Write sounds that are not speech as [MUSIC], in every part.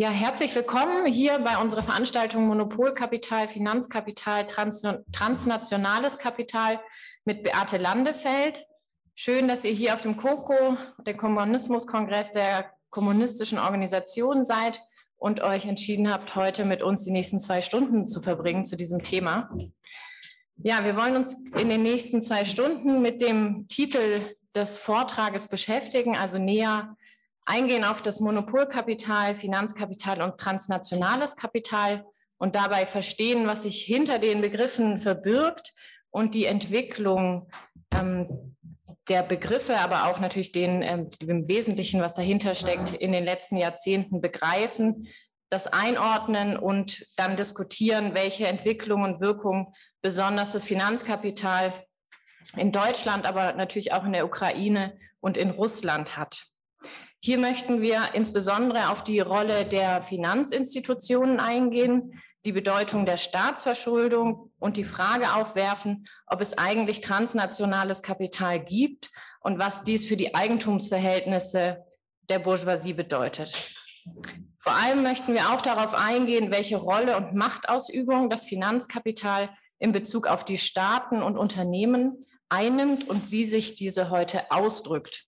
Ja, herzlich willkommen hier bei unserer Veranstaltung Monopolkapital, Finanzkapital, Trans transnationales Kapital mit Beate Landefeld. Schön, dass ihr hier auf dem KOKO, der Kommunismuskongress der kommunistischen Organisation seid und euch entschieden habt, heute mit uns die nächsten zwei Stunden zu verbringen zu diesem Thema. Ja, wir wollen uns in den nächsten zwei Stunden mit dem Titel des Vortrages beschäftigen, also näher eingehen auf das Monopolkapital, Finanzkapital und transnationales Kapital und dabei verstehen, was sich hinter den Begriffen verbirgt und die Entwicklung ähm, der Begriffe, aber auch natürlich den, ähm, im Wesentlichen, was dahinter steckt, in den letzten Jahrzehnten begreifen, das einordnen und dann diskutieren, welche Entwicklung und Wirkung besonders das Finanzkapital in Deutschland, aber natürlich auch in der Ukraine und in Russland hat. Hier möchten wir insbesondere auf die Rolle der Finanzinstitutionen eingehen, die Bedeutung der Staatsverschuldung und die Frage aufwerfen, ob es eigentlich transnationales Kapital gibt und was dies für die Eigentumsverhältnisse der Bourgeoisie bedeutet. Vor allem möchten wir auch darauf eingehen, welche Rolle und Machtausübung das Finanzkapital in Bezug auf die Staaten und Unternehmen einnimmt und wie sich diese heute ausdrückt.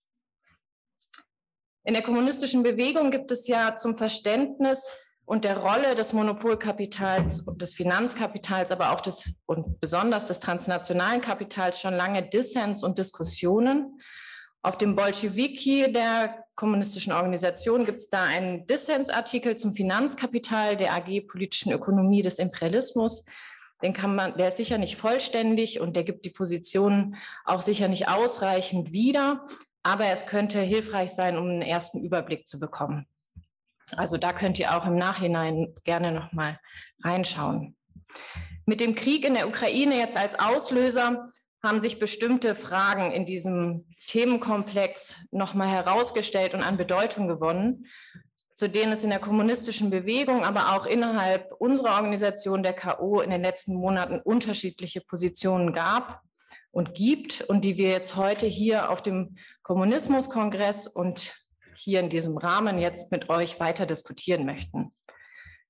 In der kommunistischen Bewegung gibt es ja zum Verständnis und der Rolle des Monopolkapitals und des Finanzkapitals, aber auch des und besonders des transnationalen Kapitals schon lange Dissens und Diskussionen. Auf dem Bolschewiki der kommunistischen Organisation gibt es da einen Dissensartikel zum Finanzkapital der AG Politischen Ökonomie des Imperialismus. Den kann man, der ist sicher nicht vollständig und der gibt die Positionen auch sicher nicht ausreichend wieder aber es könnte hilfreich sein, um einen ersten Überblick zu bekommen. Also da könnt ihr auch im Nachhinein gerne noch mal reinschauen. Mit dem Krieg in der Ukraine jetzt als Auslöser haben sich bestimmte Fragen in diesem Themenkomplex noch mal herausgestellt und an Bedeutung gewonnen, zu denen es in der kommunistischen Bewegung, aber auch innerhalb unserer Organisation der KO in den letzten Monaten unterschiedliche Positionen gab und gibt und die wir jetzt heute hier auf dem Kommunismuskongress und hier in diesem Rahmen jetzt mit euch weiter diskutieren möchten.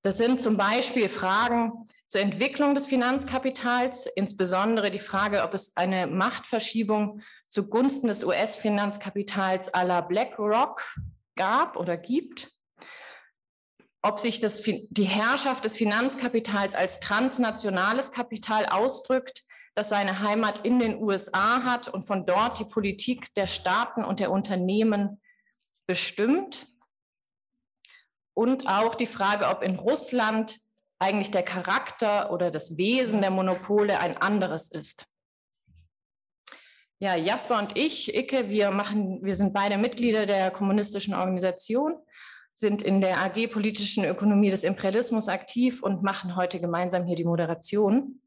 Das sind zum Beispiel Fragen zur Entwicklung des Finanzkapitals, insbesondere die Frage, ob es eine Machtverschiebung zugunsten des US-Finanzkapitals à la BlackRock gab oder gibt, ob sich das, die Herrschaft des Finanzkapitals als transnationales Kapital ausdrückt, das seine Heimat in den USA hat und von dort die Politik der Staaten und der Unternehmen bestimmt. Und auch die Frage, ob in Russland eigentlich der Charakter oder das Wesen der Monopole ein anderes ist. Ja, Jasper und ich, Icke, wir machen, wir sind beide Mitglieder der kommunistischen Organisation, sind in der AG Politischen Ökonomie des Imperialismus aktiv und machen heute gemeinsam hier die Moderation.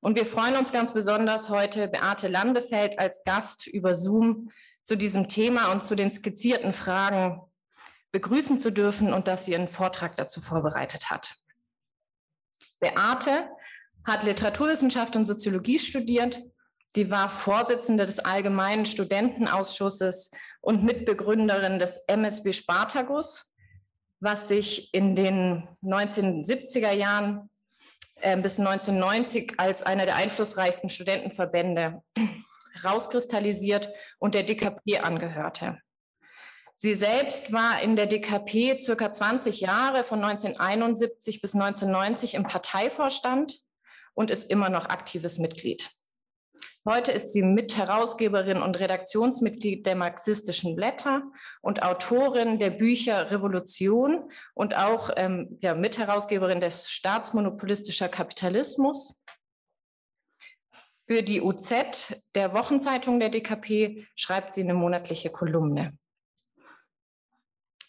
Und wir freuen uns ganz besonders, heute Beate Landefeld als Gast über Zoom zu diesem Thema und zu den skizzierten Fragen begrüßen zu dürfen und dass sie einen Vortrag dazu vorbereitet hat. Beate hat Literaturwissenschaft und Soziologie studiert. Sie war Vorsitzende des Allgemeinen Studentenausschusses und Mitbegründerin des MSB Spartakus, was sich in den 1970er Jahren bis 1990 als einer der einflussreichsten Studentenverbände [CLEARS THROAT] rauskristallisiert und der DKP angehörte. Sie selbst war in der DKP circa 20 Jahre von 1971 bis 1990 im Parteivorstand und ist immer noch aktives Mitglied. Heute ist sie Mitherausgeberin und Redaktionsmitglied der Marxistischen Blätter und Autorin der Bücher Revolution und auch ähm, ja, Mitherausgeberin des Staatsmonopolistischer Kapitalismus. Für die UZ, der Wochenzeitung der DKP, schreibt sie eine monatliche Kolumne.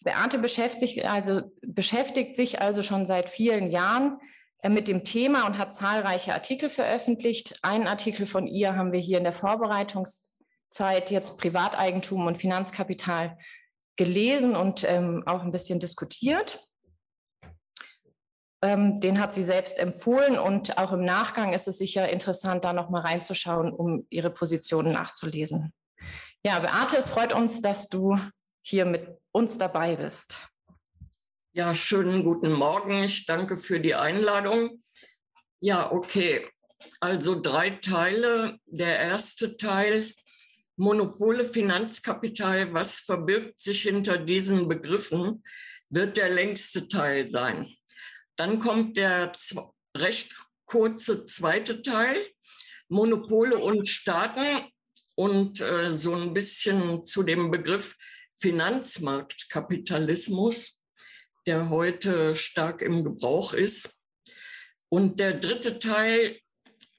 Beate beschäftigt, also, beschäftigt sich also schon seit vielen Jahren mit dem Thema und hat zahlreiche Artikel veröffentlicht. Einen Artikel von ihr haben wir hier in der Vorbereitungszeit jetzt Privateigentum und Finanzkapital gelesen und ähm, auch ein bisschen diskutiert. Ähm, den hat sie selbst empfohlen und auch im Nachgang ist es sicher interessant, da noch mal reinzuschauen, um ihre Positionen nachzulesen. Ja, Beate, es freut uns, dass du hier mit uns dabei bist. Ja, schönen guten Morgen. Ich danke für die Einladung. Ja, okay. Also drei Teile. Der erste Teil, Monopole, Finanzkapital. Was verbirgt sich hinter diesen Begriffen? Wird der längste Teil sein. Dann kommt der recht kurze zweite Teil, Monopole und Staaten und äh, so ein bisschen zu dem Begriff Finanzmarktkapitalismus, der heute stark im Gebrauch ist. Und der dritte Teil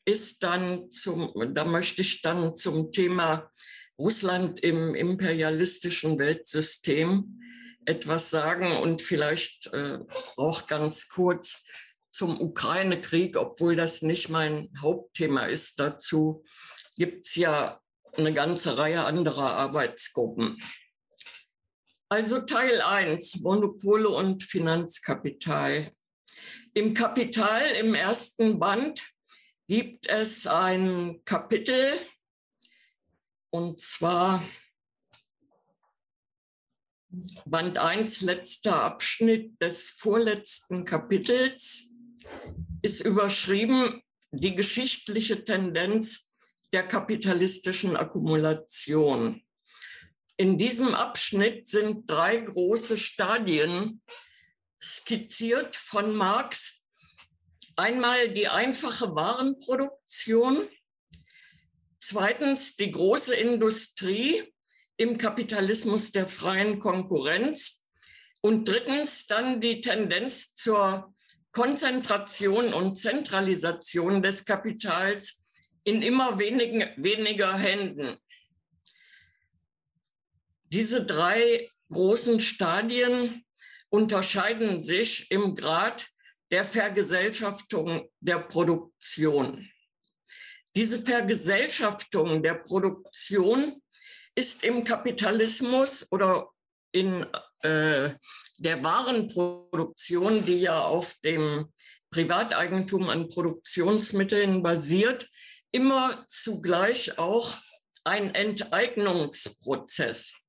ist dann zum, da möchte ich dann zum Thema Russland im imperialistischen Weltsystem etwas sagen und vielleicht äh, auch ganz kurz zum Ukraine-Krieg, obwohl das nicht mein Hauptthema ist. Dazu gibt es ja eine ganze Reihe anderer Arbeitsgruppen. Also Teil 1, Monopole und Finanzkapital. Im Kapital, im ersten Band, gibt es ein Kapitel, und zwar Band 1, letzter Abschnitt des vorletzten Kapitels, ist überschrieben die geschichtliche Tendenz der kapitalistischen Akkumulation. In diesem Abschnitt sind drei große Stadien skizziert von Marx. Einmal die einfache Warenproduktion, zweitens die große Industrie im Kapitalismus der freien Konkurrenz und drittens dann die Tendenz zur Konzentration und Zentralisation des Kapitals in immer wenigen, weniger Händen. Diese drei großen Stadien unterscheiden sich im Grad der Vergesellschaftung der Produktion. Diese Vergesellschaftung der Produktion ist im Kapitalismus oder in äh, der Warenproduktion, die ja auf dem Privateigentum an Produktionsmitteln basiert, immer zugleich auch ein Enteignungsprozess.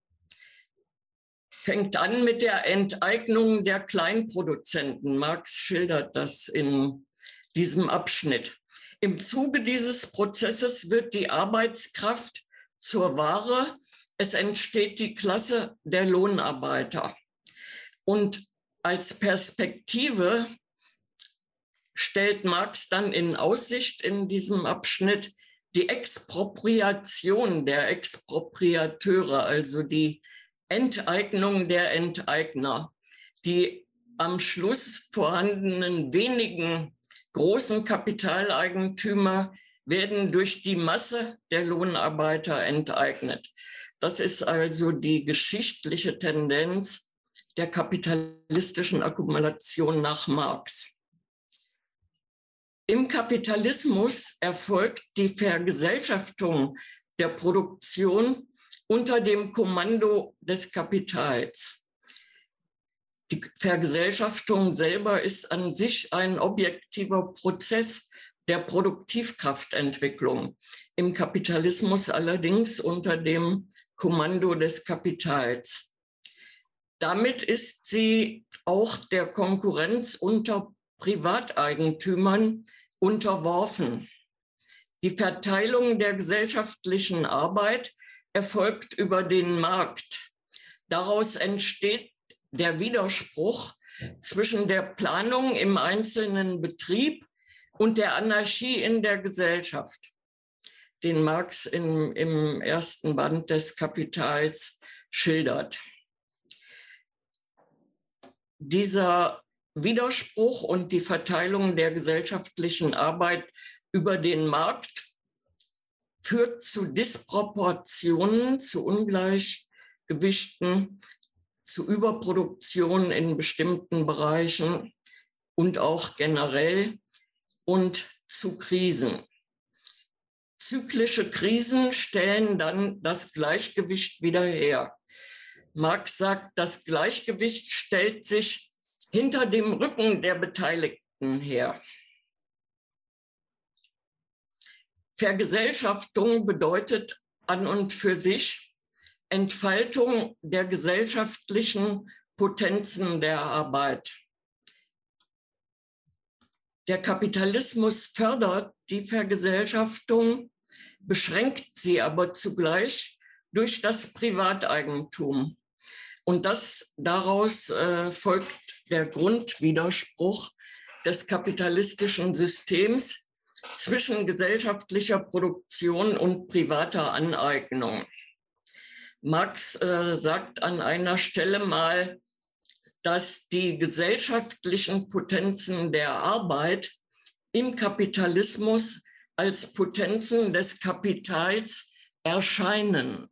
Fängt an mit der Enteignung der Kleinproduzenten. Marx schildert das in diesem Abschnitt. Im Zuge dieses Prozesses wird die Arbeitskraft zur Ware. Es entsteht die Klasse der Lohnarbeiter. Und als Perspektive stellt Marx dann in Aussicht in diesem Abschnitt die Expropriation der Expropriateure, also die Enteignung der Enteigner, die am Schluss vorhandenen wenigen großen Kapitaleigentümer werden durch die Masse der Lohnarbeiter enteignet. Das ist also die geschichtliche Tendenz der kapitalistischen Akkumulation nach Marx. Im Kapitalismus erfolgt die Vergesellschaftung der Produktion unter dem Kommando des Kapitals. Die Vergesellschaftung selber ist an sich ein objektiver Prozess der Produktivkraftentwicklung, im Kapitalismus allerdings unter dem Kommando des Kapitals. Damit ist sie auch der Konkurrenz unter Privateigentümern unterworfen. Die Verteilung der gesellschaftlichen Arbeit erfolgt über den Markt. Daraus entsteht der Widerspruch zwischen der Planung im einzelnen Betrieb und der Anarchie in der Gesellschaft, den Marx in, im ersten Band des Kapitals schildert. Dieser Widerspruch und die Verteilung der gesellschaftlichen Arbeit über den Markt führt zu Disproportionen, zu Ungleichgewichten, zu Überproduktion in bestimmten Bereichen und auch generell und zu Krisen. Zyklische Krisen stellen dann das Gleichgewicht wieder her. Marx sagt, das Gleichgewicht stellt sich hinter dem Rücken der Beteiligten her. Vergesellschaftung bedeutet an und für sich Entfaltung der gesellschaftlichen Potenzen der Arbeit. Der Kapitalismus fördert die Vergesellschaftung, beschränkt sie aber zugleich durch das Privateigentum. Und das daraus äh, folgt der Grundwiderspruch des kapitalistischen Systems zwischen gesellschaftlicher Produktion und privater Aneignung. Marx äh, sagt an einer Stelle mal, dass die gesellschaftlichen Potenzen der Arbeit im Kapitalismus als Potenzen des Kapitals erscheinen.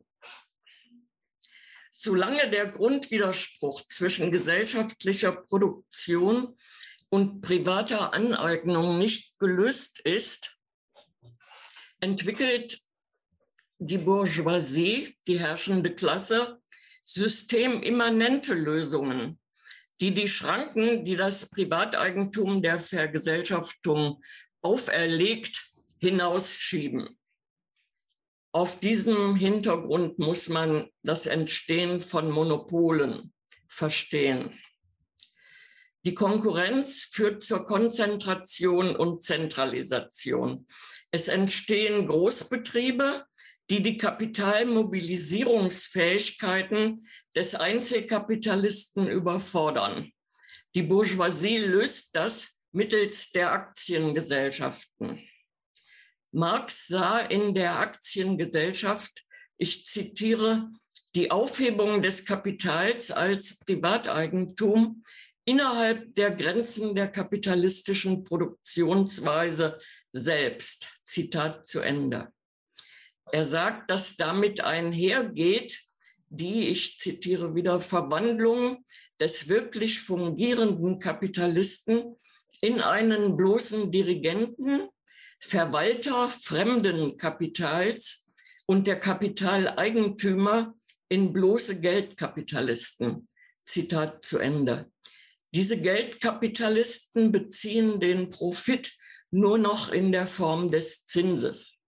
Solange der Grundwiderspruch zwischen gesellschaftlicher Produktion und privater Aneignung nicht gelöst ist, entwickelt die Bourgeoisie, die herrschende Klasse, systemimmanente Lösungen, die die Schranken, die das Privateigentum der Vergesellschaftung auferlegt, hinausschieben. Auf diesem Hintergrund muss man das Entstehen von Monopolen verstehen. Die Konkurrenz führt zur Konzentration und Zentralisation. Es entstehen Großbetriebe, die die Kapitalmobilisierungsfähigkeiten des Einzelkapitalisten überfordern. Die Bourgeoisie löst das mittels der Aktiengesellschaften. Marx sah in der Aktiengesellschaft, ich zitiere, die Aufhebung des Kapitals als Privateigentum innerhalb der Grenzen der kapitalistischen Produktionsweise selbst. Zitat zu Ende. Er sagt, dass damit einhergeht die, ich zitiere wieder, Verwandlung des wirklich fungierenden Kapitalisten in einen bloßen Dirigenten, Verwalter fremden Kapitals und der Kapitaleigentümer in bloße Geldkapitalisten. Zitat zu Ende. Diese Geldkapitalisten beziehen den Profit nur noch in der Form des Zinses.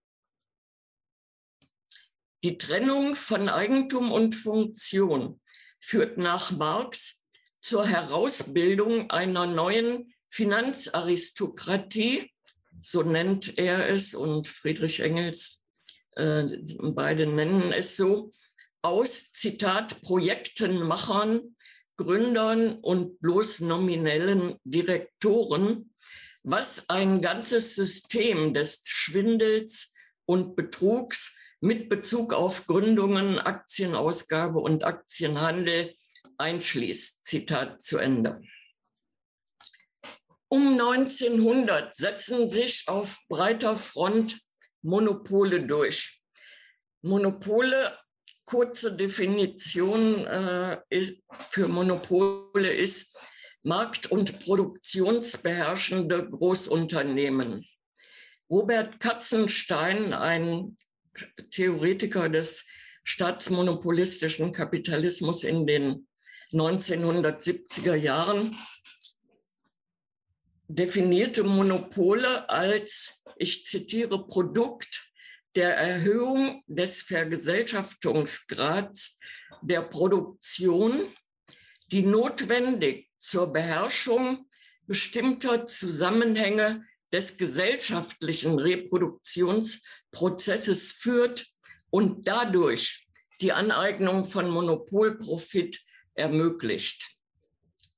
Die Trennung von Eigentum und Funktion führt nach Marx zur Herausbildung einer neuen Finanzaristokratie, so nennt er es und Friedrich Engels, äh, beide nennen es so, aus, Zitat, Projektenmachern, Gründern und bloß nominellen Direktoren, was ein ganzes System des Schwindels und Betrugs mit Bezug auf Gründungen, Aktienausgabe und Aktienhandel einschließt. Zitat zu Ende. Um 1900 setzen sich auf breiter Front Monopole durch. Monopole kurze Definition äh, ist, für Monopole ist Markt- und Produktionsbeherrschende Großunternehmen. Robert Katzenstein, ein Theoretiker des staatsmonopolistischen Kapitalismus in den 1970er Jahren, definierte Monopole als, ich zitiere, Produkt der Erhöhung des Vergesellschaftungsgrads der Produktion, die notwendig zur Beherrschung bestimmter Zusammenhänge des gesellschaftlichen Reproduktionsprozesses führt und dadurch die Aneignung von Monopolprofit ermöglicht.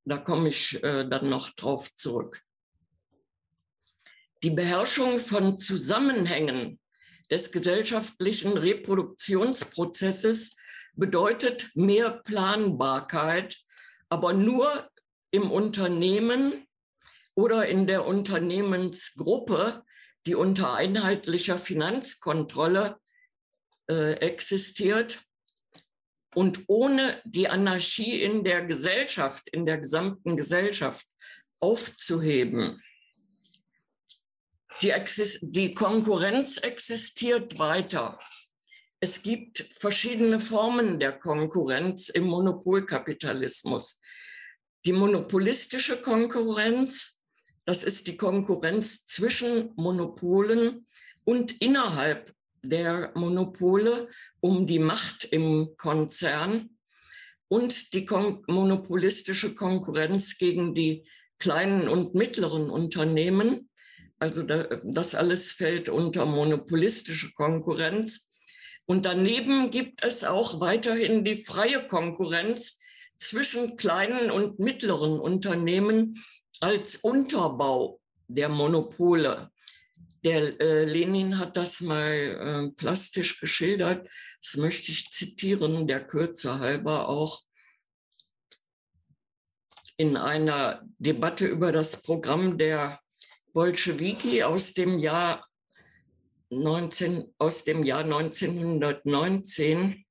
Da komme ich äh, dann noch drauf zurück. Die Beherrschung von Zusammenhängen des gesellschaftlichen Reproduktionsprozesses bedeutet mehr Planbarkeit, aber nur im Unternehmen oder in der Unternehmensgruppe, die unter einheitlicher Finanzkontrolle äh, existiert und ohne die Anarchie in der Gesellschaft, in der gesamten Gesellschaft aufzuheben. Die, die Konkurrenz existiert weiter. Es gibt verschiedene Formen der Konkurrenz im Monopolkapitalismus. Die monopolistische Konkurrenz, das ist die Konkurrenz zwischen Monopolen und innerhalb der Monopole um die Macht im Konzern. und die kon monopolistische Konkurrenz gegen die kleinen und mittleren Unternehmen. Also da, das alles fällt unter monopolistische Konkurrenz. Und daneben gibt es auch weiterhin die freie Konkurrenz zwischen kleinen und mittleren Unternehmen als Unterbau der Monopole. Der äh, Lenin hat das mal äh, plastisch geschildert. Das möchte ich zitieren, der Kürze halber auch in einer Debatte über das Programm der Bolschewiki aus dem Jahr 19, aus dem Jahr 1919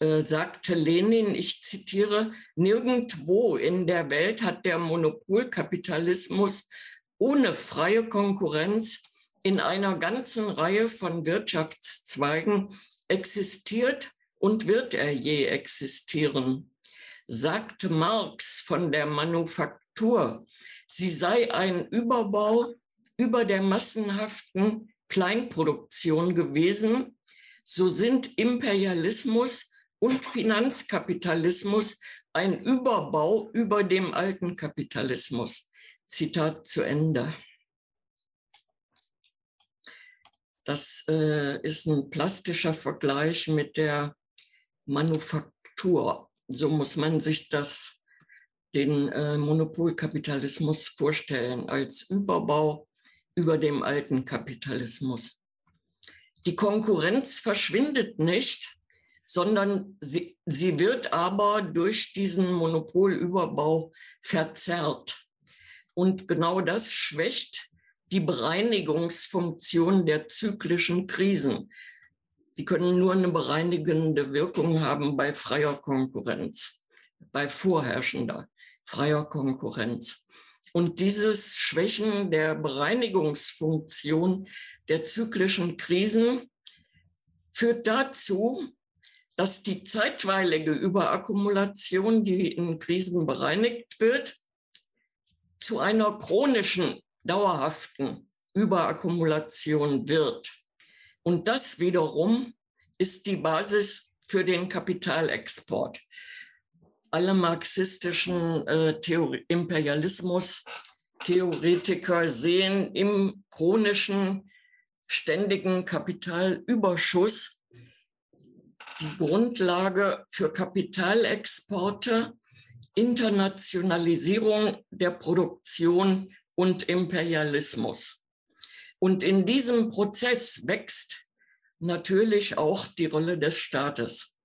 äh, sagte Lenin, ich zitiere, nirgendwo in der Welt hat der Monopolkapitalismus ohne freie Konkurrenz in einer ganzen Reihe von Wirtschaftszweigen existiert und wird er je existieren. Sagte Marx von der Manufaktur, sie sei ein Überbau über der massenhaften Kleinproduktion gewesen, so sind Imperialismus und Finanzkapitalismus ein Überbau über dem alten Kapitalismus. Zitat zu Ende. Das äh, ist ein plastischer Vergleich mit der Manufaktur. So muss man sich das, den äh, Monopolkapitalismus vorstellen, als Überbau über dem alten Kapitalismus. Die Konkurrenz verschwindet nicht, sondern sie, sie wird aber durch diesen Monopolüberbau verzerrt. Und genau das schwächt die Bereinigungsfunktion der zyklischen Krisen. Sie können nur eine bereinigende Wirkung haben bei freier Konkurrenz, bei vorherrschender freier Konkurrenz. Und dieses Schwächen der Bereinigungsfunktion der zyklischen Krisen führt dazu, dass die zeitweilige Überakkumulation, die in Krisen bereinigt wird, zu einer chronischen, dauerhaften Überakkumulation wird. Und das wiederum ist die Basis für den Kapitalexport alle marxistischen äh, Theorie, Imperialismus Theoretiker sehen im chronischen, ständigen Kapitalüberschuss die Grundlage für Kapitalexporte, Internationalisierung der Produktion und Imperialismus. Und in diesem Prozess wächst natürlich auch die Rolle des Staates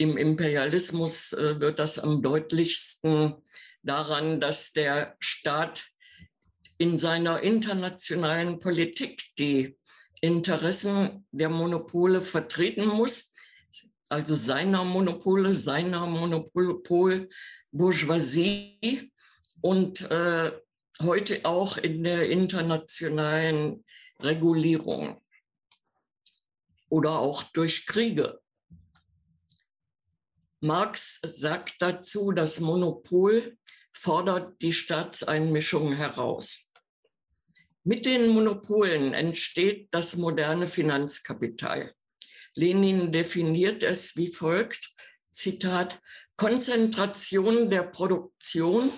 im Imperialismus äh, wird das am deutlichsten daran, dass der Staat in seiner internationalen Politik die Interessen der Monopole vertreten muss, also seiner Monopole, seiner Monopol-Bourgeoisie und äh, heute auch in der internationalen Regulierung oder auch durch Kriege. Marx sagt dazu, das Monopol fordert die Staatseinmischung heraus. Mit den Monopolen entsteht das moderne Finanzkapital. Lenin definiert es wie folgt, Zitat, Konzentration der Produktion,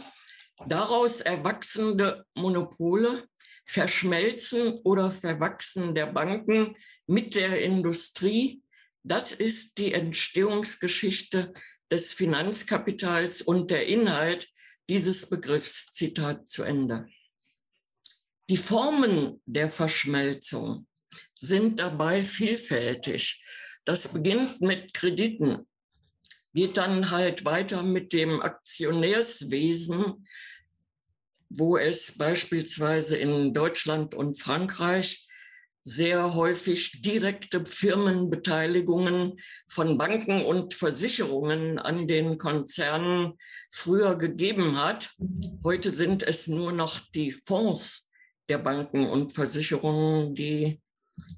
daraus erwachsende Monopole, Verschmelzen oder Verwachsen der Banken mit der Industrie, das ist die Entstehungsgeschichte des Finanzkapitals und der Inhalt dieses Begriffs. Zitat zu Ende. Die Formen der Verschmelzung sind dabei vielfältig. Das beginnt mit Krediten, geht dann halt weiter mit dem Aktionärswesen, wo es beispielsweise in Deutschland und Frankreich sehr häufig direkte Firmenbeteiligungen von Banken und Versicherungen an den Konzernen früher gegeben hat. Heute sind es nur noch die Fonds der Banken und Versicherungen, die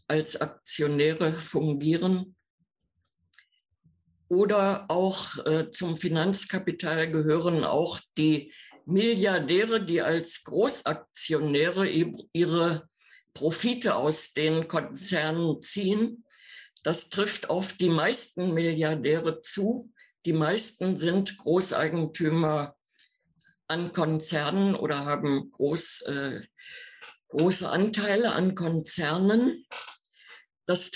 als Aktionäre fungieren. Oder auch äh, zum Finanzkapital gehören auch die Milliardäre, die als Großaktionäre ihre Profite aus den Konzernen ziehen. Das trifft auf die meisten Milliardäre zu, Die meisten sind Großeigentümer an Konzernen oder haben groß, äh, große Anteile an Konzernen. Das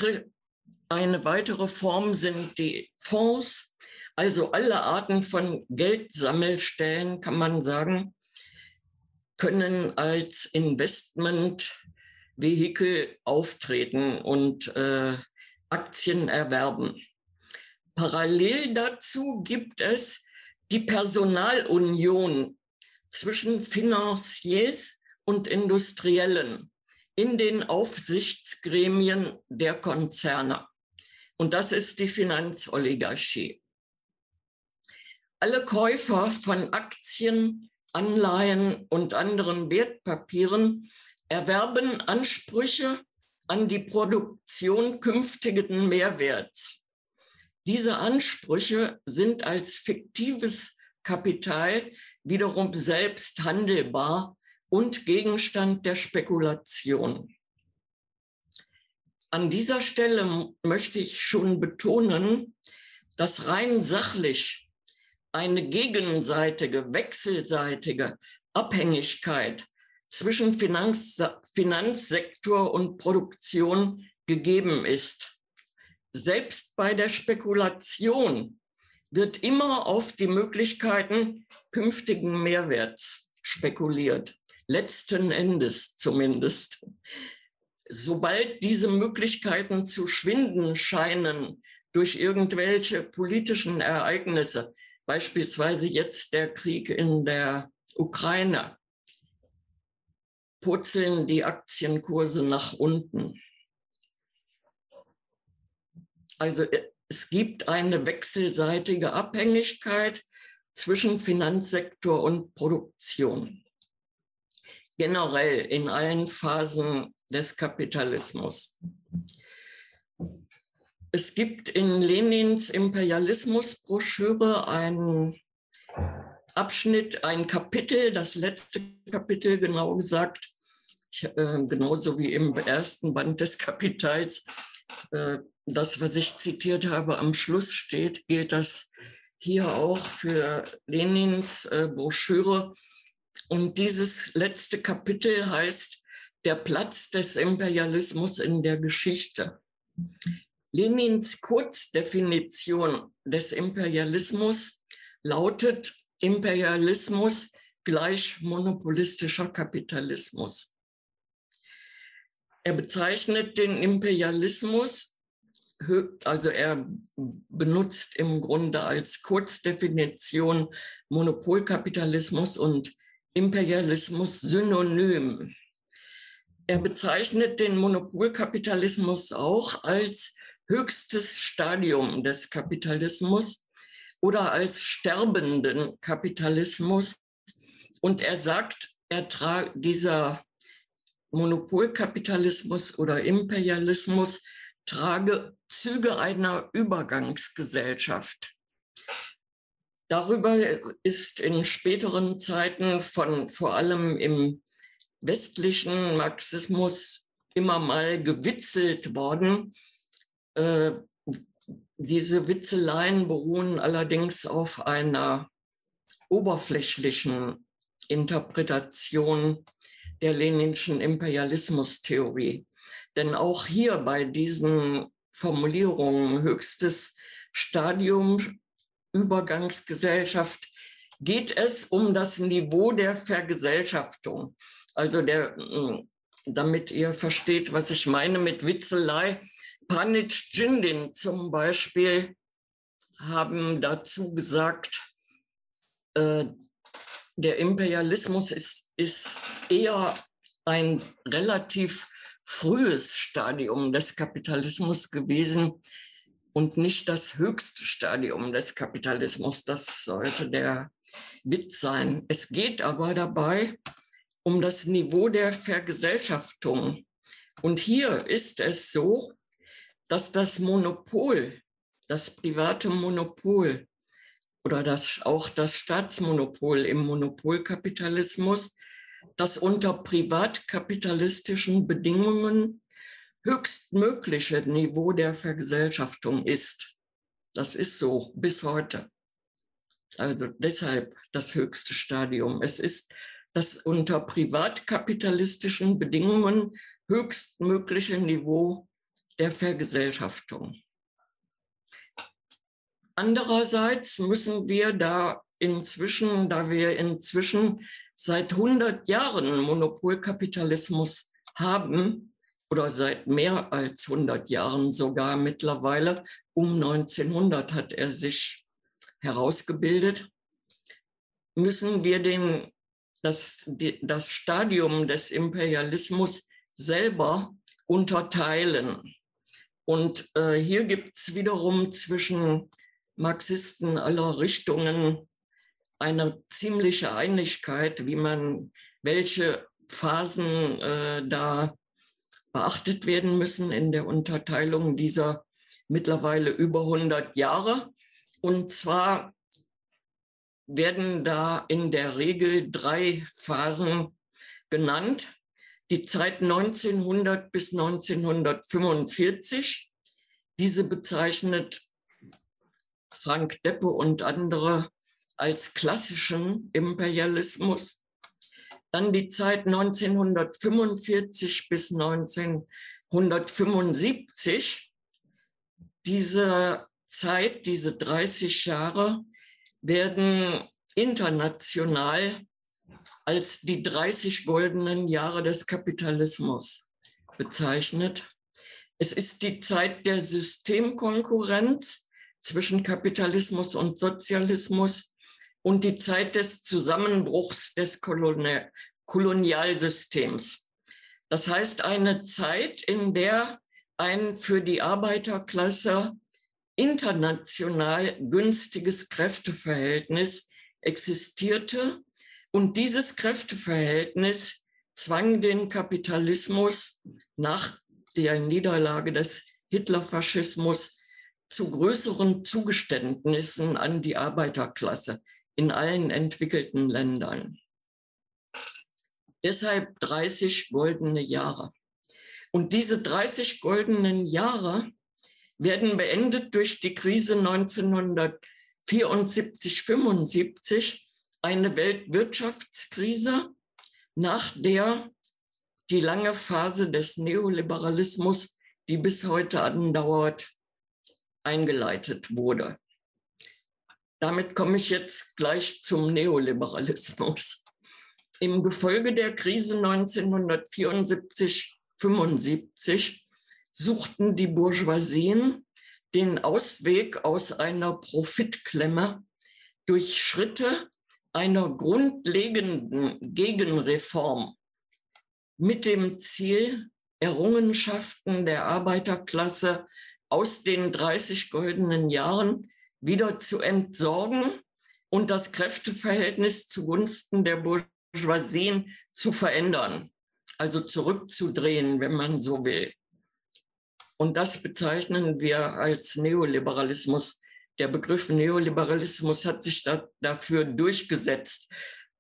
eine weitere Form sind die Fonds, also alle Arten von Geldsammelstellen, kann man sagen, können als Investmentvehikel auftreten und äh, Aktien erwerben. Parallel dazu gibt es die Personalunion zwischen Financiers und Industriellen in den Aufsichtsgremien der Konzerne. Und das ist die Finanzoligarchie. Alle Käufer von Aktien, Anleihen und anderen Wertpapieren erwerben Ansprüche an die Produktion künftigen Mehrwerts. Diese Ansprüche sind als fiktives Kapital wiederum selbst handelbar und Gegenstand der Spekulation. An dieser Stelle möchte ich schon betonen, dass rein sachlich eine gegenseitige, wechselseitige Abhängigkeit zwischen Finanz, Finanzsektor und Produktion gegeben ist. Selbst bei der Spekulation wird immer auf die Möglichkeiten künftigen Mehrwerts spekuliert, letzten Endes zumindest sobald diese Möglichkeiten zu schwinden scheinen durch irgendwelche politischen Ereignisse, beispielsweise jetzt der Krieg in der Ukraine, purzeln die Aktienkurse nach unten. Also äh, es gibt eine wechselseitige Abhängigkeit zwischen Finanzsektor und Produktion. Generell in allen Phasen des Kapitalismus. Es gibt in Lenins Imperialismusbroschüre einen Abschnitt, ein Kapitel, das letzte Kapitel genau gesagt, äh, genauso wie im ersten Band des Kapitals, äh, das, was ich zitiert habe, am Schluss steht, gilt das hier auch für Lenins äh, Broschüre. Und dieses letzte Kapitel heißt der Platz des Imperialismus in der Geschichte. Lenins Kurzdefinition des Imperialismus lautet Imperialismus gleich monopolistischer Kapitalismus. Er bezeichnet den Imperialismus, also er benutzt im Grunde als Kurzdefinition Monopolkapitalismus und Imperialismus synonym. Er bezeichnet den Monopolkapitalismus auch als höchstes Stadium des Kapitalismus oder als sterbenden Kapitalismus. Und er sagt, er dieser Monopolkapitalismus oder Imperialismus trage Züge einer Übergangsgesellschaft. Darüber ist in späteren Zeiten von vor allem im westlichen Marxismus immer mal gewitzelt worden. Äh, diese Witzeleien beruhen allerdings auf einer oberflächlichen Interpretation der leninschen Imperialismustheorie. Denn auch hier bei diesen Formulierungen höchstes Stadium Übergangsgesellschaft geht es um das Niveau der Vergesellschaftung. Also der, mm, damit ihr versteht, was ich meine mit Witzelei. Panic Jindin zum Beispiel haben dazu gesagt, äh, der Imperialismus ist, ist eher ein relativ frühes Stadium des Kapitalismus gewesen und nicht das höchste Stadium des Kapitalismus. Das sollte der Witz sein. Es geht aber dabei um das Niveau der Vergesellschaftung. Und hier ist es so, dass das Monopol, das private Monopol oder das, auch das Staatsmonopol im Monopolkapitalismus, das unter privatkapitalistischen Bedingungen höchstmögliche Niveau der Vergesellschaftung ist. Das ist so bis heute. Also deshalb das höchste Stadium. Es ist das unter privatkapitalistischen Bedingungen höchstmögliche Niveau der Vergesellschaftung. Andererseits müssen wir da inzwischen, da wir inzwischen seit 100 Jahren Monopolkapitalismus haben, oder seit mehr als 100 Jahren sogar mittlerweile, um 1900 hat er sich herausgebildet, müssen wir den, das, das Stadium des Imperialismus selber unterteilen. Und äh, hier gibt es wiederum zwischen Marxisten aller Richtungen eine ziemliche Einigkeit, wie man, welche Phasen äh, da beachtet werden müssen in der Unterteilung dieser mittlerweile über 100 Jahre. Und zwar werden da in der Regel drei Phasen genannt. Die Zeit 1900 bis 1945. Diese bezeichnet Frank Deppe und andere als klassischen Imperialismus. Dann die Zeit 1945 bis 1975. Diese Zeit, diese 30 Jahre, werden international als die 30 goldenen Jahre des Kapitalismus bezeichnet. Es ist die Zeit der Systemkonkurrenz zwischen Kapitalismus und Sozialismus und die Zeit des Zusammenbruchs des Kolonial Kolonialsystems. Das heißt, eine Zeit, in der ein für die Arbeiterklasse international günstiges Kräfteverhältnis existierte. Und dieses Kräfteverhältnis zwang den Kapitalismus nach der Niederlage des Hitlerfaschismus zu größeren Zugeständnissen an die Arbeiterklasse in allen entwickelten Ländern. Deshalb 30 goldene Jahre. Und diese 30 goldenen Jahre werden beendet durch die Krise 1974, 75, eine Weltwirtschaftskrise, nach der die lange Phase des Neoliberalismus, die bis heute andauert, eingeleitet wurde. Damit komme ich jetzt gleich zum Neoliberalismus. Im Gefolge der Krise 1974, 75 suchten die Bourgeoisien den Ausweg aus einer Profitklemme durch Schritte einer grundlegenden Gegenreform mit dem Ziel, Errungenschaften der Arbeiterklasse aus den 30 goldenen Jahren wieder zu entsorgen und das Kräfteverhältnis zugunsten der Bourgeoisien zu verändern, also zurückzudrehen, wenn man so will. Und das bezeichnen wir als Neoliberalismus. Der Begriff Neoliberalismus hat sich da, dafür durchgesetzt.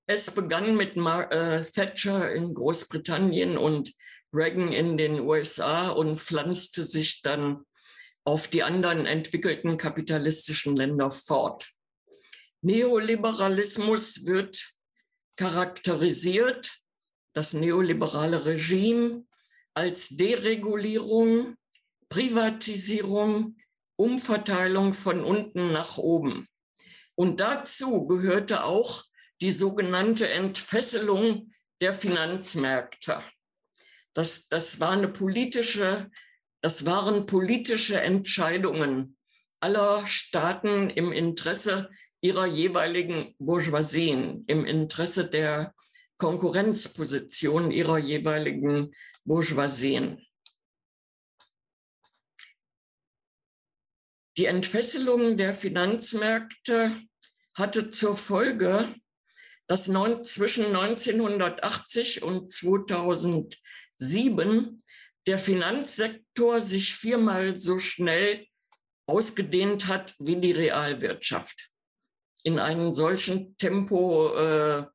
Es begann mit Mar äh, Thatcher in Großbritannien und Reagan in den USA und pflanzte sich dann auf die anderen entwickelten kapitalistischen Länder fort. Neoliberalismus wird charakterisiert, das neoliberale Regime, als Deregulierung, Privatisierung, Umverteilung von unten nach oben. Und dazu gehörte auch die sogenannte Entfesselung der Finanzmärkte. Das, das, war eine politische, das waren politische Entscheidungen aller Staaten im Interesse ihrer jeweiligen Bourgeoisien, im Interesse der Konkurrenzposition ihrer jeweiligen Bourgeoisien. Die Entfesselung der Finanzmärkte hatte zur Folge, dass zwischen 1980 und 2007 der Finanzsektor sich viermal so schnell ausgedehnt hat wie die Realwirtschaft. In einem solchen Tempo äh,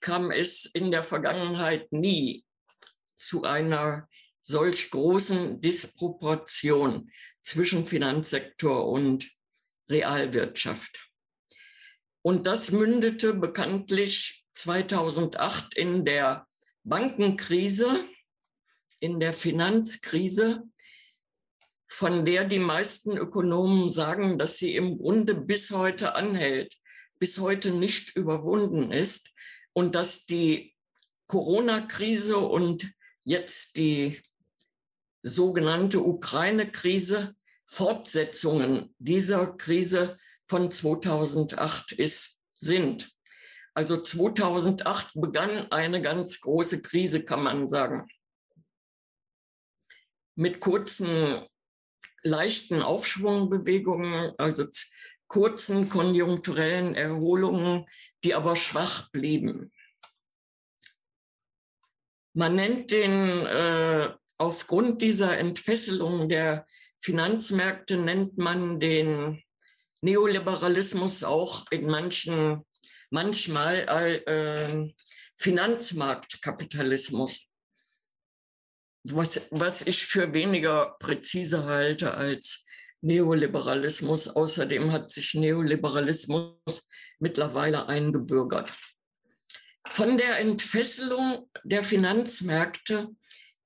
kam es in der Vergangenheit nie zu einer solch großen Disproportion zwischen Finanzsektor und Realwirtschaft. Und das mündete bekanntlich 2008 in der Bankenkrise, in der Finanzkrise, von der die meisten Ökonomen sagen, dass sie im Grunde bis heute anhält, bis heute nicht überwunden ist und dass die Corona-Krise und jetzt die sogenannte Ukraine-Krise Fortsetzungen dieser Krise von 2008 ist, sind. Also 2008 begann eine ganz große Krise, kann man sagen. Mit kurzen, leichten Aufschwungbewegungen, also kurzen konjunkturellen Erholungen, die aber schwach blieben. Man nennt den, äh, aufgrund dieser Entfesselung der Finanzmärkte, nennt man den Neoliberalismus auch in manchen, manchmal äh, Finanzmarktkapitalismus. Was, was ich für weniger präzise halte als Neoliberalismus. Außerdem hat sich Neoliberalismus mittlerweile eingebürgert. Von der Entfesselung der Finanzmärkte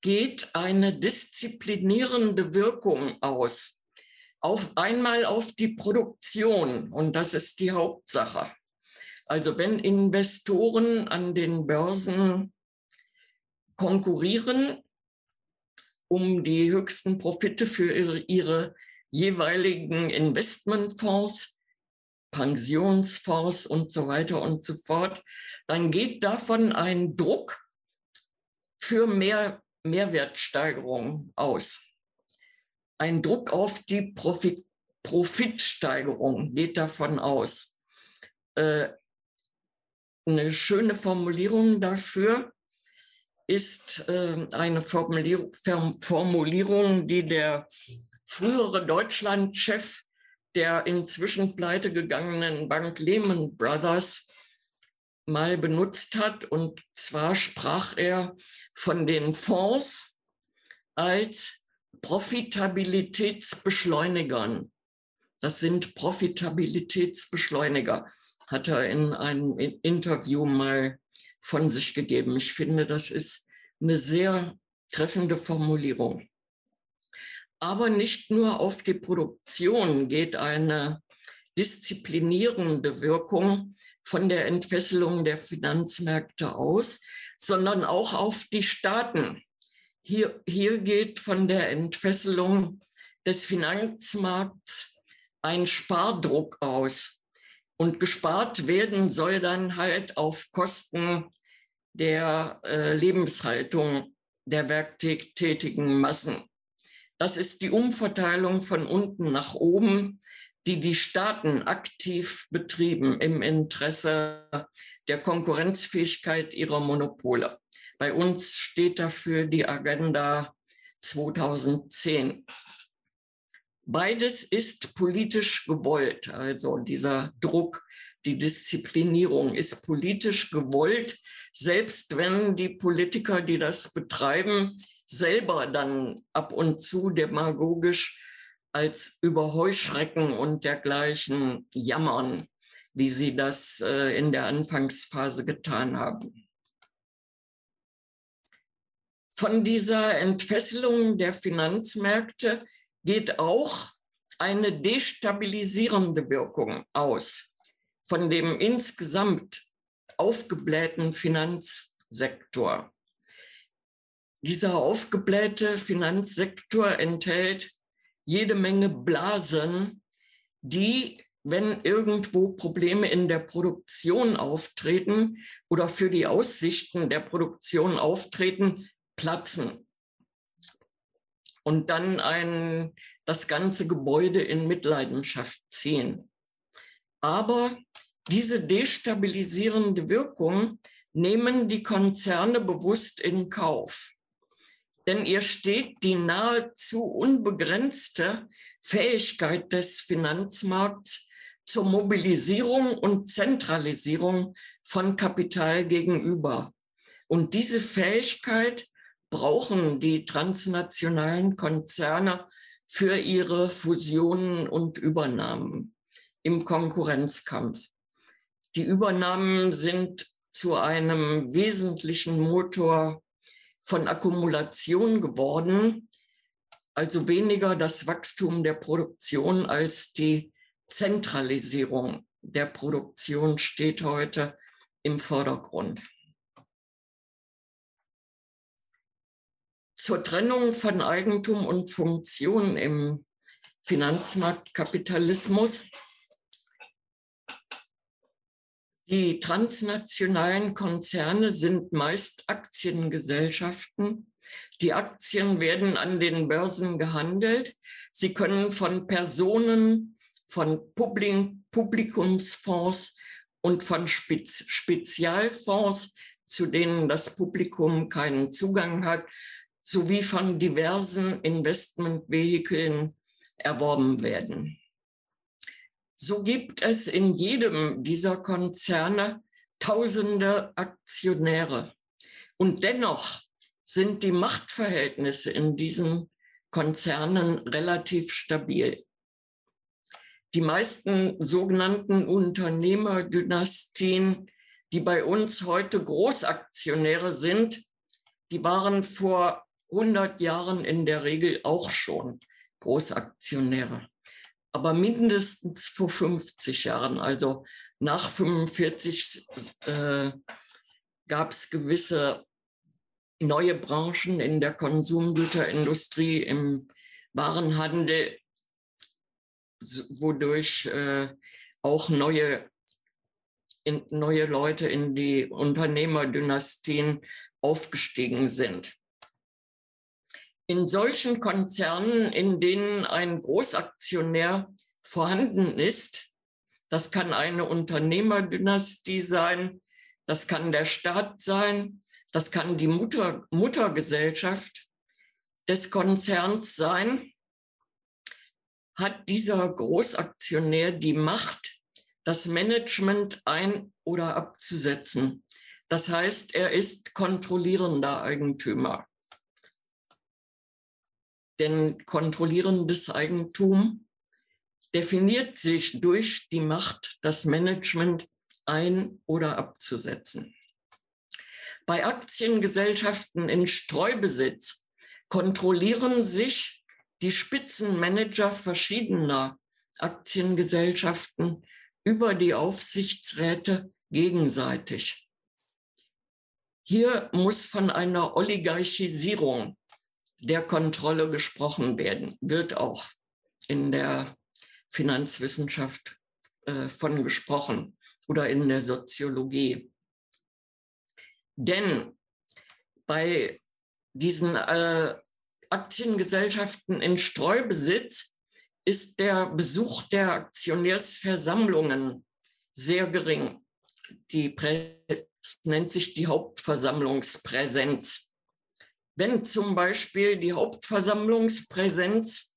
geht eine disziplinierende Wirkung aus. Auf einmal auf die Produktion und das ist die Hauptsache. Also wenn Investoren an den Börsen konkurrieren um die höchsten Profite für ihre, ihre jeweiligen Investmentfonds, Pensionsfonds und so weiter und so fort, dann geht davon ein Druck für mehr Mehrwertsteigerung aus. Ein Druck auf die Profit, Profitsteigerung geht davon aus. Äh, eine schöne Formulierung dafür ist äh, eine Formulierung, Formulierung, die der frühere Deutschlandchef der inzwischen pleite gegangenen Bank Lehman Brothers mal benutzt hat. Und zwar sprach er von den Fonds als Profitabilitätsbeschleunigern. Das sind Profitabilitätsbeschleuniger, hat er in einem Interview mal von sich gegeben. Ich finde, das ist eine sehr treffende Formulierung. Aber nicht nur auf die Produktion geht eine disziplinierende Wirkung von der Entfesselung der Finanzmärkte aus, sondern auch auf die Staaten. Hier, hier geht von der Entfesselung des Finanzmarkts ein Spardruck aus. Und gespart werden soll dann halt auf Kosten der äh, Lebenshaltung der werktätigen Massen. Das ist die Umverteilung von unten nach oben die die Staaten aktiv betrieben im Interesse der Konkurrenzfähigkeit ihrer Monopole. Bei uns steht dafür die Agenda 2010. Beides ist politisch gewollt, also dieser Druck, die Disziplinierung ist politisch gewollt, selbst wenn die Politiker, die das betreiben, selber dann ab und zu demagogisch als über Heuschrecken und dergleichen jammern, wie sie das äh, in der Anfangsphase getan haben. Von dieser Entfesselung der Finanzmärkte geht auch eine destabilisierende Wirkung aus von dem insgesamt aufgeblähten Finanzsektor. Dieser aufgeblähte Finanzsektor enthält jede Menge Blasen, die, wenn irgendwo Probleme in der Produktion auftreten oder für die Aussichten der Produktion auftreten, platzen. Und dann ein, das ganze Gebäude in Mitleidenschaft ziehen. Aber diese destabilisierende Wirkung nehmen die Konzerne bewusst in Kauf denn ihr steht die nahezu unbegrenzte Fähigkeit des Finanzmarkts zur Mobilisierung und Zentralisierung von Kapital gegenüber. Und diese Fähigkeit brauchen die transnationalen Konzerne für ihre Fusionen und Übernahmen. im Konkurrenzkampf. Die Übernahmen sind zu einem wesentlichen Motor von Akkumulation geworden, also weniger das Wachstum der Produktion als die Zentralisierung der Produktion steht heute im Vordergrund. Zur Trennung von Eigentum und Funktion im Finanzmarktkapitalismus. Die transnationalen Konzerne sind meist Aktiengesellschaften. Die Aktien werden an den Börsen gehandelt. Sie können von Personen, von Publikumsfonds und von Spezialfonds, zu denen das Publikum keinen Zugang hat, sowie von diversen Investmentvehikeln erworben werden. So gibt es in jedem dieser Konzerne tausende Aktionäre. Und dennoch sind die Machtverhältnisse in diesen Konzernen relativ stabil. Die meisten sogenannten Unternehmerdynastien, die bei uns heute Großaktionäre sind, die waren vor 100 Jahren in der Regel auch schon Großaktionäre. Aber mindestens vor 50 Jahren, also nach 45, äh, gab es gewisse neue Branchen in der Konsumgüterindustrie, im Warenhandel, wodurch äh, auch neue, in, neue Leute in die Unternehmerdynastien aufgestiegen sind. In solchen Konzernen, in denen ein Großaktionär vorhanden ist, das kann eine Unternehmerdynastie sein, das kann der Staat sein, das kann die Mutter, Muttergesellschaft des Konzerns sein, hat dieser Großaktionär die Macht, das Management ein- oder abzusetzen. Das heißt, er ist kontrollierender Eigentümer. Denn kontrollierendes Eigentum definiert sich durch die Macht, das Management ein- oder abzusetzen. Bei Aktiengesellschaften in Streubesitz kontrollieren sich die Spitzenmanager verschiedener Aktiengesellschaften über die Aufsichtsräte gegenseitig. Hier muss von einer Oligarchisierung der Kontrolle gesprochen werden, wird auch in der Finanzwissenschaft äh, von gesprochen oder in der Soziologie. Denn bei diesen äh, Aktiengesellschaften in Streubesitz ist der Besuch der Aktionärsversammlungen sehr gering. Die nennt sich die Hauptversammlungspräsenz. Wenn zum Beispiel die Hauptversammlungspräsenz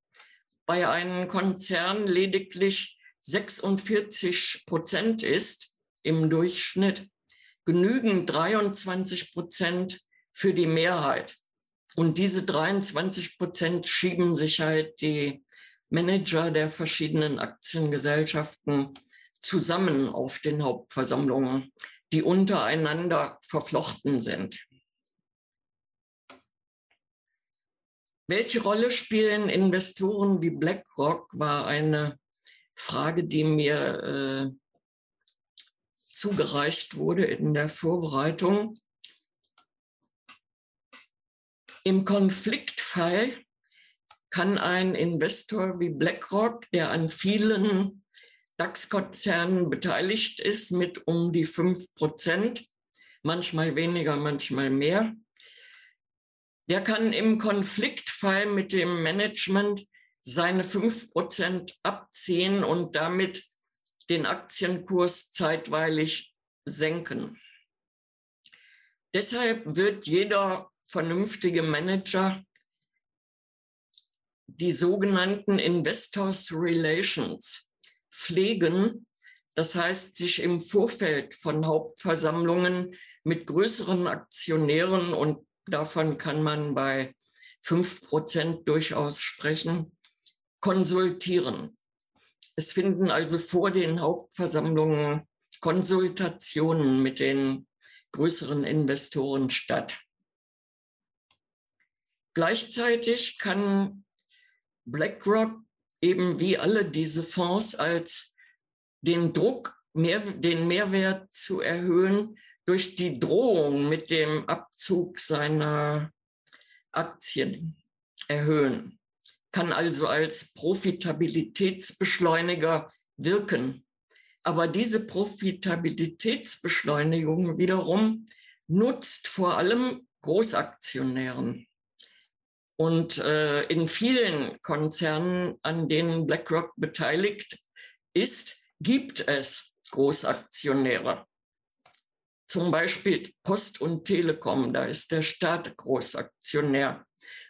bei einem Konzern lediglich 46 Prozent ist im Durchschnitt, genügen 23 Prozent für die Mehrheit. Und diese 23 Prozent schieben sich halt die Manager der verschiedenen Aktiengesellschaften zusammen auf den Hauptversammlungen, die untereinander verflochten sind. Welche Rolle spielen Investoren wie BlackRock, war eine Frage, die mir äh, zugereicht wurde in der Vorbereitung. Im Konfliktfall kann ein Investor wie BlackRock, der an vielen DAX-Konzernen beteiligt ist, mit um die 5 Prozent, manchmal weniger, manchmal mehr, der kann im Konfliktfall mit dem Management seine 5% abziehen und damit den Aktienkurs zeitweilig senken. Deshalb wird jeder vernünftige Manager die sogenannten Investors Relations pflegen, das heißt sich im Vorfeld von Hauptversammlungen mit größeren Aktionären und davon kann man bei 5 Prozent durchaus sprechen, konsultieren. Es finden also vor den Hauptversammlungen Konsultationen mit den größeren Investoren statt. Gleichzeitig kann BlackRock eben wie alle diese Fonds als den Druck, mehr, den Mehrwert zu erhöhen, durch die Drohung mit dem Abzug seiner Aktien erhöhen, kann also als Profitabilitätsbeschleuniger wirken. Aber diese Profitabilitätsbeschleunigung wiederum nutzt vor allem Großaktionären. Und äh, in vielen Konzernen, an denen BlackRock beteiligt ist, gibt es Großaktionäre. Zum Beispiel Post und Telekom, da ist der Staat Großaktionär.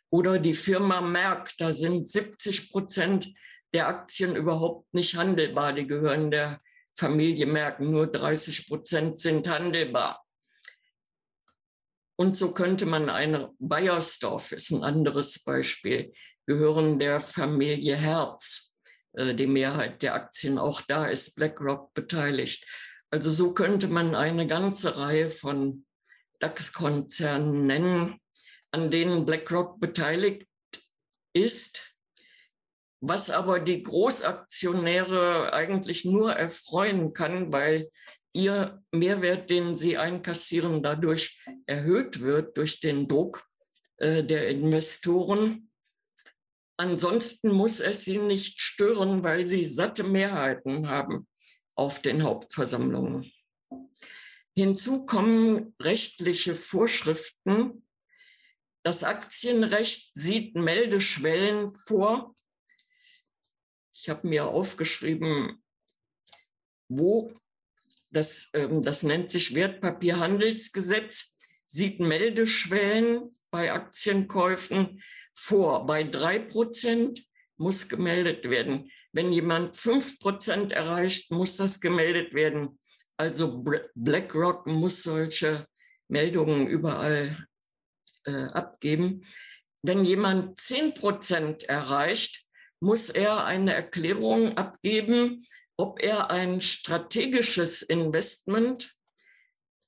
Oder die Firma Merck, da sind 70 Prozent der Aktien überhaupt nicht handelbar. Die gehören der Familie Merck. Nur 30 Prozent sind handelbar. Und so könnte man eine Bayersdorf ist ein anderes Beispiel, gehören der Familie Herz. Äh, die Mehrheit der Aktien, auch da ist BlackRock beteiligt. Also so könnte man eine ganze Reihe von DAX-Konzernen nennen, an denen BlackRock beteiligt ist, was aber die Großaktionäre eigentlich nur erfreuen kann, weil ihr Mehrwert, den sie einkassieren, dadurch erhöht wird durch den Druck äh, der Investoren. Ansonsten muss es sie nicht stören, weil sie satte Mehrheiten haben auf den Hauptversammlungen. Hinzu kommen rechtliche Vorschriften. Das Aktienrecht sieht Meldeschwellen vor. Ich habe mir aufgeschrieben, wo das, ähm, das nennt sich Wertpapierhandelsgesetz, sieht Meldeschwellen bei Aktienkäufen vor. Bei drei Prozent muss gemeldet werden. Wenn jemand 5% erreicht, muss das gemeldet werden. Also BlackRock muss solche Meldungen überall äh, abgeben. Wenn jemand 10% erreicht, muss er eine Erklärung abgeben, ob er ein strategisches Investment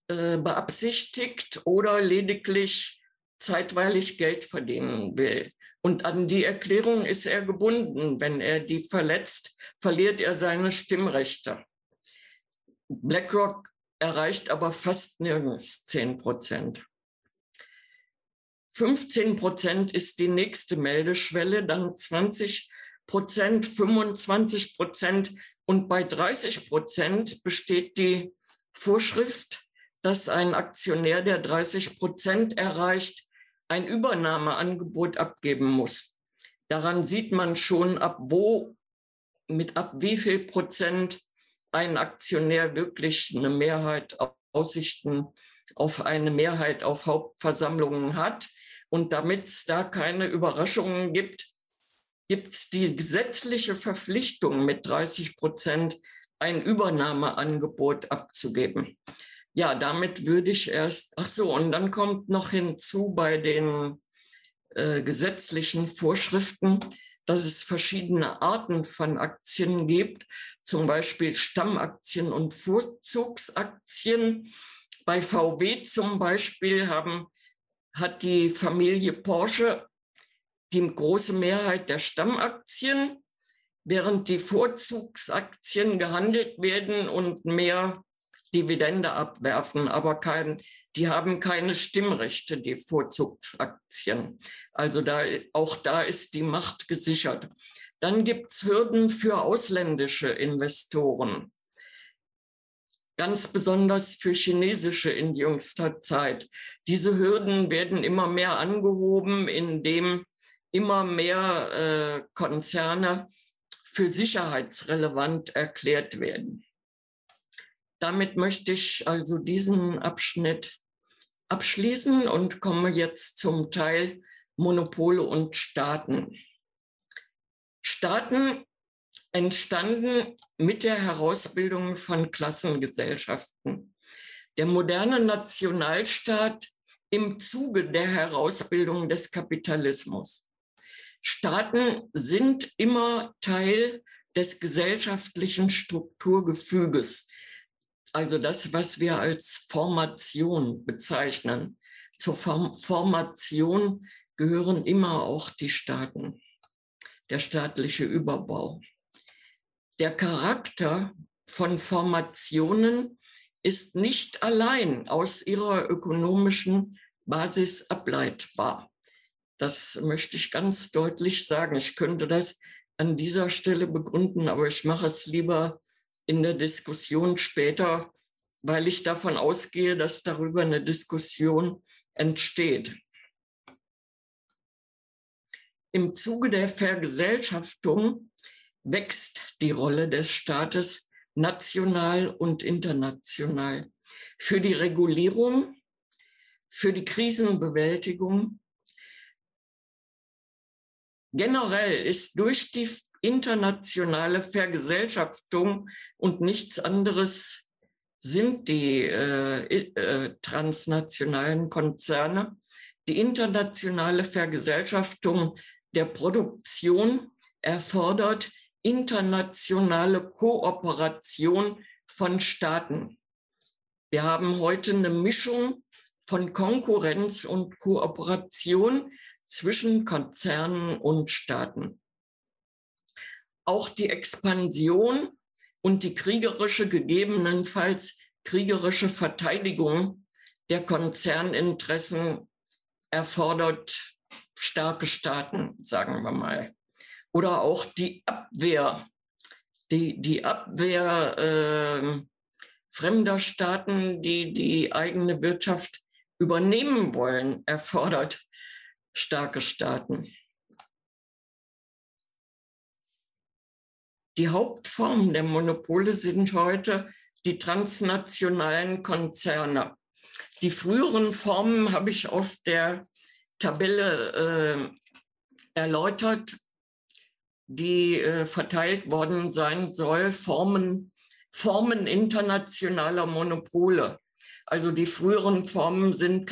äh, beabsichtigt oder lediglich zeitweilig Geld verdienen will. Und an die Erklärung ist er gebunden. Wenn er die verletzt, verliert er seine Stimmrechte. BlackRock erreicht aber fast nirgends 10 Prozent. 15 Prozent ist die nächste Meldeschwelle, dann 20 Prozent, 25 Prozent und bei 30 Prozent besteht die Vorschrift, dass ein Aktionär, der 30 Prozent erreicht, ein Übernahmeangebot abgeben muss. Daran sieht man schon, ab wo, mit ab wie viel Prozent ein Aktionär wirklich eine Mehrheit, Aussichten auf eine Mehrheit auf Hauptversammlungen hat. Und damit es da keine Überraschungen gibt, gibt es die gesetzliche Verpflichtung, mit 30 Prozent ein Übernahmeangebot abzugeben ja, damit würde ich erst, ach so, und dann kommt noch hinzu bei den äh, gesetzlichen Vorschriften, dass es verschiedene Arten von Aktien gibt, zum Beispiel Stammaktien und Vorzugsaktien. Bei VW zum Beispiel haben, hat die Familie Porsche die große Mehrheit der Stammaktien, während die Vorzugsaktien gehandelt werden und mehr Dividende abwerfen, aber kein, die haben keine Stimmrechte, die Vorzugsaktien. Also da, auch da ist die Macht gesichert. Dann gibt es Hürden für ausländische Investoren, ganz besonders für chinesische in jüngster Zeit. Diese Hürden werden immer mehr angehoben, indem immer mehr äh, Konzerne für sicherheitsrelevant erklärt werden. Damit möchte ich also diesen Abschnitt abschließen und komme jetzt zum Teil Monopole und Staaten. Staaten entstanden mit der Herausbildung von Klassengesellschaften. Der moderne Nationalstaat im Zuge der Herausbildung des Kapitalismus. Staaten sind immer Teil des gesellschaftlichen Strukturgefüges. Also das, was wir als Formation bezeichnen. Zur Form Formation gehören immer auch die Staaten, der staatliche Überbau. Der Charakter von Formationen ist nicht allein aus ihrer ökonomischen Basis ableitbar. Das möchte ich ganz deutlich sagen. Ich könnte das an dieser Stelle begründen, aber ich mache es lieber in der Diskussion später, weil ich davon ausgehe, dass darüber eine Diskussion entsteht. Im Zuge der Vergesellschaftung wächst die Rolle des Staates national und international für die Regulierung, für die Krisenbewältigung. Generell ist durch die internationale Vergesellschaftung und nichts anderes sind die äh, äh, transnationalen Konzerne, die internationale Vergesellschaftung der Produktion erfordert internationale Kooperation von Staaten. Wir haben heute eine Mischung von Konkurrenz und Kooperation zwischen Konzernen und Staaten. Auch die Expansion und die kriegerische, gegebenenfalls kriegerische Verteidigung der Konzerninteressen erfordert starke Staaten, sagen wir mal. Oder auch die Abwehr, die, die Abwehr äh, fremder Staaten, die die eigene Wirtschaft übernehmen wollen, erfordert starke Staaten. Die Hauptformen der Monopole sind heute die transnationalen Konzerne. Die früheren Formen habe ich auf der Tabelle äh, erläutert, die äh, verteilt worden sein soll, Formen, Formen internationaler Monopole. Also die früheren Formen sind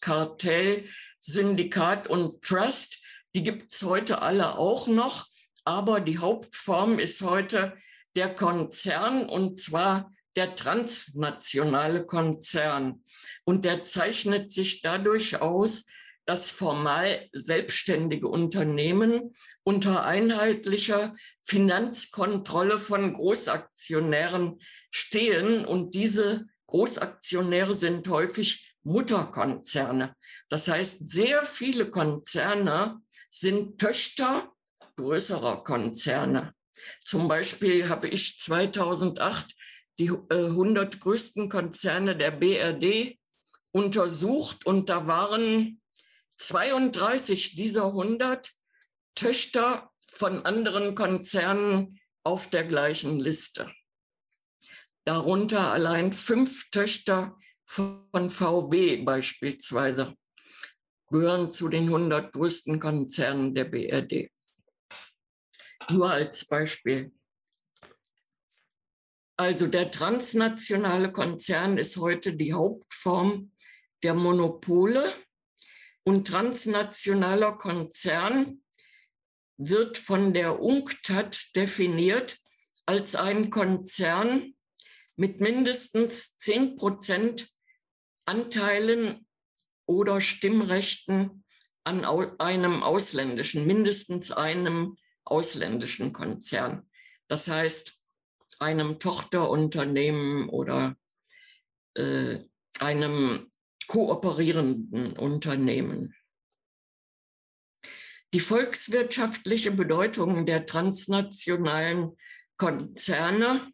Kartell, Syndikat und Trust. Die gibt es heute alle auch noch, aber die Hauptform ist heute der Konzern und zwar der transnationale Konzern. Und der zeichnet sich dadurch aus, dass formal selbstständige Unternehmen unter einheitlicher Finanzkontrolle von Großaktionären stehen. Und diese Großaktionäre sind häufig Mutterkonzerne. Das heißt, sehr viele Konzerne sind Töchter größerer Konzerne. Zum Beispiel habe ich 2008 die 100 äh, größten Konzerne der BRD untersucht und da waren 32 dieser 100 Töchter von anderen Konzernen auf der gleichen Liste. Darunter allein fünf Töchter von VW beispielsweise gehören zu den 100 größten Konzernen der BRD. Nur als Beispiel. Also der transnationale Konzern ist heute die Hauptform der Monopole und transnationaler Konzern wird von der UNCTAD definiert als ein Konzern, mit mindestens 10 Prozent Anteilen oder Stimmrechten an einem ausländischen, mindestens einem ausländischen Konzern. Das heißt, einem Tochterunternehmen oder äh, einem kooperierenden Unternehmen. Die volkswirtschaftliche Bedeutung der transnationalen Konzerne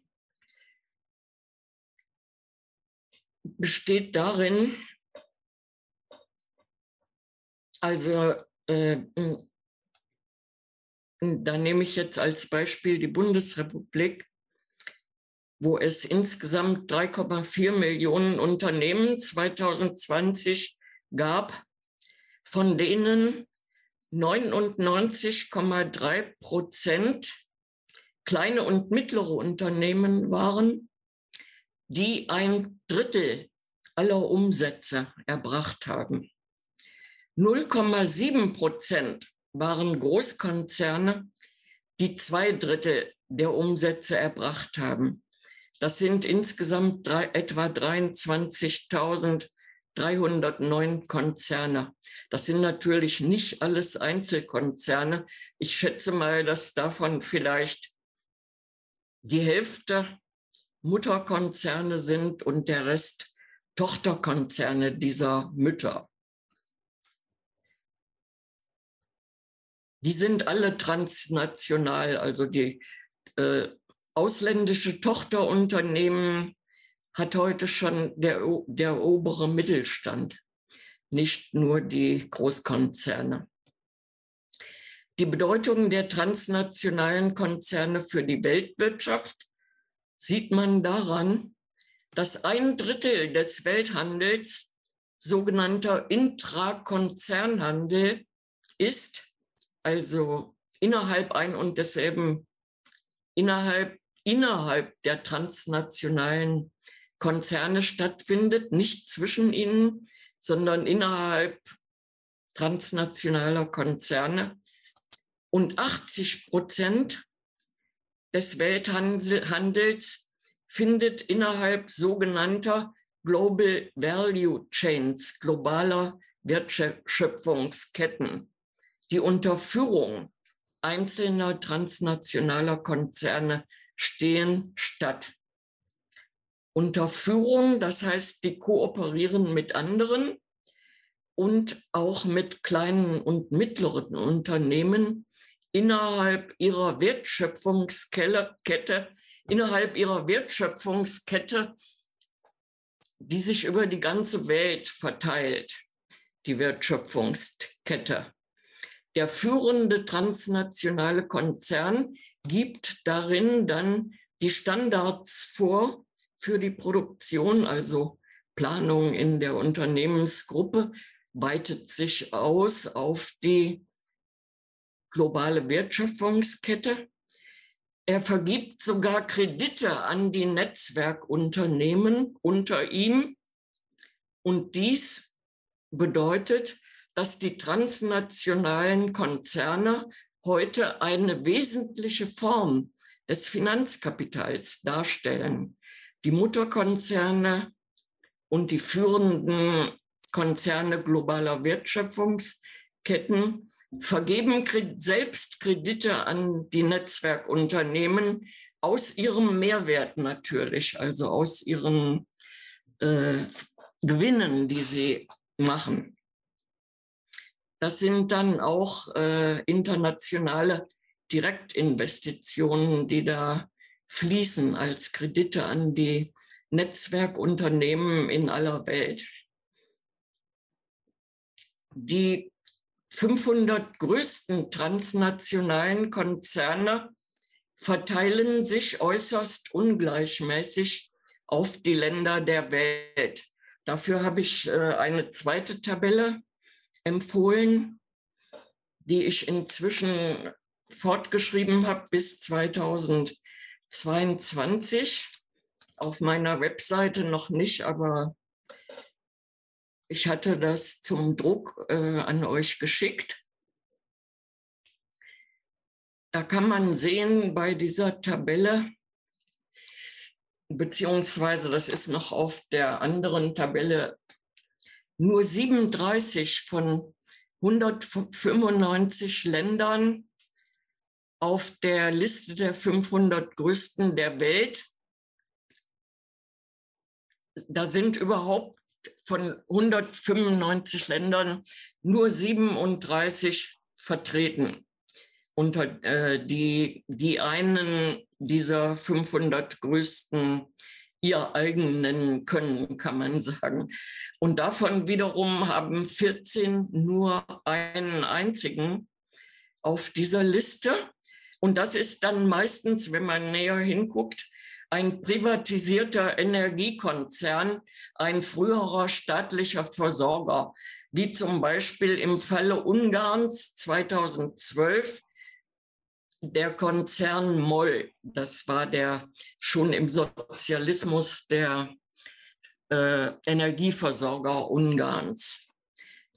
besteht darin, also äh, da nehme ich jetzt als Beispiel die Bundesrepublik, wo es insgesamt 3,4 Millionen Unternehmen 2020 gab, von denen 99,3 Prozent kleine und mittlere Unternehmen waren die ein Drittel aller Umsätze erbracht haben. 0,7 Prozent waren Großkonzerne, die zwei Drittel der Umsätze erbracht haben. Das sind insgesamt drei, etwa 23.309 Konzerne. Das sind natürlich nicht alles Einzelkonzerne. Ich schätze mal, dass davon vielleicht die Hälfte Mutterkonzerne sind und der Rest Tochterkonzerne dieser Mütter. Die sind alle transnational, also die äh, ausländische Tochterunternehmen hat heute schon der, der obere Mittelstand, nicht nur die Großkonzerne. Die Bedeutung der transnationalen Konzerne für die Weltwirtschaft sieht man daran, dass ein Drittel des Welthandels sogenannter Intrakonzernhandel ist, also innerhalb ein und desselben, innerhalb, innerhalb der transnationalen Konzerne stattfindet, nicht zwischen ihnen, sondern innerhalb transnationaler Konzerne. Und 80 Prozent des Welthandels findet innerhalb sogenannter Global Value Chains, globaler Wertschöpfungsketten, die unter Führung einzelner transnationaler Konzerne stehen, statt. Unter Führung, das heißt, die kooperieren mit anderen und auch mit kleinen und mittleren Unternehmen, innerhalb ihrer Wertschöpfungskette, innerhalb ihrer Wertschöpfungskette, die sich über die ganze Welt verteilt, die Wertschöpfungskette. Der führende transnationale Konzern gibt darin dann die Standards vor für die Produktion, also Planung in der Unternehmensgruppe, weitet sich aus auf die globale Wertschöpfungskette. Er vergibt sogar Kredite an die Netzwerkunternehmen unter ihm. Und dies bedeutet, dass die transnationalen Konzerne heute eine wesentliche Form des Finanzkapitals darstellen. Die Mutterkonzerne und die führenden Konzerne globaler Wertschöpfungsketten vergeben selbst Kredite an die Netzwerkunternehmen aus ihrem Mehrwert natürlich, also aus ihren äh, Gewinnen, die sie machen. Das sind dann auch äh, internationale Direktinvestitionen, die da fließen als Kredite an die Netzwerkunternehmen in aller Welt. Die 500 größten transnationalen Konzerne verteilen sich äußerst ungleichmäßig auf die Länder der Welt. Dafür habe ich äh, eine zweite Tabelle empfohlen, die ich inzwischen fortgeschrieben habe bis 2022. Auf meiner Webseite noch nicht, aber ich hatte das zum Druck äh, an euch geschickt. Da kann man sehen bei dieser Tabelle, beziehungsweise das ist noch auf der anderen Tabelle, nur 37 von 195 Ländern auf der Liste der 500 größten der Welt. Da sind überhaupt von 195 Ländern nur 37 vertreten. Unter äh, die, die einen dieser 500 größten ihr eigen nennen können, kann man sagen. Und davon wiederum haben 14 nur einen einzigen auf dieser Liste. Und das ist dann meistens, wenn man näher hinguckt, ein privatisierter Energiekonzern, ein früherer staatlicher Versorger, wie zum Beispiel im Falle Ungarns 2012 der Konzern Moll. Das war der schon im Sozialismus der äh, Energieversorger Ungarns.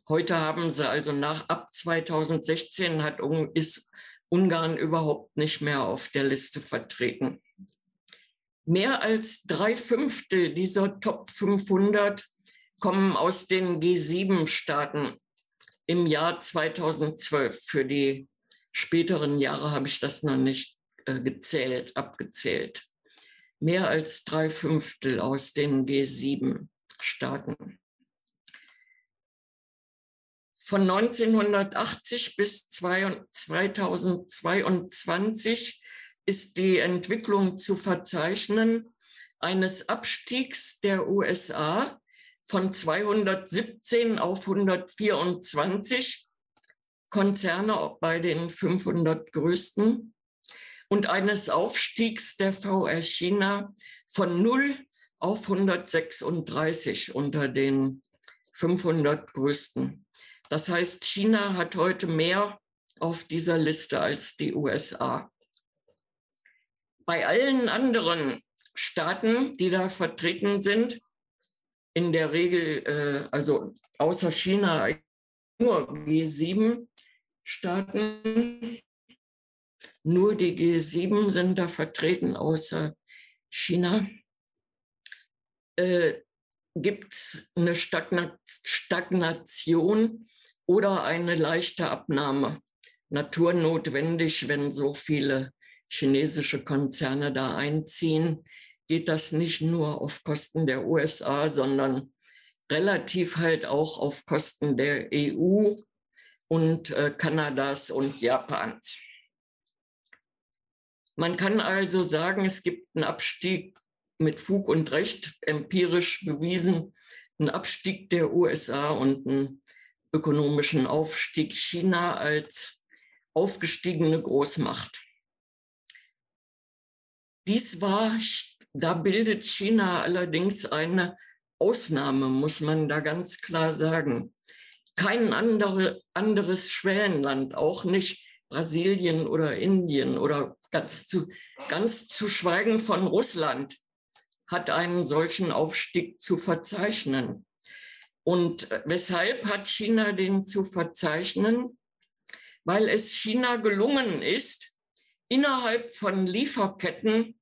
Heute haben sie also nach ab 2016 hat, ist Ungarn überhaupt nicht mehr auf der Liste vertreten. Mehr als drei Fünftel dieser Top 500 kommen aus den G7-Staaten im Jahr 2012. Für die späteren Jahre habe ich das noch nicht äh, gezählt, abgezählt. Mehr als drei Fünftel aus den G7-Staaten. Von 1980 bis 2022 ist die Entwicklung zu verzeichnen eines Abstiegs der USA von 217 auf 124 Konzerne bei den 500 größten und eines Aufstiegs der VR China von 0 auf 136 unter den 500 größten. Das heißt, China hat heute mehr auf dieser Liste als die USA. Bei allen anderen Staaten, die da vertreten sind, in der Regel, äh, also außer China, nur G7-Staaten. Nur die G7 sind da vertreten, außer China. Äh, Gibt es eine Stagna Stagnation oder eine leichte Abnahme? Naturnotwendig, wenn so viele chinesische Konzerne da einziehen geht das nicht nur auf Kosten der USA, sondern relativ halt auch auf Kosten der EU und äh, Kanadas und Japans. Man kann also sagen, es gibt einen Abstieg mit Fug und Recht, empirisch bewiesen, einen Abstieg der USA und einen ökonomischen Aufstieg China als aufgestiegene Großmacht. Dies war da bildet China allerdings eine Ausnahme, muss man da ganz klar sagen. Kein andere, anderes Schwellenland, auch nicht Brasilien oder Indien oder ganz zu, ganz zu schweigen von Russland, hat einen solchen Aufstieg zu verzeichnen. Und weshalb hat China den zu verzeichnen? Weil es China gelungen ist, innerhalb von Lieferketten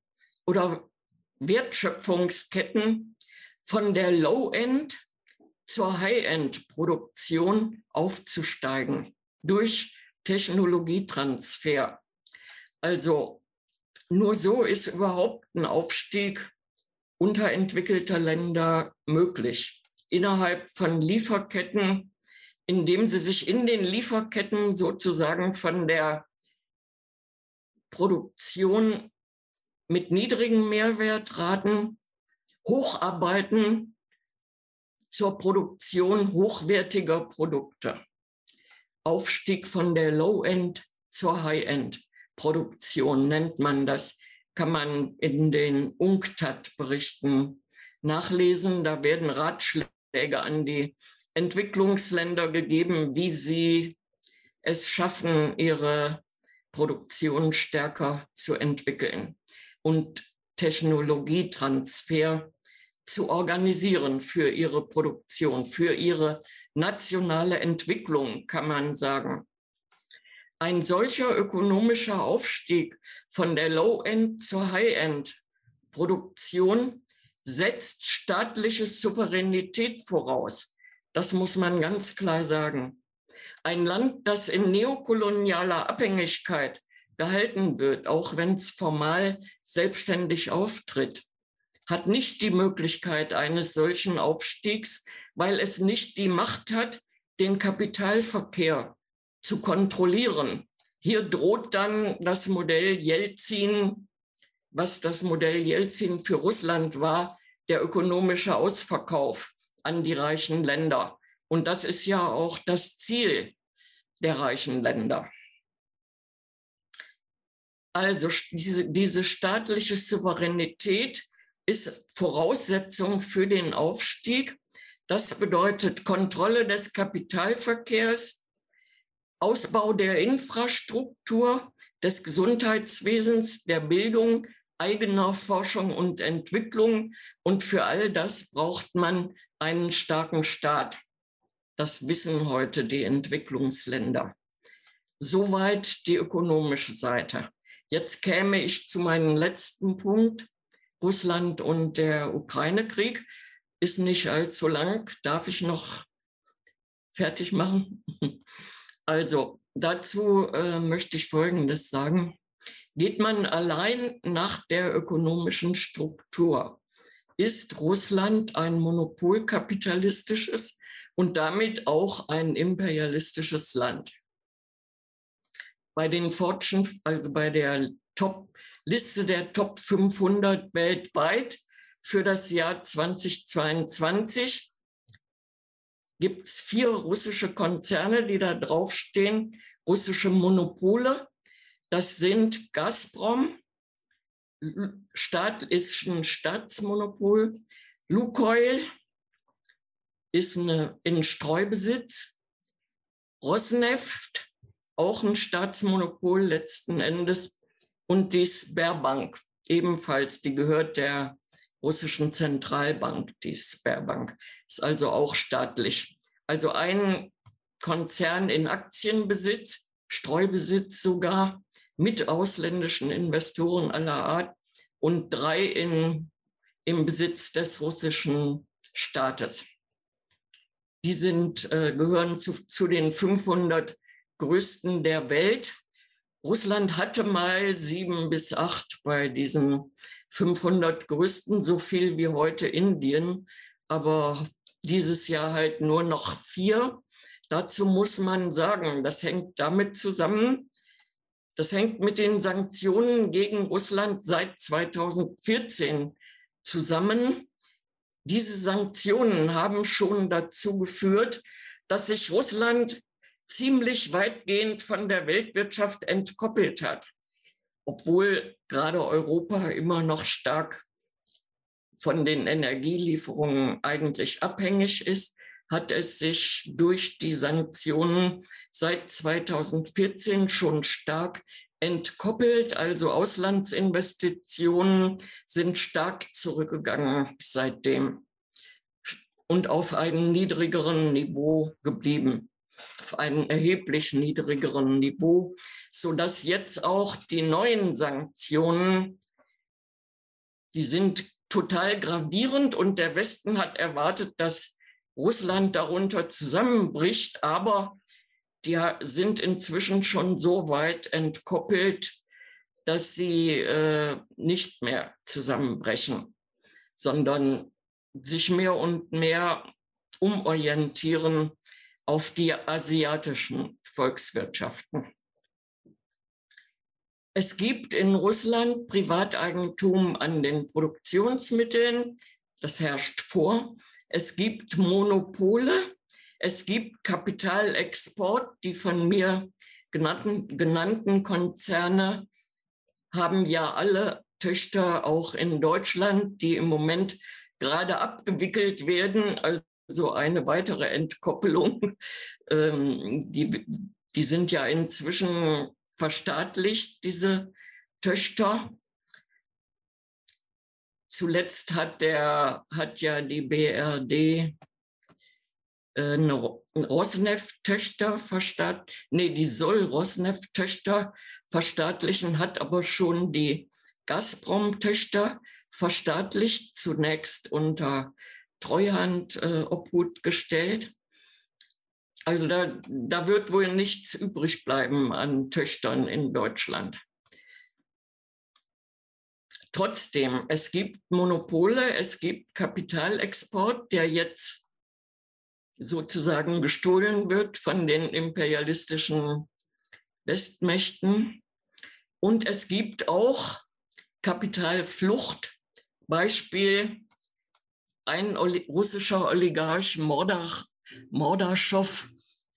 oder Wertschöpfungsketten von der Low-End zur High-End-Produktion aufzusteigen durch Technologietransfer. Also nur so ist überhaupt ein Aufstieg unterentwickelter Länder möglich. Innerhalb von Lieferketten, indem sie sich in den Lieferketten sozusagen von der Produktion mit niedrigen Mehrwertraten hocharbeiten zur Produktion hochwertiger Produkte. Aufstieg von der Low-End zur High-End-Produktion nennt man das, kann man in den UNCTAD-Berichten nachlesen. Da werden Ratschläge an die Entwicklungsländer gegeben, wie sie es schaffen, ihre Produktion stärker zu entwickeln und Technologietransfer zu organisieren für ihre Produktion, für ihre nationale Entwicklung, kann man sagen. Ein solcher ökonomischer Aufstieg von der Low-End zur High-End-Produktion setzt staatliche Souveränität voraus. Das muss man ganz klar sagen. Ein Land, das in neokolonialer Abhängigkeit gehalten wird, auch wenn es formal selbstständig auftritt, hat nicht die Möglichkeit eines solchen Aufstiegs, weil es nicht die Macht hat, den Kapitalverkehr zu kontrollieren. Hier droht dann das Modell Jelzin, was das Modell Jelzin für Russland war, der ökonomische Ausverkauf an die reichen Länder. Und das ist ja auch das Ziel der reichen Länder. Also diese, diese staatliche Souveränität ist Voraussetzung für den Aufstieg. Das bedeutet Kontrolle des Kapitalverkehrs, Ausbau der Infrastruktur, des Gesundheitswesens, der Bildung, eigener Forschung und Entwicklung. Und für all das braucht man einen starken Staat. Das wissen heute die Entwicklungsländer. Soweit die ökonomische Seite. Jetzt käme ich zu meinem letzten Punkt. Russland und der Ukraine-Krieg ist nicht allzu lang. Darf ich noch fertig machen? [LAUGHS] Also dazu äh, möchte ich Folgendes sagen. Geht man allein nach der ökonomischen Struktur, ist Russland ein monopolkapitalistisches und damit auch ein imperialistisches Land. Bei den Fortune, also bei der Top Liste der Top 500 weltweit für das Jahr 2022 gibt es vier russische Konzerne, die da draufstehen, russische Monopole. Das sind Gazprom, Staat ist ein Staatsmonopol, Lukoil ist eine, in Streubesitz, Rosneft, auch ein Staatsmonopol letzten Endes, und die Sberbank, ebenfalls, die gehört der russischen Zentralbank, die Sberbank, ist also auch staatlich. Also ein Konzern in Aktienbesitz, Streubesitz sogar, mit ausländischen Investoren aller Art und drei in, im Besitz des russischen Staates. Die sind, äh, gehören zu, zu den 500 größten der Welt. Russland hatte mal sieben bis acht bei diesen 500 größten, so viel wie heute Indien, aber dieses Jahr halt nur noch vier. Dazu muss man sagen, das hängt damit zusammen, das hängt mit den Sanktionen gegen Russland seit 2014 zusammen. Diese Sanktionen haben schon dazu geführt, dass sich Russland ziemlich weitgehend von der Weltwirtschaft entkoppelt hat, obwohl gerade Europa immer noch stark von den Energielieferungen eigentlich abhängig ist hat es sich durch die Sanktionen seit 2014 schon stark entkoppelt. Also Auslandsinvestitionen sind stark zurückgegangen seitdem und auf einem niedrigeren Niveau geblieben, auf einem erheblich niedrigeren Niveau, sodass jetzt auch die neuen Sanktionen, die sind total gravierend und der Westen hat erwartet, dass Russland darunter zusammenbricht, aber die sind inzwischen schon so weit entkoppelt, dass sie äh, nicht mehr zusammenbrechen, sondern sich mehr und mehr umorientieren auf die asiatischen Volkswirtschaften. Es gibt in Russland Privateigentum an den Produktionsmitteln. Das herrscht vor. Es gibt Monopole, es gibt Kapitalexport. Die von mir genannten, genannten Konzerne haben ja alle Töchter auch in Deutschland, die im Moment gerade abgewickelt werden. Also eine weitere Entkoppelung. [LAUGHS] Ähm, die, die sind ja inzwischen verstaatlicht, diese Töchter. Zuletzt hat, der, hat ja die BRD äh, eine Rosneft-Töchter verstaatlichen, nee, die soll Rosneft-Töchter verstaatlichen, hat aber schon die Gazprom-Töchter verstaatlicht, zunächst unter Treuhandobhut äh, gestellt. Also da, da wird wohl nichts übrig bleiben an Töchtern in Deutschland. Trotzdem, es gibt Monopole, es gibt Kapitalexport, der jetzt sozusagen gestohlen wird von den imperialistischen Westmächten. Und es gibt auch Kapitalflucht. Beispiel ein russischer Oligarch Mordach, Mordaschow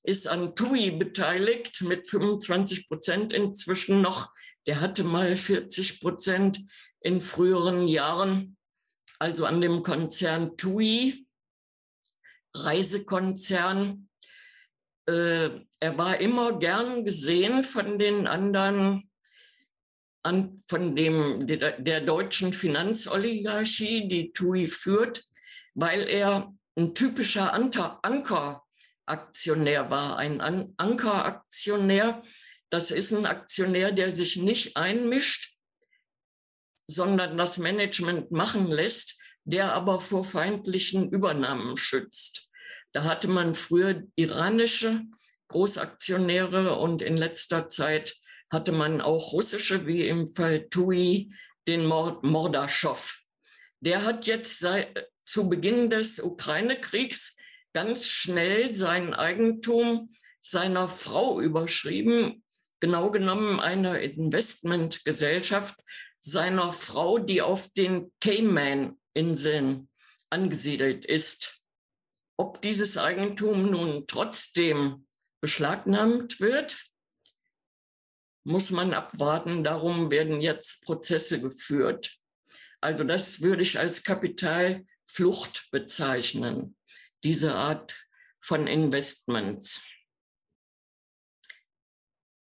ist an TUI beteiligt mit 25 Prozent inzwischen noch. Der hatte mal 40 Prozent in früheren Jahren, also an dem Konzern TUI, Reisekonzern. Äh, er war immer gern gesehen von den anderen, an, von dem, der deutschen Finanzoligarchie, die TUI führt, weil er ein typischer Ankeraktionär war, ein Ankeraktionär, Das ist ein Aktionär, der sich nicht einmischt, sondern das Management machen lässt, der aber vor feindlichen Übernahmen schützt. Da hatte man früher iranische Großaktionäre und in letzter Zeit hatte man auch russische, wie im Fall TUI, den Mordaschow. Der hat jetzt zu Beginn des Ukraine-Kriegs ganz schnell sein Eigentum seiner Frau überschrieben, genau genommen einer Investmentgesellschaft seiner Frau, die auf den Cayman-Inseln angesiedelt ist. Ob dieses Eigentum nun trotzdem beschlagnahmt wird, muss man abwarten. Darum werden jetzt Prozesse geführt. Also das würde ich als Kapitalflucht bezeichnen, diese Art von Investments.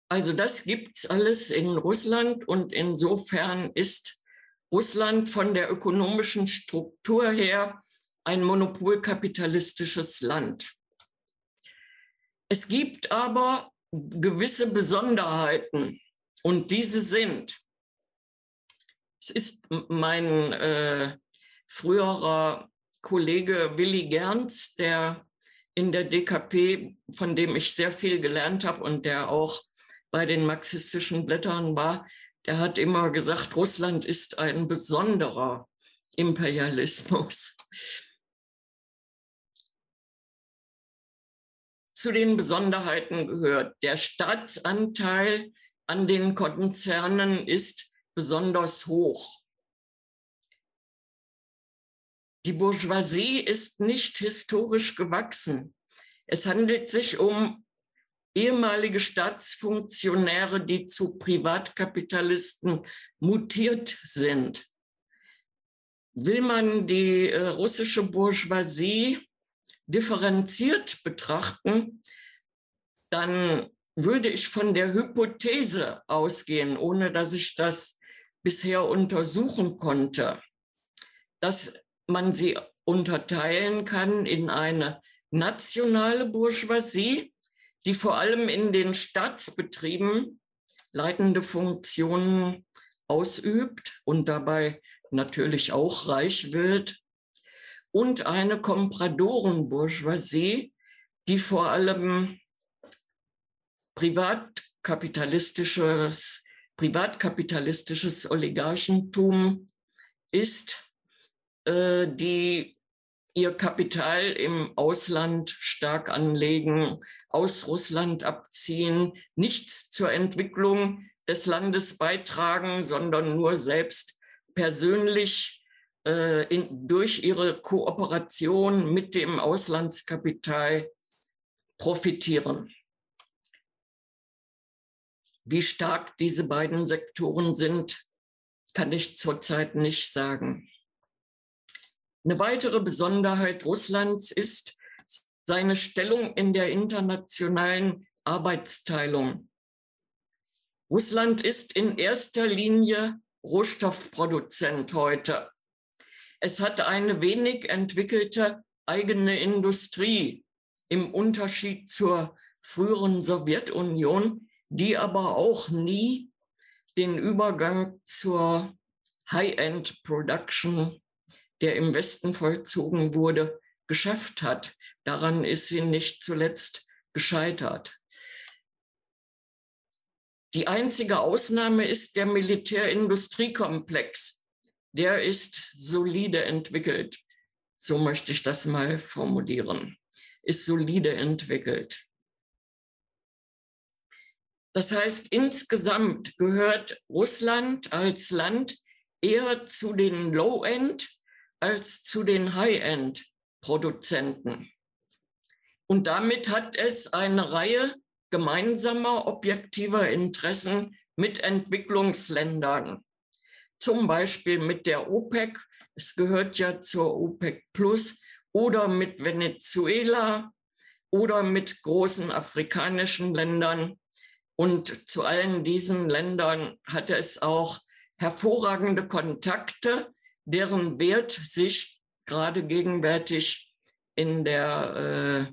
Also das gibt es alles in Russland und insofern ist Russland von der ökonomischen Struktur her ein monopolkapitalistisches Land. Es gibt aber gewisse Besonderheiten und diese sind, es ist mein äh, früherer Kollege Willi Gerns, der in der DKP, von dem ich sehr viel gelernt habe und der auch bei den marxistischen Blättern war, der hat immer gesagt, Russland ist ein besonderer Imperialismus. Zu den Besonderheiten gehört, der Staatsanteil an den Konzernen ist besonders hoch. Die Bourgeoisie ist nicht historisch gewachsen. Es handelt sich um ehemalige Staatsfunktionäre, die zu Privatkapitalisten mutiert sind. Will man die äh, russische Bourgeoisie differenziert betrachten, dann würde ich von der Hypothese ausgehen, ohne dass ich das bisher untersuchen konnte, dass man sie unterteilen kann in eine nationale Bourgeoisie, die vor allem in den Staatsbetrieben leitende Funktionen ausübt und dabei natürlich auch reich wird, und eine Kompradorenbourgeoisie, die vor allem privatkapitalistisches, privatkapitalistisches Oligarchentum ist, äh, die ihr Kapital im Ausland stark anlegen, aus Russland abziehen, nichts zur Entwicklung des Landes beitragen, sondern nur selbst persönlich äh, in, durch ihre Kooperation mit dem Auslandskapital profitieren. Wie stark diese beiden Sektoren sind, kann ich zurzeit nicht sagen. Eine weitere Besonderheit Russlands ist seine Stellung in der internationalen Arbeitsteilung. Russland ist in erster Linie Rohstoffproduzent heute. Es hat eine wenig entwickelte eigene Industrie im Unterschied zur früheren Sowjetunion, die aber auch nie den Übergang zur High-End Production der im Westen vollzogen wurde, geschafft hat. Daran ist sie nicht zuletzt gescheitert. Die einzige Ausnahme ist der Militärindustriekomplex. Der ist solide entwickelt. So möchte ich das mal formulieren. Ist solide entwickelt. Das heißt, insgesamt gehört Russland als Land eher zu den Low-End als zu den High-End-Produzenten. Und damit hat es eine Reihe gemeinsamer objektiver Interessen mit Entwicklungsländern. Zum Beispiel mit der OPEC, es gehört ja zur OPEC Plus, oder mit Venezuela oder mit großen afrikanischen Ländern. Und zu allen diesen Ländern hat es auch hervorragende Kontakte deren Wert sich gerade gegenwärtig in der äh,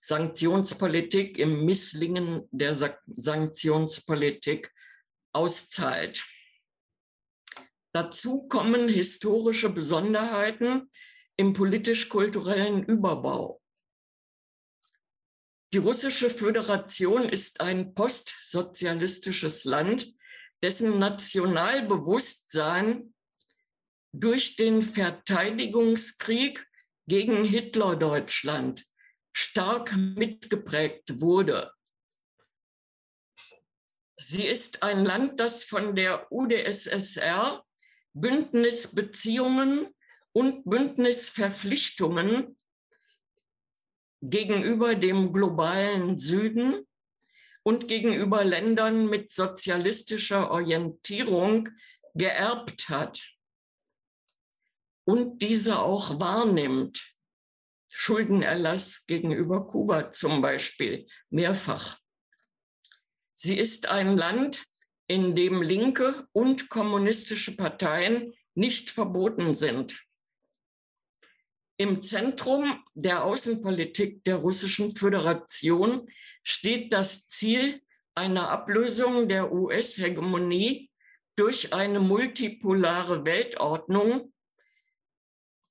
Sanktionspolitik im Misslingen der Sanktionspolitik auszahlt. Dazu kommen historische Besonderheiten im politisch-kulturellen Überbau. Die russische Föderation ist ein postsozialistisches Land, dessen Nationalbewusstsein durch den Verteidigungskrieg gegen Hitlerdeutschland stark mitgeprägt wurde. Sie ist ein Land, das von der UdSSR Bündnisbeziehungen und Bündnisverpflichtungen gegenüber dem globalen Süden und gegenüber Ländern mit sozialistischer Orientierung geerbt hat und diese auch wahrnimmt. Schuldenerlass gegenüber Kuba zum Beispiel, mehrfach. Sie ist ein Land, in dem linke und kommunistische Parteien nicht verboten sind. Im Zentrum der Außenpolitik der Russischen Föderation steht das Ziel einer Ablösung der US-Hegemonie durch eine multipolare Weltordnung.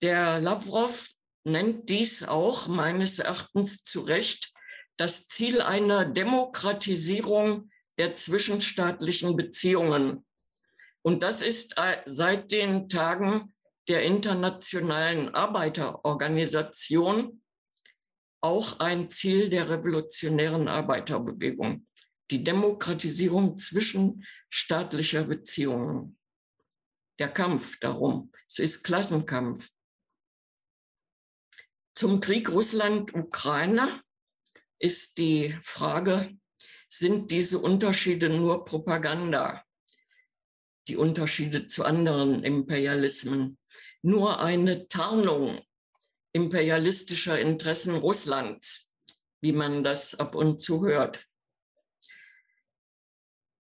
Der Lavrov nennt dies auch meines Erachtens zu Recht das Ziel einer Demokratisierung der zwischenstaatlichen Beziehungen. Und das ist äh, seit den Tagen der Internationalen Arbeiterorganisation auch ein Ziel der revolutionären Arbeiterbewegung, die Demokratisierung zwischenstaatlicher Beziehungen. Der Kampf darum, es ist Klassenkampf. Zum Krieg Russland-Ukraine ist die Frage, sind diese Unterschiede nur Propaganda? Die Unterschiede zu anderen Imperialismen. Nur eine Tarnung imperialistischer Interessen Russlands, wie man das ab und zu hört.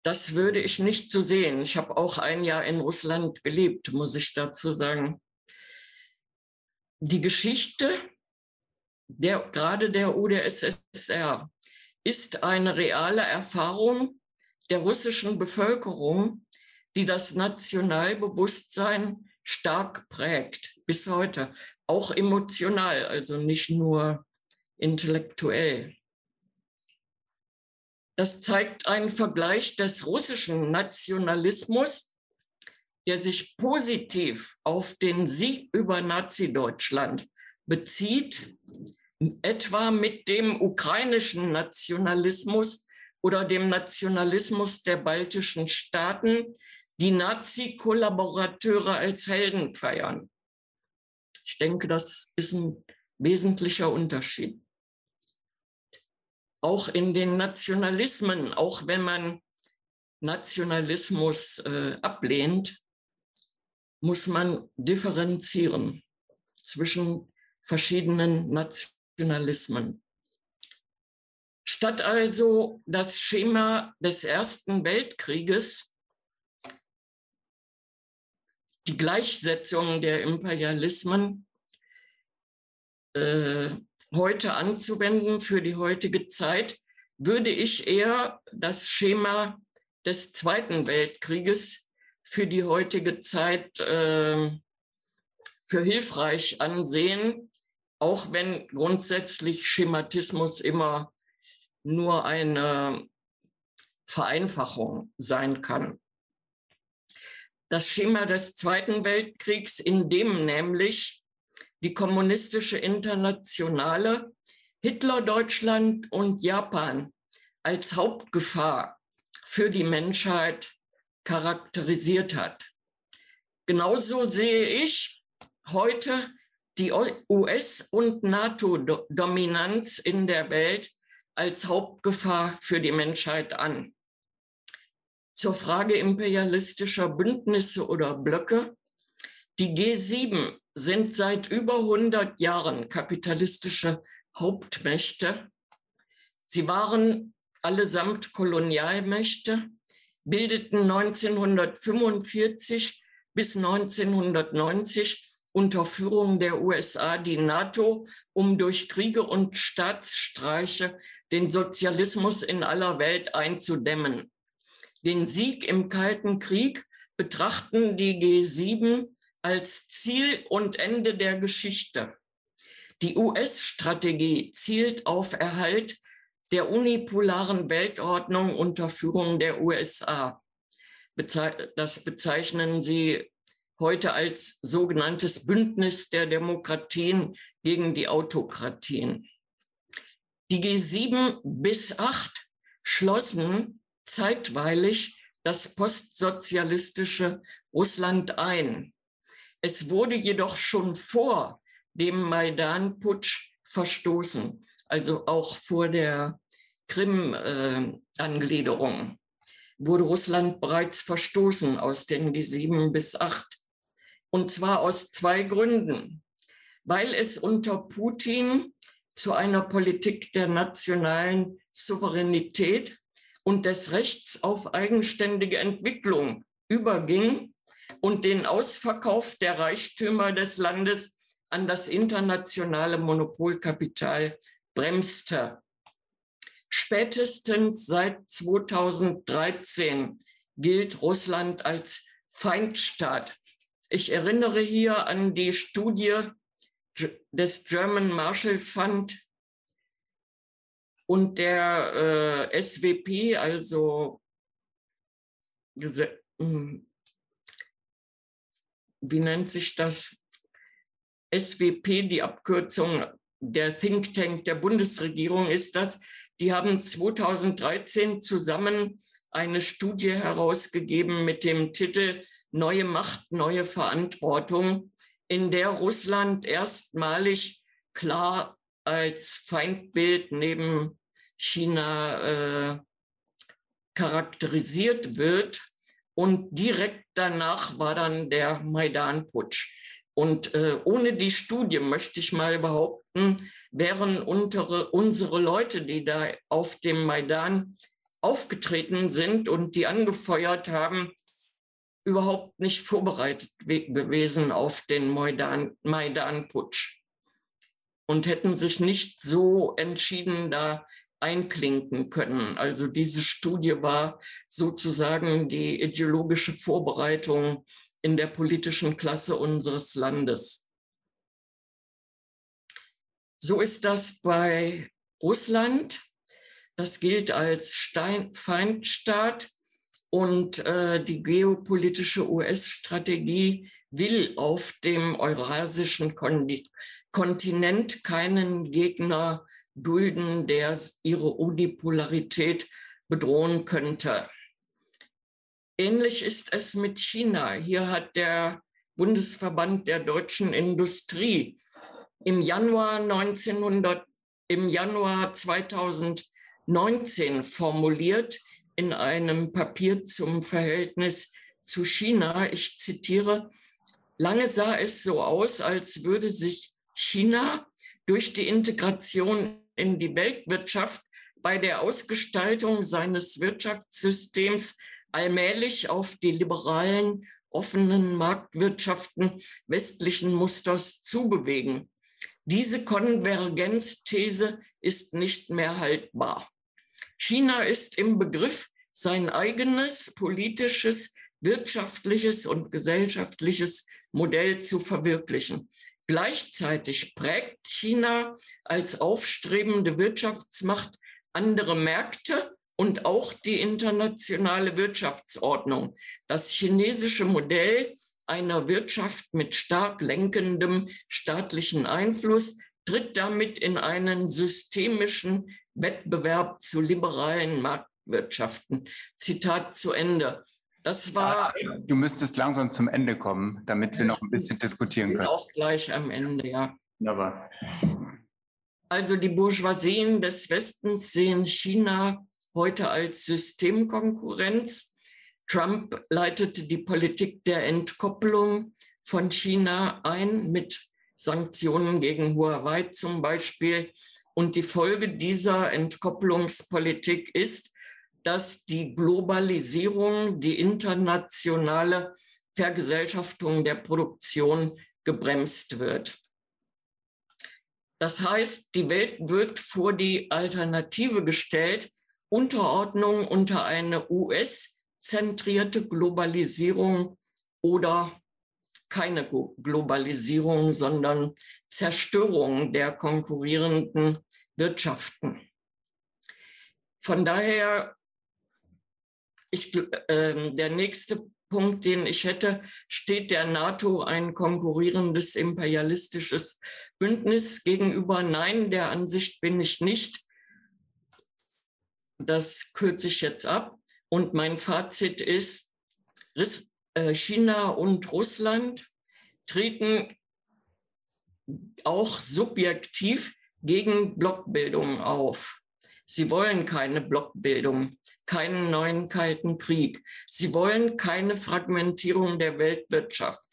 Das würde ich nicht so sehen. Ich habe auch ein Jahr in Russland gelebt, muss ich dazu sagen. Die Geschichte der, gerade der UdSSR ist eine reale Erfahrung der russischen Bevölkerung, die das Nationalbewusstsein stark prägt bis heute, auch emotional, also nicht nur intellektuell. Das zeigt einen Vergleich des russischen Nationalismus, der sich positiv auf den Sieg über Nazi-Deutschland bezieht, etwa mit dem ukrainischen Nationalismus oder dem Nationalismus der baltischen Staaten, die Nazi-Kollaborateure als Helden feiern. Ich denke, das ist ein wesentlicher Unterschied. Auch in den Nationalismen, auch wenn man Nationalismus äh, ablehnt, muss man differenzieren zwischen verschiedenen Nationalismen. Statt also das Schema des Ersten Weltkrieges, die Gleichsetzung der Imperialismen äh, heute anzuwenden für die heutige Zeit, würde ich eher das Schema des Zweiten Weltkrieges für die heutige Zeit äh, für hilfreich ansehen, auch wenn grundsätzlich Schematismus immer nur eine Vereinfachung sein kann. Das Schema des Zweiten Weltkriegs, in dem nämlich die kommunistische Internationale Hitler-Deutschland und Japan als Hauptgefahr für die Menschheit charakterisiert hat. Genauso sehe ich heute die US- und NATO-Dominanz in der Welt als Hauptgefahr für die Menschheit an. Zur Frage imperialistischer Bündnisse oder Blöcke. Die G7 sind seit über 100 Jahren kapitalistische Hauptmächte. Sie waren allesamt Kolonialmächte, bildeten 1945 bis 1990 unter Führung der USA die NATO, um durch Kriege und Staatsstreiche den Sozialismus in aller Welt einzudämmen. Den Sieg im Kalten Krieg betrachten die G7 als Ziel und Ende der Geschichte. Die US-Strategie zielt auf Erhalt der unipolaren Weltordnung unter Führung der USA. Das bezeichnen sie heute als sogenanntes Bündnis der Demokratien gegen die Autokratien. Die G7 bis 8 schlossen zeitweilig das postsozialistische Russland ein. Es wurde jedoch schon vor dem Maidan-Putsch verstoßen, also auch vor der Krim-Angliederung. Äh, wurde Russland bereits verstoßen aus den G7 bis 8. Und zwar aus zwei Gründen. Weil es unter Putin zu einer Politik der nationalen Souveränität und des Rechts auf eigenständige Entwicklung überging und den Ausverkauf der Reichtümer des Landes an das internationale Monopolkapital bremste. Spätestens seit 2013 gilt Russland als Feindstaat. Ich erinnere hier an die Studie des German Marshall Fund und der äh, SWP, also hm, wie nennt sich das? SWP, die Abkürzung der Think Tank der Bundesregierung ist das, die haben 2013 zusammen eine Studie herausgegeben mit dem Titel Neue Macht, neue Verantwortung, in der Russland erstmalig klar als Feindbild neben China äh, charakterisiert wird. Und direkt danach war dann der Maidan-Putsch. Und äh, ohne die Studie möchte ich mal behaupten, wären unsere, unsere Leute, die da auf dem Maidan aufgetreten sind und die angefeuert haben, überhaupt nicht vorbereitet gewesen auf den Maidan-Putsch und hätten sich nicht so entschieden da einklinken können. Also diese Studie war sozusagen die ideologische Vorbereitung in der politischen Klasse unseres Landes. So ist das bei Russland. Das gilt als Stein Feindstaat und äh, die geopolitische US-Strategie will auf dem eurasischen Kontinent keinen Gegner dulden, der ihre Unipolarität bedrohen könnte. Ähnlich ist es mit China. Hier hat der Bundesverband der deutschen Industrie im Januar 1900, im Januar 2019 formuliert in einem Papier zum Verhältnis zu China. Ich zitiere, lange sah es so aus, als würde sich China durch die Integration in die Weltwirtschaft bei der Ausgestaltung seines Wirtschaftssystems allmählich auf die liberalen, offenen Marktwirtschaften westlichen Musters zubewegen. Diese Konvergenzthese ist nicht mehr haltbar. China ist im Begriff, sein eigenes politisches, wirtschaftliches und gesellschaftliches Modell zu verwirklichen. Gleichzeitig prägt China als aufstrebende Wirtschaftsmacht andere Märkte und auch die internationale Wirtschaftsordnung. Das chinesische Modell einer Wirtschaft mit stark lenkendem staatlichen Einfluss tritt damit in einen systemischen Wettbewerb zu liberalen Marktwirtschaften. Zitat zu Ende. Das war. Du müsstest langsam zum Ende kommen, damit wir noch ein bisschen diskutieren können. Auch gleich am Ende, ja. Aber. Also die Bourgeoisien des Westens sehen China heute als Systemkonkurrenz Trump leitete die Politik der Entkopplung von China ein mit Sanktionen gegen Huawei zum Beispiel. Und die Folge dieser Entkopplungspolitik ist, dass die Globalisierung, die internationale Vergesellschaftung der Produktion gebremst wird. Das heißt, die Welt wird vor die Alternative gestellt, Unterordnung unter eine US-zentrierte Globalisierung oder keine Globalisierung, sondern Zerstörung der konkurrierenden Wirtschaften. Von daher, ich, äh, der nächste Punkt, den ich hätte, steht der NATO ein konkurrierendes imperialistisches Bündnis gegenüber? Nein, der Ansicht bin ich nicht. Das kürze ich jetzt ab. Und mein Fazit ist, äh, China und Russland treten auch subjektiv gegen Blockbildung auf. Sie wollen keine Blockbildung, keinen neuen Kalten Krieg. Sie wollen keine Fragmentierung der Weltwirtschaft.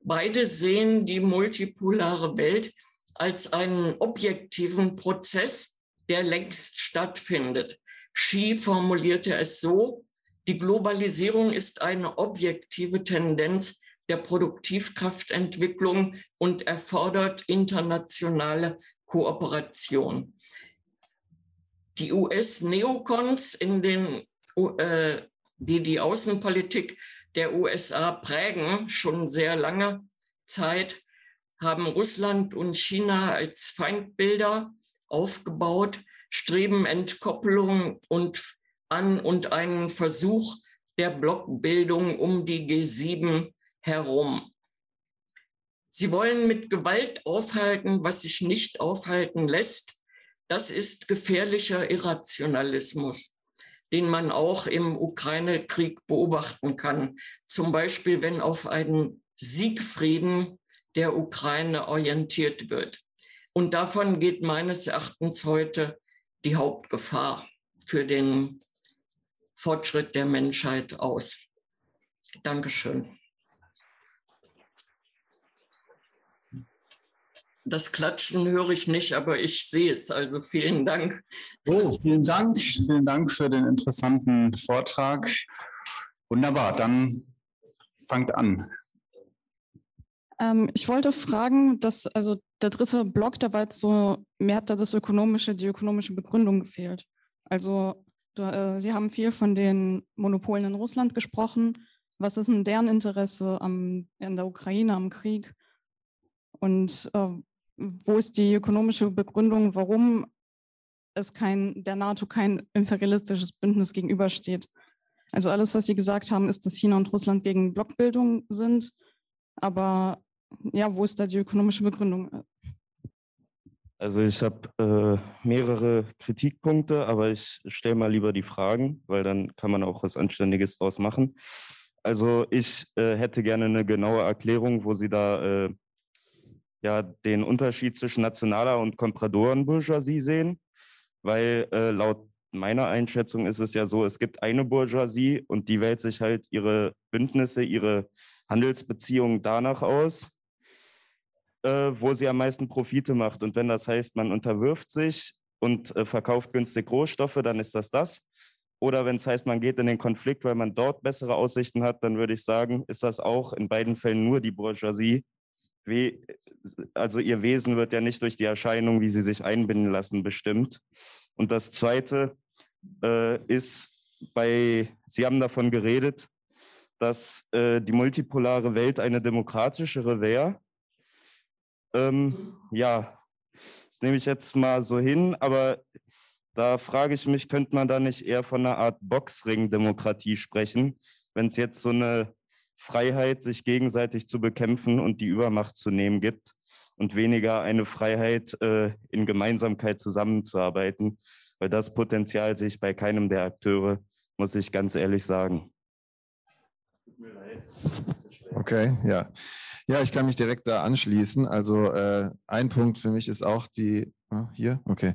Beide sehen die multipolare Welt als einen objektiven Prozess, der längst stattfindet. Xi formulierte es so, die Globalisierung ist eine objektive Tendenz der Produktivkraftentwicklung und erfordert internationale Kooperation. Die US-Neokons, in den, äh, die die Außenpolitik der USA prägen, schon sehr lange Zeit, haben Russland und China als Feindbilder aufgebaut, streben Entkopplung und an und einen Versuch der Blockbildung um die G7 herum. Sie wollen mit Gewalt aufhalten, was sich nicht aufhalten lässt. Das ist gefährlicher Irrationalismus, den man auch im Ukraine-Krieg beobachten kann. Zum Beispiel, wenn auf einen Siegfrieden der Ukraine orientiert wird. Und davon geht meines Erachtens heute die Hauptgefahr für den Fortschritt der Menschheit aus. Dankeschön. Das Klatschen höre ich nicht, aber ich sehe es. Also vielen Dank. Oh, vielen Dank. Vielen Dank für den interessanten Vortrag. Wunderbar, dann fangt an. Ähm, ich wollte fragen, dass also der dritte Block, da jetzt so, mir hat da das ökonomische, die ökonomische Begründung gefehlt. Also äh, Sie haben viel von den Monopolen in Russland gesprochen. Was ist denn deren Interesse am, in der Ukraine, am Krieg? Und äh, wo ist die ökonomische Begründung, warum es kein, der NATO kein imperialistisches Bündnis gegenübersteht? Also alles, was Sie gesagt haben, ist, dass China und Russland gegen Blockbildung sind. Aber ja, wo ist da die ökonomische Begründung? Also ich habe äh, mehrere Kritikpunkte, aber ich stelle mal lieber die Fragen, weil dann kann man auch was Anständiges draus machen. Also ich äh, hätte gerne eine genaue Erklärung, wo Sie da äh, ja den Unterschied zwischen nationaler und Kompradorenbourgeoisie sehen, weil äh, laut meiner Einschätzung ist es ja so, es gibt eine Bourgeoisie und die wählt sich halt ihre Bündnisse, ihre Handelsbeziehungen danach aus, äh, wo sie am meisten Profite macht. Und wenn das heißt, man unterwirft sich und äh, verkauft günstig Rohstoffe, dann ist das das. Oder wenn es heißt, man geht in den Konflikt, weil man dort bessere Aussichten hat, dann würde ich sagen, ist das auch in beiden Fällen nur die Bourgeoisie. Wie, also ihr Wesen wird ja nicht durch die Erscheinung, wie sie sich einbinden lassen, bestimmt. Und das Zweite äh, ist, bei, Sie haben davon geredet, dass äh, die multipolare Welt eine demokratischere wäre. Ähm, ja, das nehme ich jetzt mal so hin, aber da frage ich mich, könnte man da nicht eher von einer Art Boxring-Demokratie sprechen, wenn es jetzt so eine Freiheit, sich gegenseitig zu bekämpfen und die Übermacht zu nehmen gibt und weniger eine Freiheit, äh, in Gemeinsamkeit zusammenzuarbeiten, weil das Potenzial sehe ich bei keinem der Akteure, muss ich ganz ehrlich sagen. Okay, ja. Ja, ich kann mich direkt da anschließen. Also äh, ein Punkt für mich ist auch die, ah, hier, okay,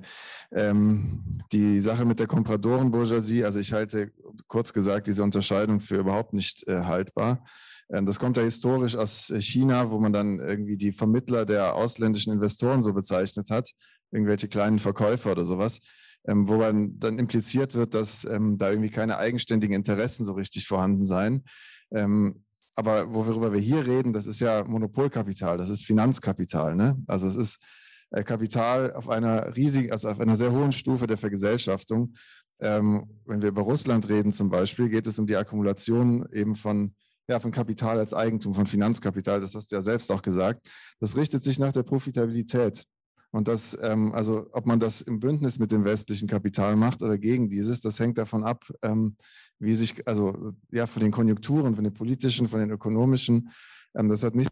ähm, die Sache mit der Kompradoren-Bourgeoisie. Also ich halte kurz gesagt diese Unterscheidung für überhaupt nicht äh, haltbar. Ähm, das kommt ja historisch aus China, wo man dann irgendwie die Vermittler der ausländischen Investoren so bezeichnet hat, irgendwelche kleinen Verkäufer oder sowas. Ähm, wo dann, dann impliziert wird, dass ähm, da irgendwie keine eigenständigen Interessen so richtig vorhanden seien. Ähm, aber worüber wir hier reden, das ist ja Monopolkapital, das ist Finanzkapital. Ne? Also es ist äh, Kapital auf einer riesigen, also auf einer sehr hohen Stufe der Vergesellschaftung. Ähm, wenn wir über Russland reden zum Beispiel, geht es um die Akkumulation eben von, ja, von Kapital als Eigentum, von Finanzkapital, das hast du ja selbst auch gesagt. Das richtet sich nach der Profitabilität. Und das, ähm, also ob man das im Bündnis mit dem westlichen Kapital macht oder gegen dieses, das hängt davon ab, ähm, wie sich, also ja, von den Konjunkturen, von den politischen, von den ökonomischen. Ähm, das hat nicht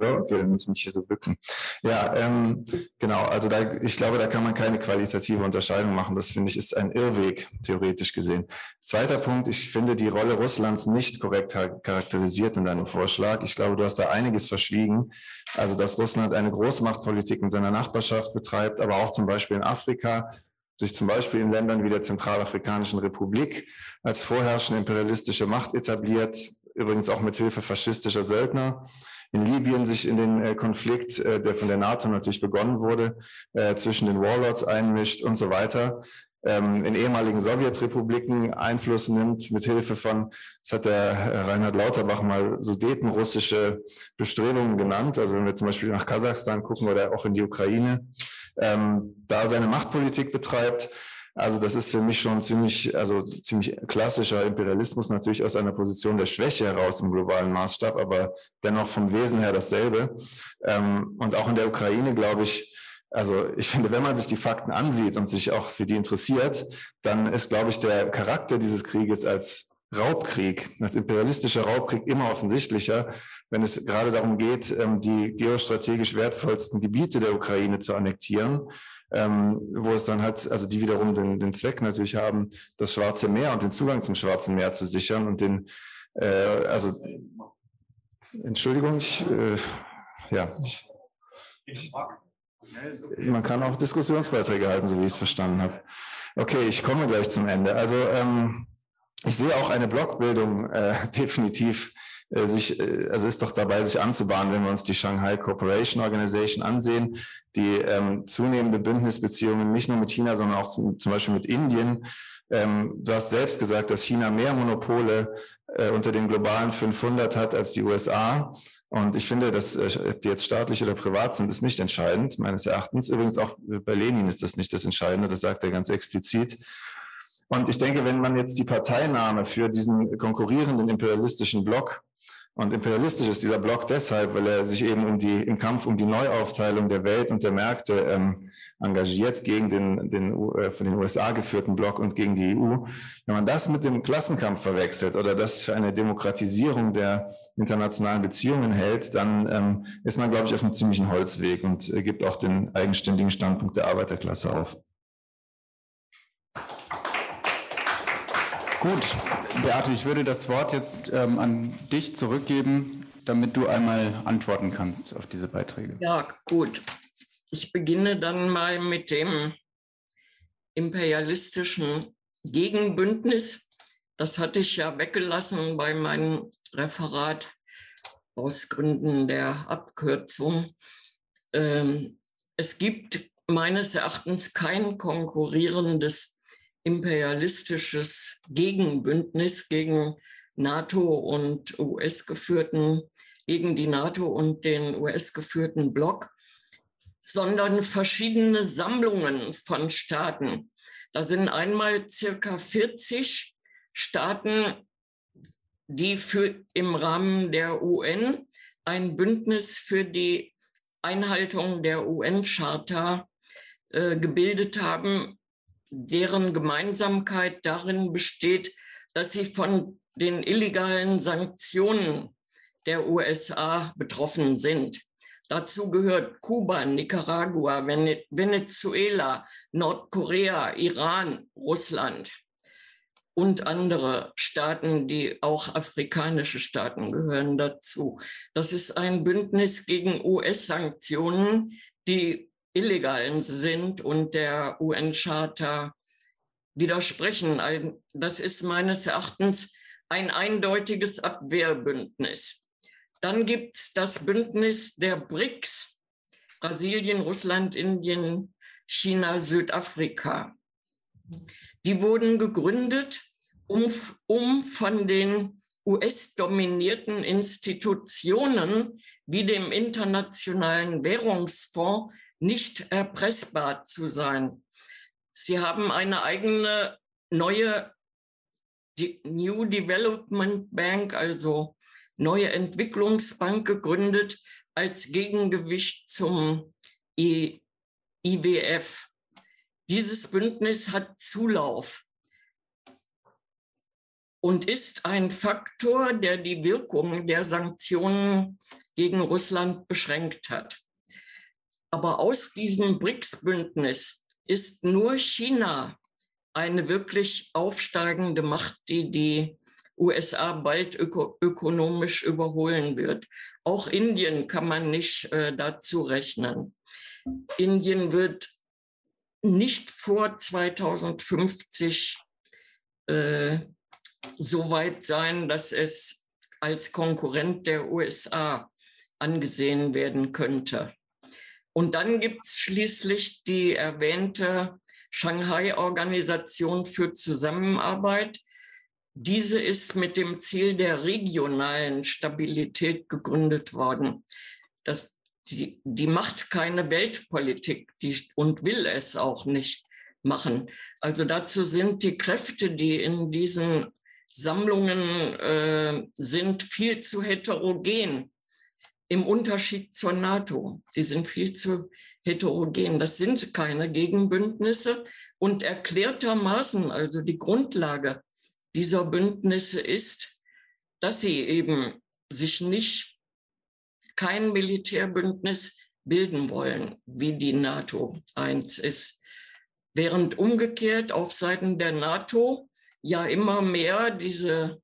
okay, dann muss ich mich hier so bücken. Ja, ähm, genau. Also da, ich glaube, da kann man keine qualitative Unterscheidung machen. Das finde ich ist ein Irrweg, theoretisch gesehen. Zweiter Punkt, ich finde die Rolle Russlands nicht korrekt charakterisiert in deinem Vorschlag. Ich glaube, du hast da einiges verschwiegen. Also, dass Russland eine Großmachtpolitik in seiner Nachbarschaft betreibt, aber auch zum Beispiel in Afrika, sich zum Beispiel in Ländern wie der Zentralafrikanischen Republik als vorherrschende imperialistische Macht etabliert, übrigens auch mit Hilfe faschistischer Söldner in Libyen sich in den äh, Konflikt, äh, der von der NATO natürlich begonnen wurde, äh, zwischen den Warlords einmischt und so weiter. Ähm, in ehemaligen Sowjetrepubliken Einfluss nimmt mit Hilfe von, das hat der Reinhard Lauterbach mal sudetenrussische Bestrebungen genannt. Also wenn wir zum Beispiel nach Kasachstan gucken oder auch in die Ukraine, ähm, da seine Machtpolitik betreibt also das ist für mich schon ziemlich, also ziemlich klassischer Imperialismus, natürlich aus einer Position der Schwäche heraus im globalen Maßstab, aber dennoch vom Wesen her dasselbe. Ähm, und auch in der Ukraine, glaube ich, also ich finde, wenn man sich die Fakten ansieht und sich auch für die interessiert, dann ist, glaube ich, der Charakter dieses Krieges als Raubkrieg, als imperialistischer Raubkrieg immer offensichtlicher, wenn es gerade darum geht, ähm, die geostrategisch wertvollsten Gebiete der Ukraine zu annektieren ähm, wo es dann halt, also die wiederum den, den Zweck natürlich haben, das Schwarze Meer und den Zugang zum Schwarzen Meer zu sichern und den, äh, also Entschuldigung, ich, äh, ja, ich, man kann auch Diskussionsbeiträge halten, so wie ich es verstanden habe. Okay, ich komme gleich zum Ende. Also ähm, ich sehe auch eine Blockbildung äh, [LAUGHS] definitiv äh, sich, äh, also ist doch dabei, sich anzubahnen, wenn wir uns die Shanghai Cooperation Organization ansehen, die ähm, zunehmende Bündnisbeziehungen nicht nur mit China, sondern auch zum, zum Beispiel mit Indien. Ähm, du hast selbst gesagt, dass China mehr Monopole äh, unter den globalen 500 hat als die USA. Und ich finde, dass äh, ob die jetzt staatlich oder privat sind, ist nicht entscheidend, meines Erachtens. Übrigens auch bei Lenin ist das nicht das Entscheidende, das sagt er ganz explizit. Und ich denke, wenn man jetzt die Parteinahme für diesen konkurrierenden imperialistischen Block und imperialistisch ist dieser Block deshalb, weil er sich eben um die, im Kampf um die Neuaufteilung der Welt und der Märkte ähm, engagiert gegen den, den äh, von den USA geführten Block und gegen die EU. Wenn man das mit dem Klassenkampf verwechselt oder das für eine Demokratisierung der internationalen Beziehungen hält, dann ähm, ist man, glaube ich, auf einem ziemlichen Holzweg und äh, gibt auch den eigenständigen Standpunkt der Arbeiterklasse auf. Gut, Beate, ich würde das Wort jetzt ähm, an dich zurückgeben, damit du einmal antworten kannst auf diese Beiträge. Ja, gut. Ich beginne dann mal mit dem imperialistischen Gegenbündnis. Das hatte ich ja weggelassen bei meinem Referat aus Gründen der Abkürzung. Ähm, es gibt meines Erachtens kein konkurrierendes imperialistisches Gegenbündnis gegen NATO und US geführten, gegen die NATO und den US geführten Block, sondern verschiedene Sammlungen von Staaten. Da sind einmal circa 40 Staaten, die für im Rahmen der UN ein Bündnis für die Einhaltung der UN-Charta äh, gebildet haben, deren Gemeinsamkeit darin besteht, dass sie von den illegalen Sanktionen der USA betroffen sind. Dazu gehört Kuba, Nicaragua, Venezuela, Nordkorea, Iran, Russland und andere Staaten, die auch afrikanische Staaten gehören dazu. Das ist ein Bündnis gegen US-Sanktionen, die illegalen sind und der UN-Charta widersprechen. Das ist meines Erachtens ein eindeutiges Abwehrbündnis. Dann gibt es das Bündnis der BRICS, Brasilien, Russland, Indien, China, Südafrika. Die wurden gegründet, um, um von den US-dominierten Institutionen wie dem Internationalen Währungsfonds nicht erpressbar zu sein. Sie haben eine eigene neue New Development Bank, also neue Entwicklungsbank gegründet als Gegengewicht zum IWF. Dieses Bündnis hat Zulauf und ist ein Faktor, der die Wirkung der Sanktionen gegen Russland beschränkt hat. Aber aus diesem BRICS-Bündnis ist nur China eine wirklich aufsteigende Macht, die die USA bald öko ökonomisch überholen wird. Auch Indien kann man nicht äh, dazu rechnen. Indien wird nicht vor 2050 äh, so weit sein, dass es als Konkurrent der USA angesehen werden könnte. Und dann gibt es schließlich die erwähnte Shanghai-Organisation für Zusammenarbeit. Diese ist mit dem Ziel der regionalen Stabilität gegründet worden. Das, die, die macht keine Weltpolitik die, und will es auch nicht machen. Also dazu sind die Kräfte, die in diesen Sammlungen äh, sind, viel zu heterogen im Unterschied zur NATO. Sie sind viel zu heterogen. Das sind keine Gegenbündnisse. Und erklärtermaßen, also die Grundlage dieser Bündnisse ist, dass sie eben sich nicht kein Militärbündnis bilden wollen, wie die NATO eins ist. Während umgekehrt auf Seiten der NATO ja immer mehr diese,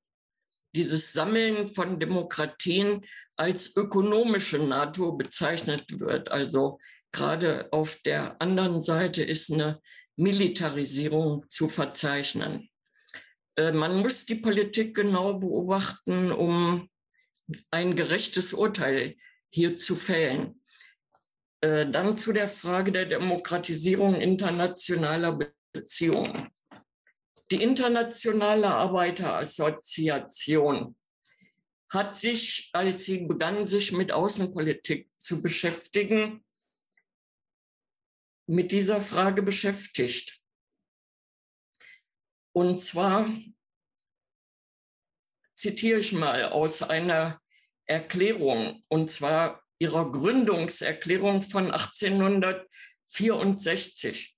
dieses Sammeln von Demokratien als ökonomische NATO bezeichnet wird. Also gerade auf der anderen Seite ist eine Militarisierung zu verzeichnen. Äh, man muss die Politik genau beobachten, um ein gerechtes Urteil hier zu fällen. Äh, dann zu der Frage der Demokratisierung internationaler Beziehungen. Die Internationale Arbeiterassoziation hat sich, als sie begann, sich mit Außenpolitik zu beschäftigen, mit dieser Frage beschäftigt. Und zwar zitiere ich mal aus einer Erklärung, und zwar ihrer Gründungserklärung von 1864.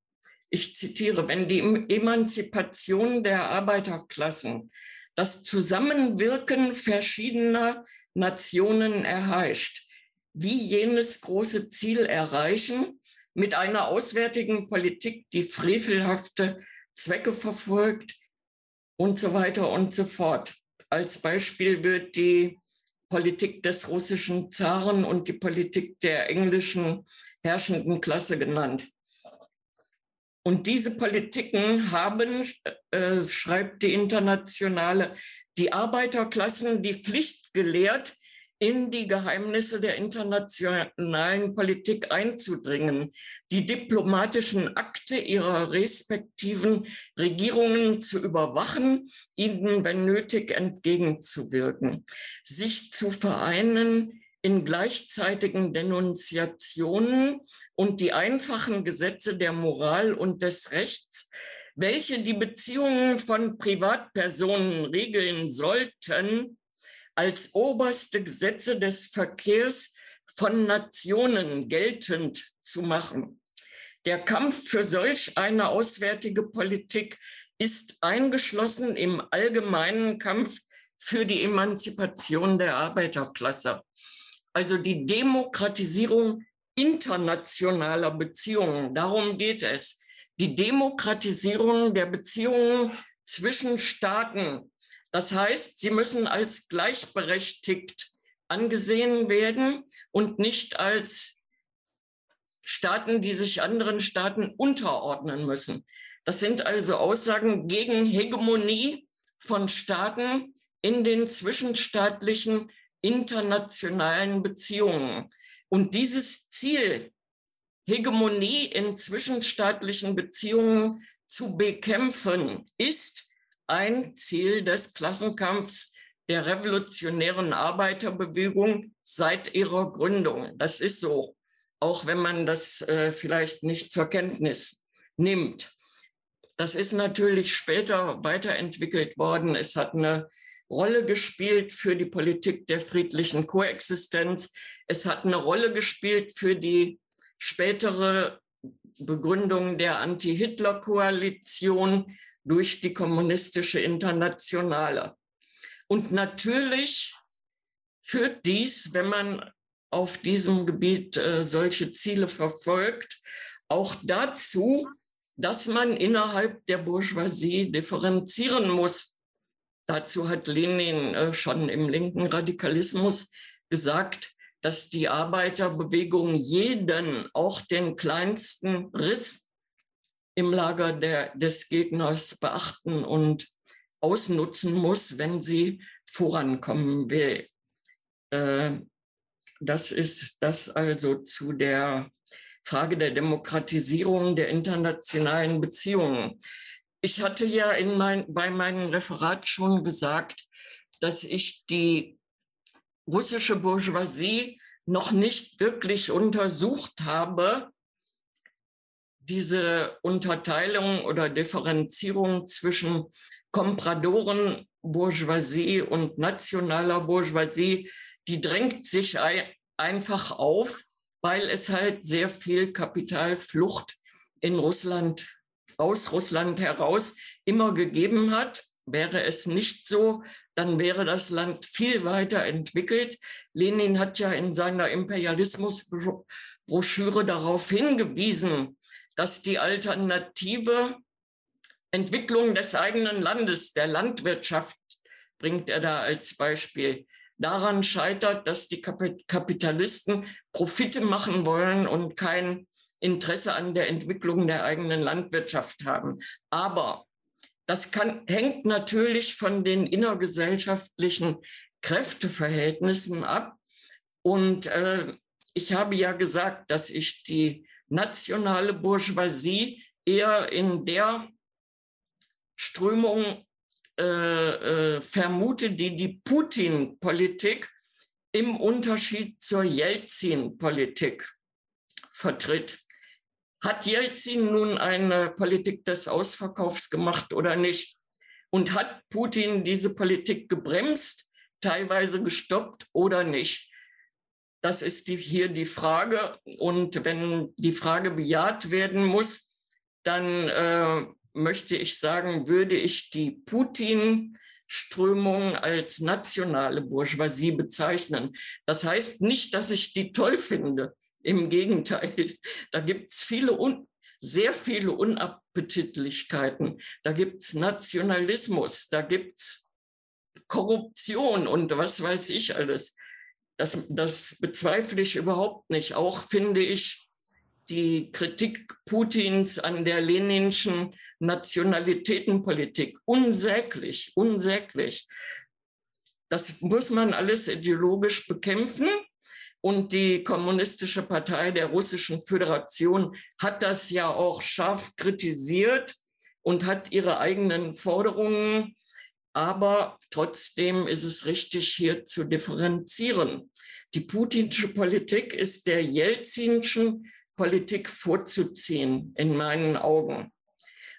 Ich zitiere, wenn die Emanzipation der Arbeiterklassen das Zusammenwirken verschiedener Nationen erheischt, wie jenes große Ziel erreichen, mit einer auswärtigen Politik, die frevelhafte Zwecke verfolgt und so weiter und so fort. Als Beispiel wird die Politik des russischen Zaren und die Politik der englischen herrschenden Klasse genannt. Und diese Politiken haben, äh, schreibt die Internationale, die Arbeiterklassen die Pflicht gelehrt, in die Geheimnisse der internationalen Politik einzudringen, die diplomatischen Akte ihrer respektiven Regierungen zu überwachen, ihnen, wenn nötig, entgegenzuwirken, sich zu vereinen in gleichzeitigen Denunziationen und die einfachen Gesetze der Moral und des Rechts, welche die Beziehungen von Privatpersonen regeln sollten, als oberste Gesetze des Verkehrs von Nationen geltend zu machen. Der Kampf für solch eine auswärtige Politik ist eingeschlossen im allgemeinen Kampf für die Emanzipation der Arbeiterklasse also die Demokratisierung internationaler Beziehungen. Darum geht es. Die Demokratisierung der Beziehungen zwischen Staaten. Das heißt, sie müssen als gleichberechtigt angesehen werden und nicht als Staaten, die sich anderen Staaten unterordnen müssen. Das sind also Aussagen gegen Hegemonie von Staaten in den zwischenstaatlichen internationalen Beziehungen. Und dieses Ziel, Hegemonie in zwischenstaatlichen Beziehungen zu bekämpfen, ist ein Ziel des Klassenkampfs der revolutionären Arbeiterbewegung seit ihrer Gründung. Das ist so, auch wenn man das äh, vielleicht nicht zur Kenntnis nimmt. Das ist natürlich später weiterentwickelt worden. Es hat eine Rolle gespielt für die Politik der friedlichen Koexistenz. Es hat eine Rolle gespielt für die spätere Begründung der Anti-Hitler-Koalition durch die kommunistische Internationale. Und natürlich führt dies, wenn man auf diesem Gebiet äh, solche Ziele verfolgt, auch dazu, dass man innerhalb der Bourgeoisie differenzieren muss. Dazu hat Lenin äh, schon im linken Radikalismus gesagt, dass die Arbeiterbewegung jeden, auch den kleinsten Riss im Lager der, des Gegners beachten und ausnutzen muss, wenn sie vorankommen will. Äh, das ist das also zu der Frage der Demokratisierung der internationalen Beziehungen. Ich hatte ja in mein, bei meinem Referat schon gesagt, dass ich die russische Bourgeoisie noch nicht wirklich untersucht habe, diese Unterteilung oder Differenzierung zwischen Kompradoren Bourgeoisie und nationaler Bourgeoisie, die drängt sich einfach auf, weil es halt sehr viel Kapitalflucht in Russland, aus Russland heraus immer gegeben hat. Wäre es nicht so, dann wäre das Land viel weiter entwickelt. Lenin hat ja in seiner Imperialismusbroschüre darauf hingewiesen, dass die alternative Entwicklung des eigenen Landes, der Landwirtschaft, bringt er da als Beispiel, daran scheitert, dass die Kapitalisten Profite machen wollen und kein Interesse an der Entwicklung der eigenen Landwirtschaft haben. Aber das kann, hängt natürlich von den innergesellschaftlichen Kräfteverhältnissen ab. Und äh, ich habe ja gesagt, dass ich die nationale Bourgeoisie eher in der Strömung äh, äh, vermute, die die Putin-Politik im Unterschied zur Jelzin-Politik vertritt. Hat Jelzin nun eine Politik des Ausverkaufs gemacht oder nicht? Und hat Putin diese Politik gebremst, teilweise gestoppt oder nicht? Das ist die, hier die Frage. Und wenn die Frage bejaht werden muss, dann äh, möchte ich sagen, würde ich die Putin-Strömung als nationale Bourgeoisie bezeichnen. Das heißt nicht, dass ich die toll finde. Im Gegenteil, [LAUGHS] da gibt es viele un sehr viele Unappetitlichkeiten. Da gibt es Nationalismus, da gibt es Korruption und was weiß ich alles. Das, das bezweifle ich überhaupt nicht. Auch finde ich die Kritik Putins an der leninschen Nationalitätenpolitik unsäglich, unsäglich. Das muss man alles ideologisch bekämpfen. Und die Kommunistische Partei der Russischen Föderation hat das ja auch scharf kritisiert und hat ihre eigenen Forderungen aber trotzdem ist es richtig, hier zu differenzieren. Die putinsche Politik ist der jelzinschen Politik vorzuziehen, in meinen Augen.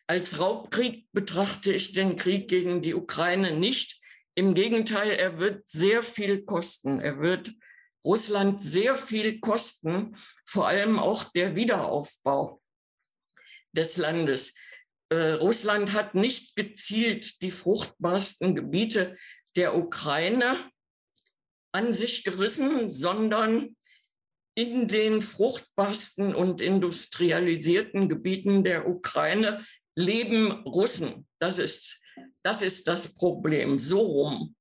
Als Raubkrieg betrachte ich den Krieg gegen die Ukraine nicht. Im Gegenteil, er wird sehr viel kosten. Er wird Russland sehr viel kosten, vor allem auch der Wiederaufbau des Landes. Äh, Russland hat nicht gezielt die fruchtbarsten Gebiete der Ukraine an sich gerissen, sondern in den fruchtbarsten und industrialisierten Gebieten der Ukraine leben Russen. Das ist das, ist das Problem. So rum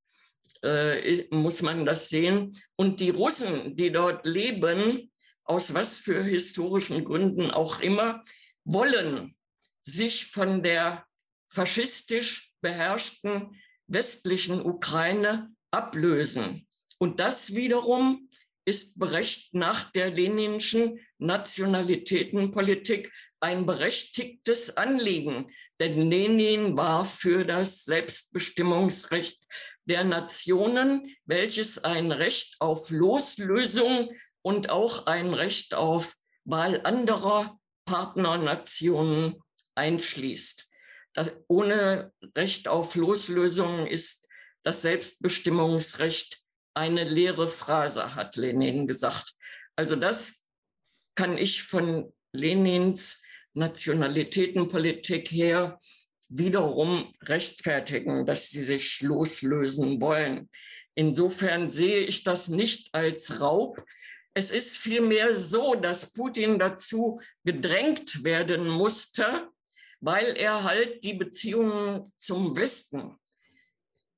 äh, muss man das sehen. Und die Russen, die dort leben, aus was für historischen Gründen auch immer, wollen sich von der faschistisch beherrschten westlichen Ukraine ablösen. Und das wiederum ist berecht nach der leninschen Nationalitätenpolitik ein berechtigtes Anliegen. Denn Lenin war für das Selbstbestimmungsrecht der Nationen, welches ein Recht auf Loslösung und auch ein Recht auf Wahl anderer Partnernationen einschließt. Das, ohne Recht auf Loslösung ist das Selbstbestimmungsrecht eine leere Phrase, hat Lenin gesagt. Also das kann ich von Lenins Nationalitätenpolitik her wiederum rechtfertigen, dass sie sich loslösen wollen. Insofern sehe ich das nicht als Raub. Es ist vielmehr so, dass Putin dazu gedrängt werden musste, weil er halt die Beziehungen zum Westen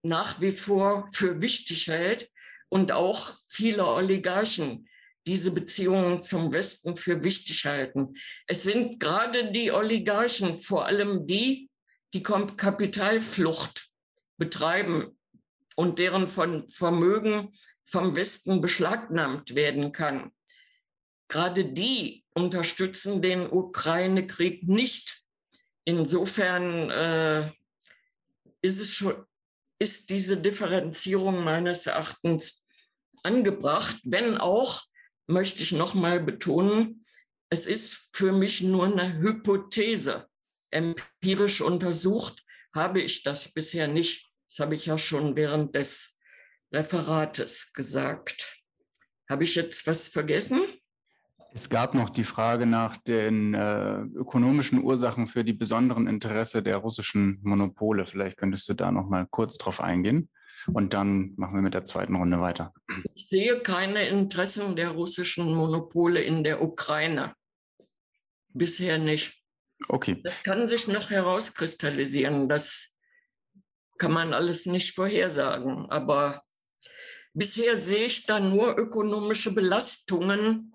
nach wie vor für wichtig hält und auch viele Oligarchen diese Beziehungen zum Westen für wichtig halten. Es sind gerade die Oligarchen, vor allem die, die Kapitalflucht betreiben und deren von Vermögen vom Westen beschlagnahmt werden kann. Gerade die unterstützen den Ukraine-Krieg nicht. Insofern äh, ist, es schon, ist diese Differenzierung meines Erachtens angebracht, wenn auch, möchte ich noch mal betonen, es ist für mich nur eine Hypothese empirisch untersucht habe ich das bisher nicht. Das habe ich ja schon während des Referates gesagt. Habe ich jetzt was vergessen? Es gab noch die Frage nach den äh, ökonomischen Ursachen für die besonderen Interesse der russischen Monopole. Vielleicht könntest du da noch mal kurz drauf eingehen und dann machen wir mit der zweiten Runde weiter. Ich sehe keine Interessen der russischen Monopole in der Ukraine. Bisher nicht. Okay. Das kann sich noch herauskristallisieren. Das kann man alles nicht vorhersagen. Aber bisher sehe ich da nur ökonomische Belastungen,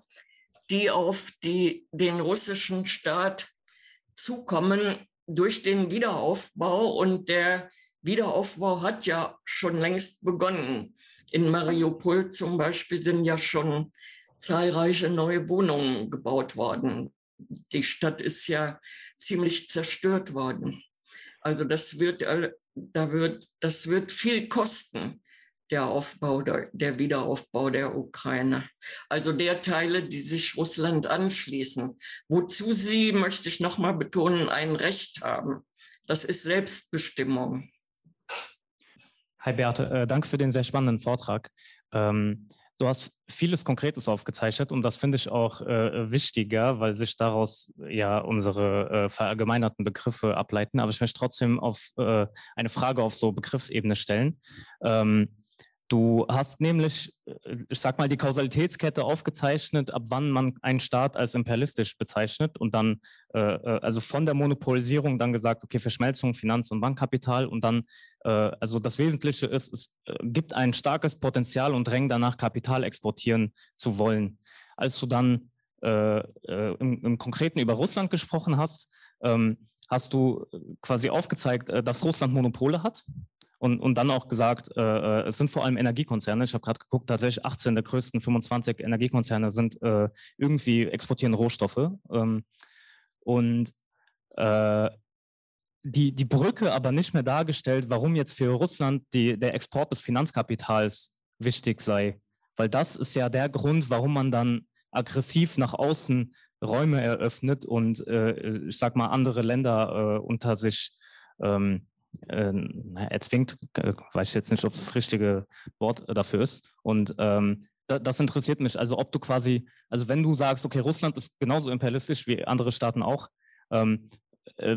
die auf die, den russischen Staat zukommen durch den Wiederaufbau. Und der Wiederaufbau hat ja schon längst begonnen. In Mariupol zum Beispiel sind ja schon zahlreiche neue Wohnungen gebaut worden die Stadt ist ja ziemlich zerstört worden. Also das wird, da wird, das wird viel kosten, der Aufbau, der Wiederaufbau der Ukraine. Also der Teile, die sich Russland anschließen. Wozu sie, möchte ich nochmal betonen, ein Recht haben. Das ist Selbstbestimmung. Hi Beate, äh, danke für den sehr spannenden Vortrag. Ähm, Du hast vieles Konkretes aufgezeichnet und das finde ich auch äh, wichtiger, weil sich daraus ja unsere äh, verallgemeinerten Begriffe ableiten. Aber ich möchte trotzdem auf äh, eine Frage auf so Begriffsebene stellen. Ähm, Du hast nämlich, äh, ich sag mal, die Kausalitätskette aufgezeichnet, ab wann man einen Staat als imperialistisch bezeichnet und dann, äh, äh, also von der Monopolisierung dann gesagt, okay, Verschmelzung, Finanz- und Bankkapital und dann, äh, also das Wesentliche ist, es äh, gibt ein starkes Potenzial und Drängen danach, Kapital exportieren zu wollen. Als du dann äh, im, im, Konkreten über Russland gesprochen hast, ähm, hast du quasi aufgezeigt, dass Russland Monopole hat und, und dann auch gesagt, äh, äh, es sind vor allem Energiekonzerne. Ich habe gerade geguckt, tatsächlich 18 der größten 25 Energiekonzerne sind äh, irgendwie exportieren Rohstoffe. Ähm, und äh, die, die Brücke aber nicht mehr dargestellt, warum jetzt für Russland die, der Export des Finanzkapitals wichtig sei. Weil das ist ja der Grund, warum man dann aggressiv nach außen Räume eröffnet und äh, ich sag mal andere Länder äh, unter sich ähm, äh, erzwingt, äh, weiß ich jetzt nicht, ob das, das richtige Wort dafür ist. Und ähm, da, das interessiert mich. Also ob du quasi, also wenn du sagst, okay, Russland ist genauso imperialistisch wie andere Staaten auch, ähm, äh,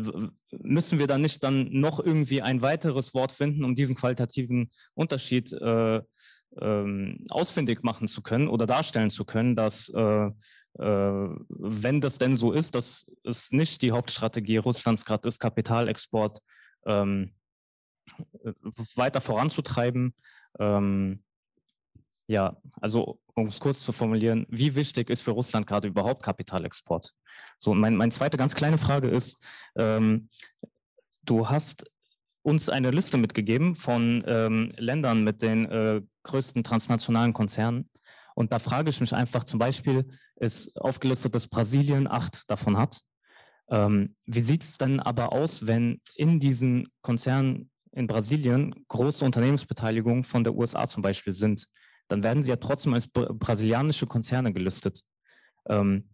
müssen wir dann nicht dann noch irgendwie ein weiteres Wort finden, um diesen qualitativen Unterschied äh, ähm, ausfindig machen zu können oder darstellen zu können, dass äh, äh, wenn das denn so ist, dass es nicht die Hauptstrategie Russlands gerade ist, Kapitalexport ähm, äh, weiter voranzutreiben. Ähm, ja, also um es kurz zu formulieren, wie wichtig ist für Russland gerade überhaupt Kapitalexport? So, mein, meine zweite ganz kleine Frage ist, ähm, du hast uns eine Liste mitgegeben von ähm, Ländern mit den äh, größten transnationalen Konzernen. Und da frage ich mich einfach, zum Beispiel ist aufgelistet, dass Brasilien acht davon hat. Ähm, wie sieht es denn aber aus, wenn in diesen Konzernen in Brasilien große Unternehmensbeteiligungen von der USA zum Beispiel sind, dann werden sie ja trotzdem als brasilianische Konzerne gelistet. Ähm,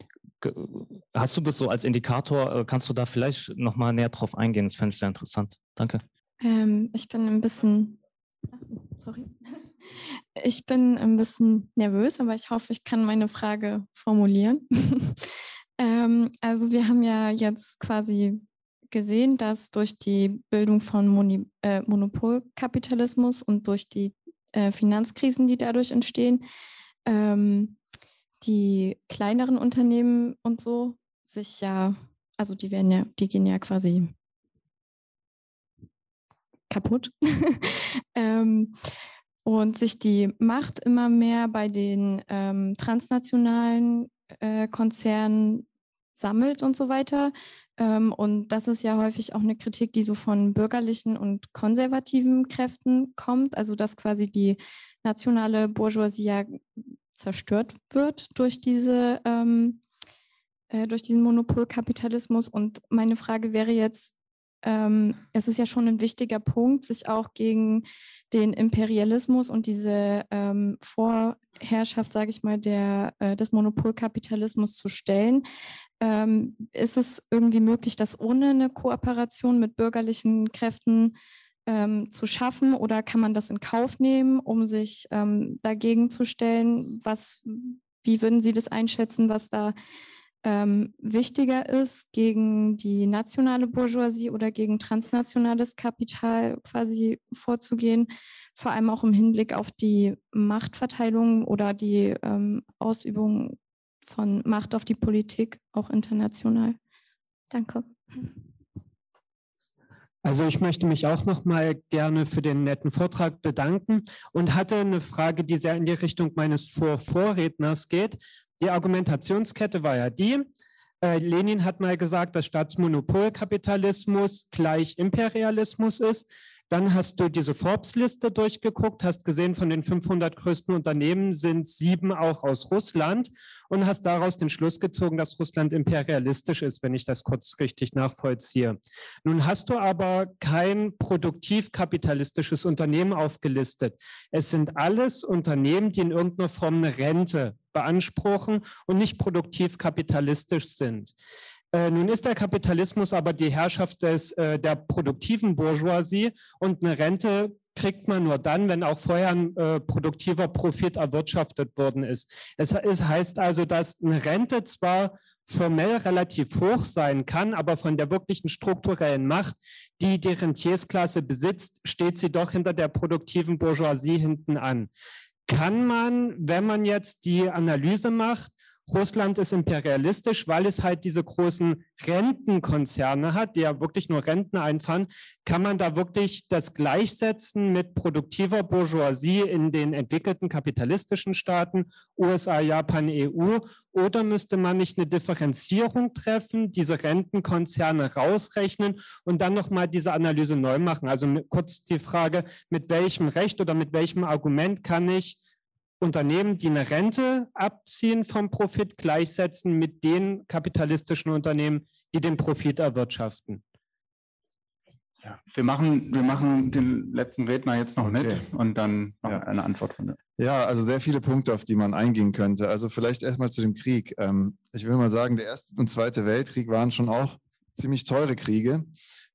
hast du das so als Indikator? Äh, kannst du da vielleicht noch mal näher drauf eingehen? Das fände ich sehr interessant. Danke. Ähm, ich bin ein bisschen, sorry. [LAUGHS] Ich bin ein bisschen nervös, aber ich hoffe, ich kann meine Frage formulieren. [LAUGHS] ähm, also wir haben ja jetzt quasi gesehen, dass durch die Bildung von Moni äh, Monopolkapitalismus und durch die äh, Finanzkrisen, die dadurch entstehen, ähm, die kleineren Unternehmen und so sich ja, also die werden ja, die gehen ja quasi kaputt. [LAUGHS] ähm, und sich die Macht immer mehr bei den ähm, transnationalen äh, Konzernen sammelt und so weiter. Ähm, und das ist ja häufig auch eine Kritik, die so von bürgerlichen und konservativen Kräften kommt, also dass quasi die nationale Bourgeoisie ja zerstört wird durch diese ähm, äh, durch diesen Monopolkapitalismus. Und meine Frage wäre jetzt, ähm, es ist ja schon ein wichtiger Punkt, sich auch gegen den Imperialismus und diese ähm, Vorherrschaft, sage ich mal, der, äh, des Monopolkapitalismus zu stellen. Ähm, ist es irgendwie möglich, das ohne eine Kooperation mit bürgerlichen Kräften ähm, zu schaffen oder kann man das in Kauf nehmen, um sich ähm, dagegen zu stellen? Was, wie würden Sie das einschätzen, was da ähm, wichtiger ist, gegen die nationale Bourgeoisie oder gegen transnationales Kapital quasi vorzugehen, vor allem auch im Hinblick auf die Machtverteilung oder die ähm, Ausübung von Macht auf die Politik, auch international. Danke. Also ich möchte mich auch noch mal gerne für den netten Vortrag bedanken und hatte eine Frage, die sehr in die Richtung meines Vor Vorredners geht. Die Argumentationskette war ja die, äh, Lenin hat mal gesagt, dass Staatsmonopolkapitalismus gleich Imperialismus ist. Dann hast du diese Forbes-Liste durchgeguckt, hast gesehen, von den 500 größten Unternehmen sind sieben auch aus Russland und hast daraus den Schluss gezogen, dass Russland imperialistisch ist, wenn ich das kurz richtig nachvollziehe. Nun hast du aber kein produktiv-kapitalistisches Unternehmen aufgelistet. Es sind alles Unternehmen, die in irgendeiner Form eine Rente beanspruchen und nicht produktiv kapitalistisch sind. Äh, nun ist der Kapitalismus aber die Herrschaft des, äh, der produktiven Bourgeoisie und eine Rente kriegt man nur dann, wenn auch vorher ein äh, produktiver Profit erwirtschaftet worden ist. Es, es heißt also, dass eine Rente zwar formell relativ hoch sein kann, aber von der wirklichen strukturellen Macht, die die Rentiersklasse besitzt, steht sie doch hinter der produktiven Bourgeoisie hinten an. Kann man, wenn man jetzt die Analyse macht, Russland ist imperialistisch, weil es halt diese großen Rentenkonzerne hat, die ja wirklich nur Renten einfahren. Kann man da wirklich das gleichsetzen mit produktiver Bourgeoisie in den entwickelten kapitalistischen Staaten, USA, Japan, EU? Oder müsste man nicht eine Differenzierung treffen, diese Rentenkonzerne rausrechnen und dann nochmal diese Analyse neu machen? Also kurz die Frage, mit welchem Recht oder mit welchem Argument kann ich Unternehmen, die eine Rente abziehen vom Profit, gleichsetzen mit den kapitalistischen Unternehmen, die den Profit erwirtschaften. Ja, wir machen, wir machen den letzten Redner jetzt noch okay. mit und dann machen ja. eine Antwortrunde. Ja, also sehr viele Punkte, auf die man eingehen könnte. Also vielleicht erstmal zu dem Krieg. Ähm, ich will mal sagen, der Erste und Zweite Weltkrieg waren schon auch ziemlich teure Kriege.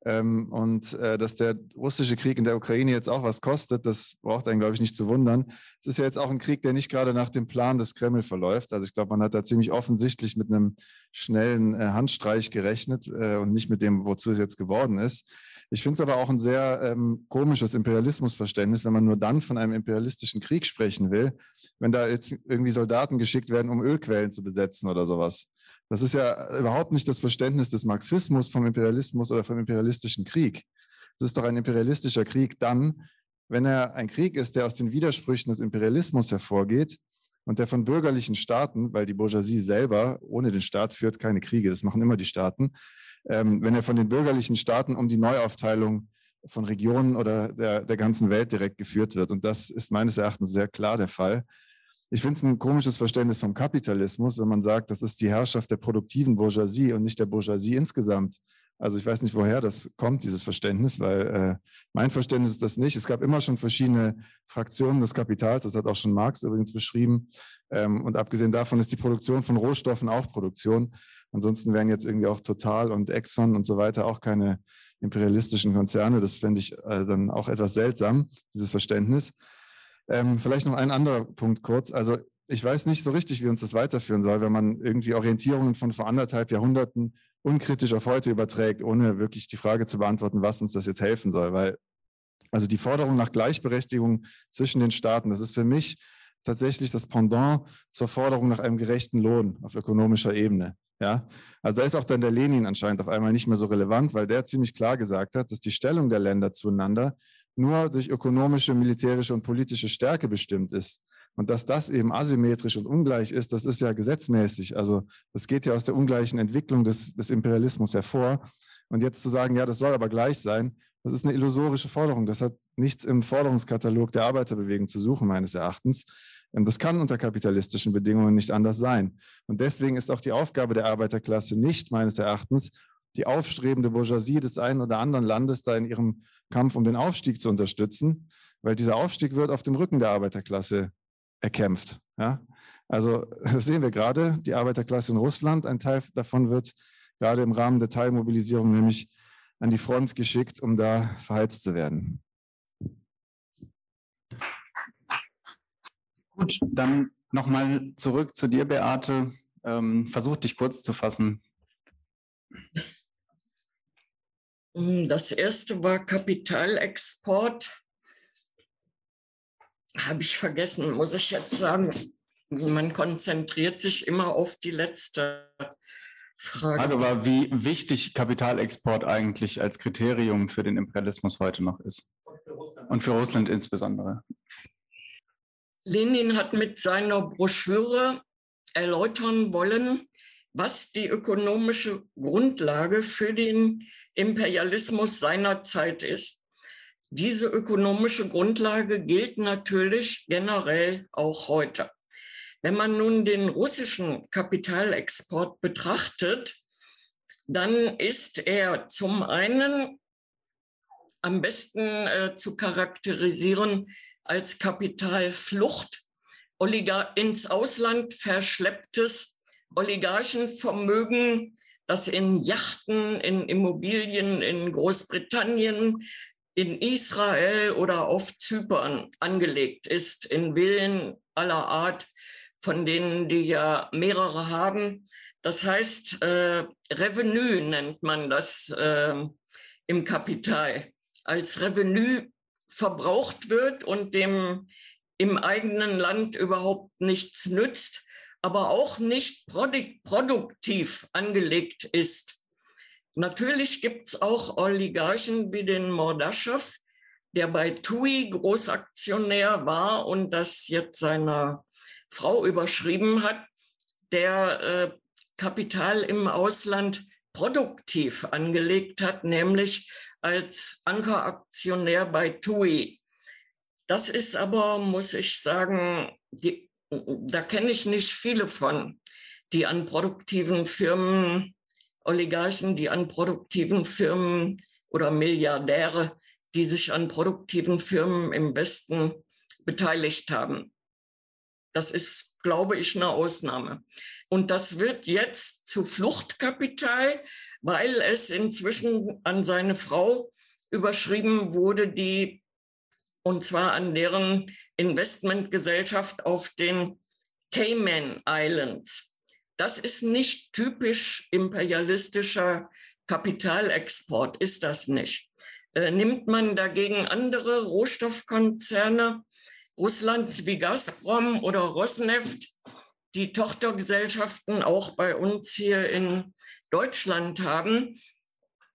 Ähm, und äh, dass der russische Krieg in der Ukraine jetzt auch was kostet, das braucht einen, glaube ich, nicht zu wundern. Es ist ja jetzt auch ein Krieg, der nicht gerade nach dem Plan des Kreml verläuft. Also ich glaube, man hat da ziemlich offensichtlich mit einem schnellen äh, Handstreich gerechnet äh, und nicht mit dem, wozu es jetzt geworden ist. Ich finde es aber auch ein sehr ähm, komisches Imperialismusverständnis, wenn man nur dann von einem imperialistischen Krieg sprechen will, wenn da jetzt irgendwie Soldaten geschickt werden, um Ölquellen zu besetzen oder sowas. Das ist ja überhaupt nicht das Verständnis des Marxismus vom Imperialismus oder vom imperialistischen Krieg. Das ist doch ein imperialistischer Krieg dann, wenn er ein Krieg ist, der aus den Widersprüchen des Imperialismus hervorgeht und der von bürgerlichen Staaten, weil die Bourgeoisie selber ohne den Staat führt keine Kriege, das machen immer die Staaten, ähm, wenn er von den bürgerlichen Staaten um die Neuaufteilung von Regionen oder der, der ganzen Welt direkt geführt wird. Und das ist meines Erachtens sehr klar der Fall. Ich finde es ein komisches Verständnis vom Kapitalismus, wenn man sagt, das ist die Herrschaft der produktiven Bourgeoisie und nicht der Bourgeoisie insgesamt Also ich weiß nicht, woher das kommt, dieses Verständnis, weil äh, mein Verständnis ist das nicht. Es gab immer schon verschiedene Fraktionen des Kapitals, das hat auch schon Marx übrigens beschrieben. Ähm, und abgesehen davon ist die Produktion von Rohstoffen auch Produktion. Ansonsten wären jetzt irgendwie auch Total und Exxon und so weiter auch keine imperialistischen Konzerne. Das fände ich äh, dann auch etwas seltsam, dieses Verständnis. Ähm, vielleicht noch ein anderer Punkt kurz. Also ich weiß nicht so richtig, wie uns das weiterführen soll, wenn man irgendwie Orientierungen von vor anderthalb Jahrhunderten unkritisch auf heute überträgt, ohne wirklich die Frage zu beantworten, was uns das jetzt helfen soll. Weil also die Forderung nach Gleichberechtigung zwischen den Staaten, das ist für mich tatsächlich das Pendant zur Forderung nach einem gerechten Lohn auf ökonomischer Ebene. Ja, also da ist auch dann der Lenin anscheinend auf einmal nicht mehr so relevant, weil der ziemlich klar gesagt hat, dass die Stellung der Länder zueinander nur durch ökonomische, militärische und politische Stärke bestimmt ist. Und dass das eben asymmetrisch und ungleich ist, das ist ja gesetzmäßig. Also das geht ja aus der ungleichen Entwicklung des, des Imperialismus hervor. Und jetzt zu sagen, ja, das soll aber gleich sein, das ist eine illusorische Forderung. Das hat nichts im Forderungskatalog der Arbeiterbewegung zu suchen, meines Erachtens. Ähm, das kann unter kapitalistischen Bedingungen nicht anders sein. Und deswegen ist auch die Aufgabe der Arbeiterklasse nicht, meines Erachtens, die aufstrebende Bourgeoisie des einen oder anderen Landes da in ihrem Kampf um den Aufstieg zu unterstützen, weil dieser Aufstieg wird auf dem Rücken der Arbeiterklasse erkämpft. Ja? Also [LAUGHS] das sehen wir gerade, die Arbeiterklasse in Russland, ein Teil davon wird gerade im Rahmen der Teilmobilisierung nämlich an die Front geschickt, um da verheizt zu werden. Gut, dann nochmal zurück zu dir, Beate. Ähm, versuch dich kurz zu fassen. Das erste war Kapitalexport habe ich vergessen, muss ich jetzt sagen. Man konzentriert sich immer auf die letzte Frage. Frage war, wie wichtig Kapitalexport eigentlich als Kriterium für den Imperialismus heute noch ist. Und für Russland insbesondere. Lenin hat mit seiner Broschüre erläutern wollen, was die ökonomische Grundlage für den Imperialismus seiner Zeit ist. Diese ökonomische Grundlage gilt natürlich generell auch heute. Wenn man nun den russischen Kapitalexport betrachtet, dann ist er zum einen am besten äh, zu charakterisieren als Kapitalflucht, Oligar ins Ausland verschlepptes Oligarchenvermögen, das in Yachten, in Immobilien in Großbritannien, in Israel oder auf Zypern angelegt ist, in Villen aller Art, von denen die ja mehrere haben. Das heißt, äh, Revenue nennt man das äh, im Kapital. Als Revenue verbraucht wird und dem im eigenen Land überhaupt nichts nützt, aber auch nicht produktiv angelegt ist. Natürlich gibt es auch Oligarchen wie den Mordaschow, der bei TUI Großaktionär war und das jetzt seiner Frau überschrieben hat, der äh, Kapital im Ausland produktiv angelegt hat, nämlich als Ankeraktionär bei TUI. Das ist aber, muss ich sagen, die, da kenne ich nicht viele von, die an produktiven Firmen Oligarchen, die an produktiven Firmen oder Milliardäre, die sich an produktiven Firmen im Westen beteiligt haben. Das ist, glaube ich, eine Ausnahme. Und das wird jetzt zu Fluchtkapital, weil es inzwischen an seine Frau überschrieben wurde, die, und zwar an deren Investmentgesellschaft auf den Cayman Islands. Das ist nicht typisch imperialistischer Kapitalexport, ist das nicht. Äh, nimmt man dagegen andere Rohstoffkonzerne Russlands wie Gazprom oder Rosneft, die Tochtergesellschaften auch bei uns hier in Deutschland haben,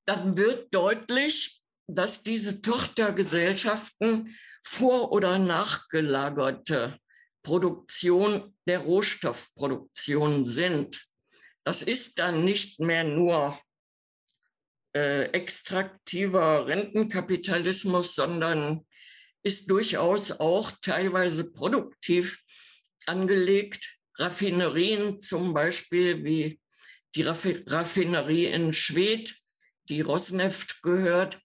dann wird deutlich, dass diese Tochtergesellschaften vor- oder nachgelagerte Produktion der Rohstoffproduktion sind. Das ist dann nicht mehr nur äh, extraktiver Rentenkapitalismus, sondern ist durchaus auch teilweise produktiv angelegt. Raffinerien zum Beispiel wie die Raffinerie in Schwedt, die Rosneft gehört,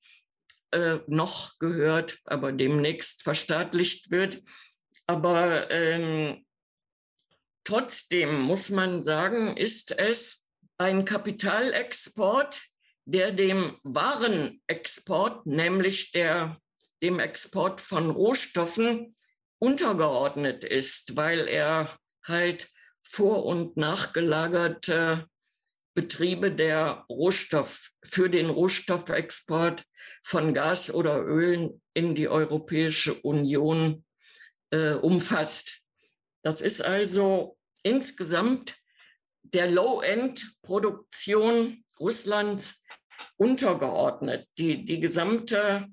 äh, noch gehört, aber demnächst verstaatlicht wird. Aber ähm, trotzdem muss man sagen, ist es ein Kapitalexport, der dem Warenexport, nämlich der, dem Export von Rohstoffen, untergeordnet ist, weil er halt vor- und nachgelagerte Betriebe der Rohstoff, für den Rohstoffexport von Gas oder Öl in die Europäische Union äh, umfasst. Das ist also insgesamt der Low-End-Produktion Russlands untergeordnet. Die, die gesamte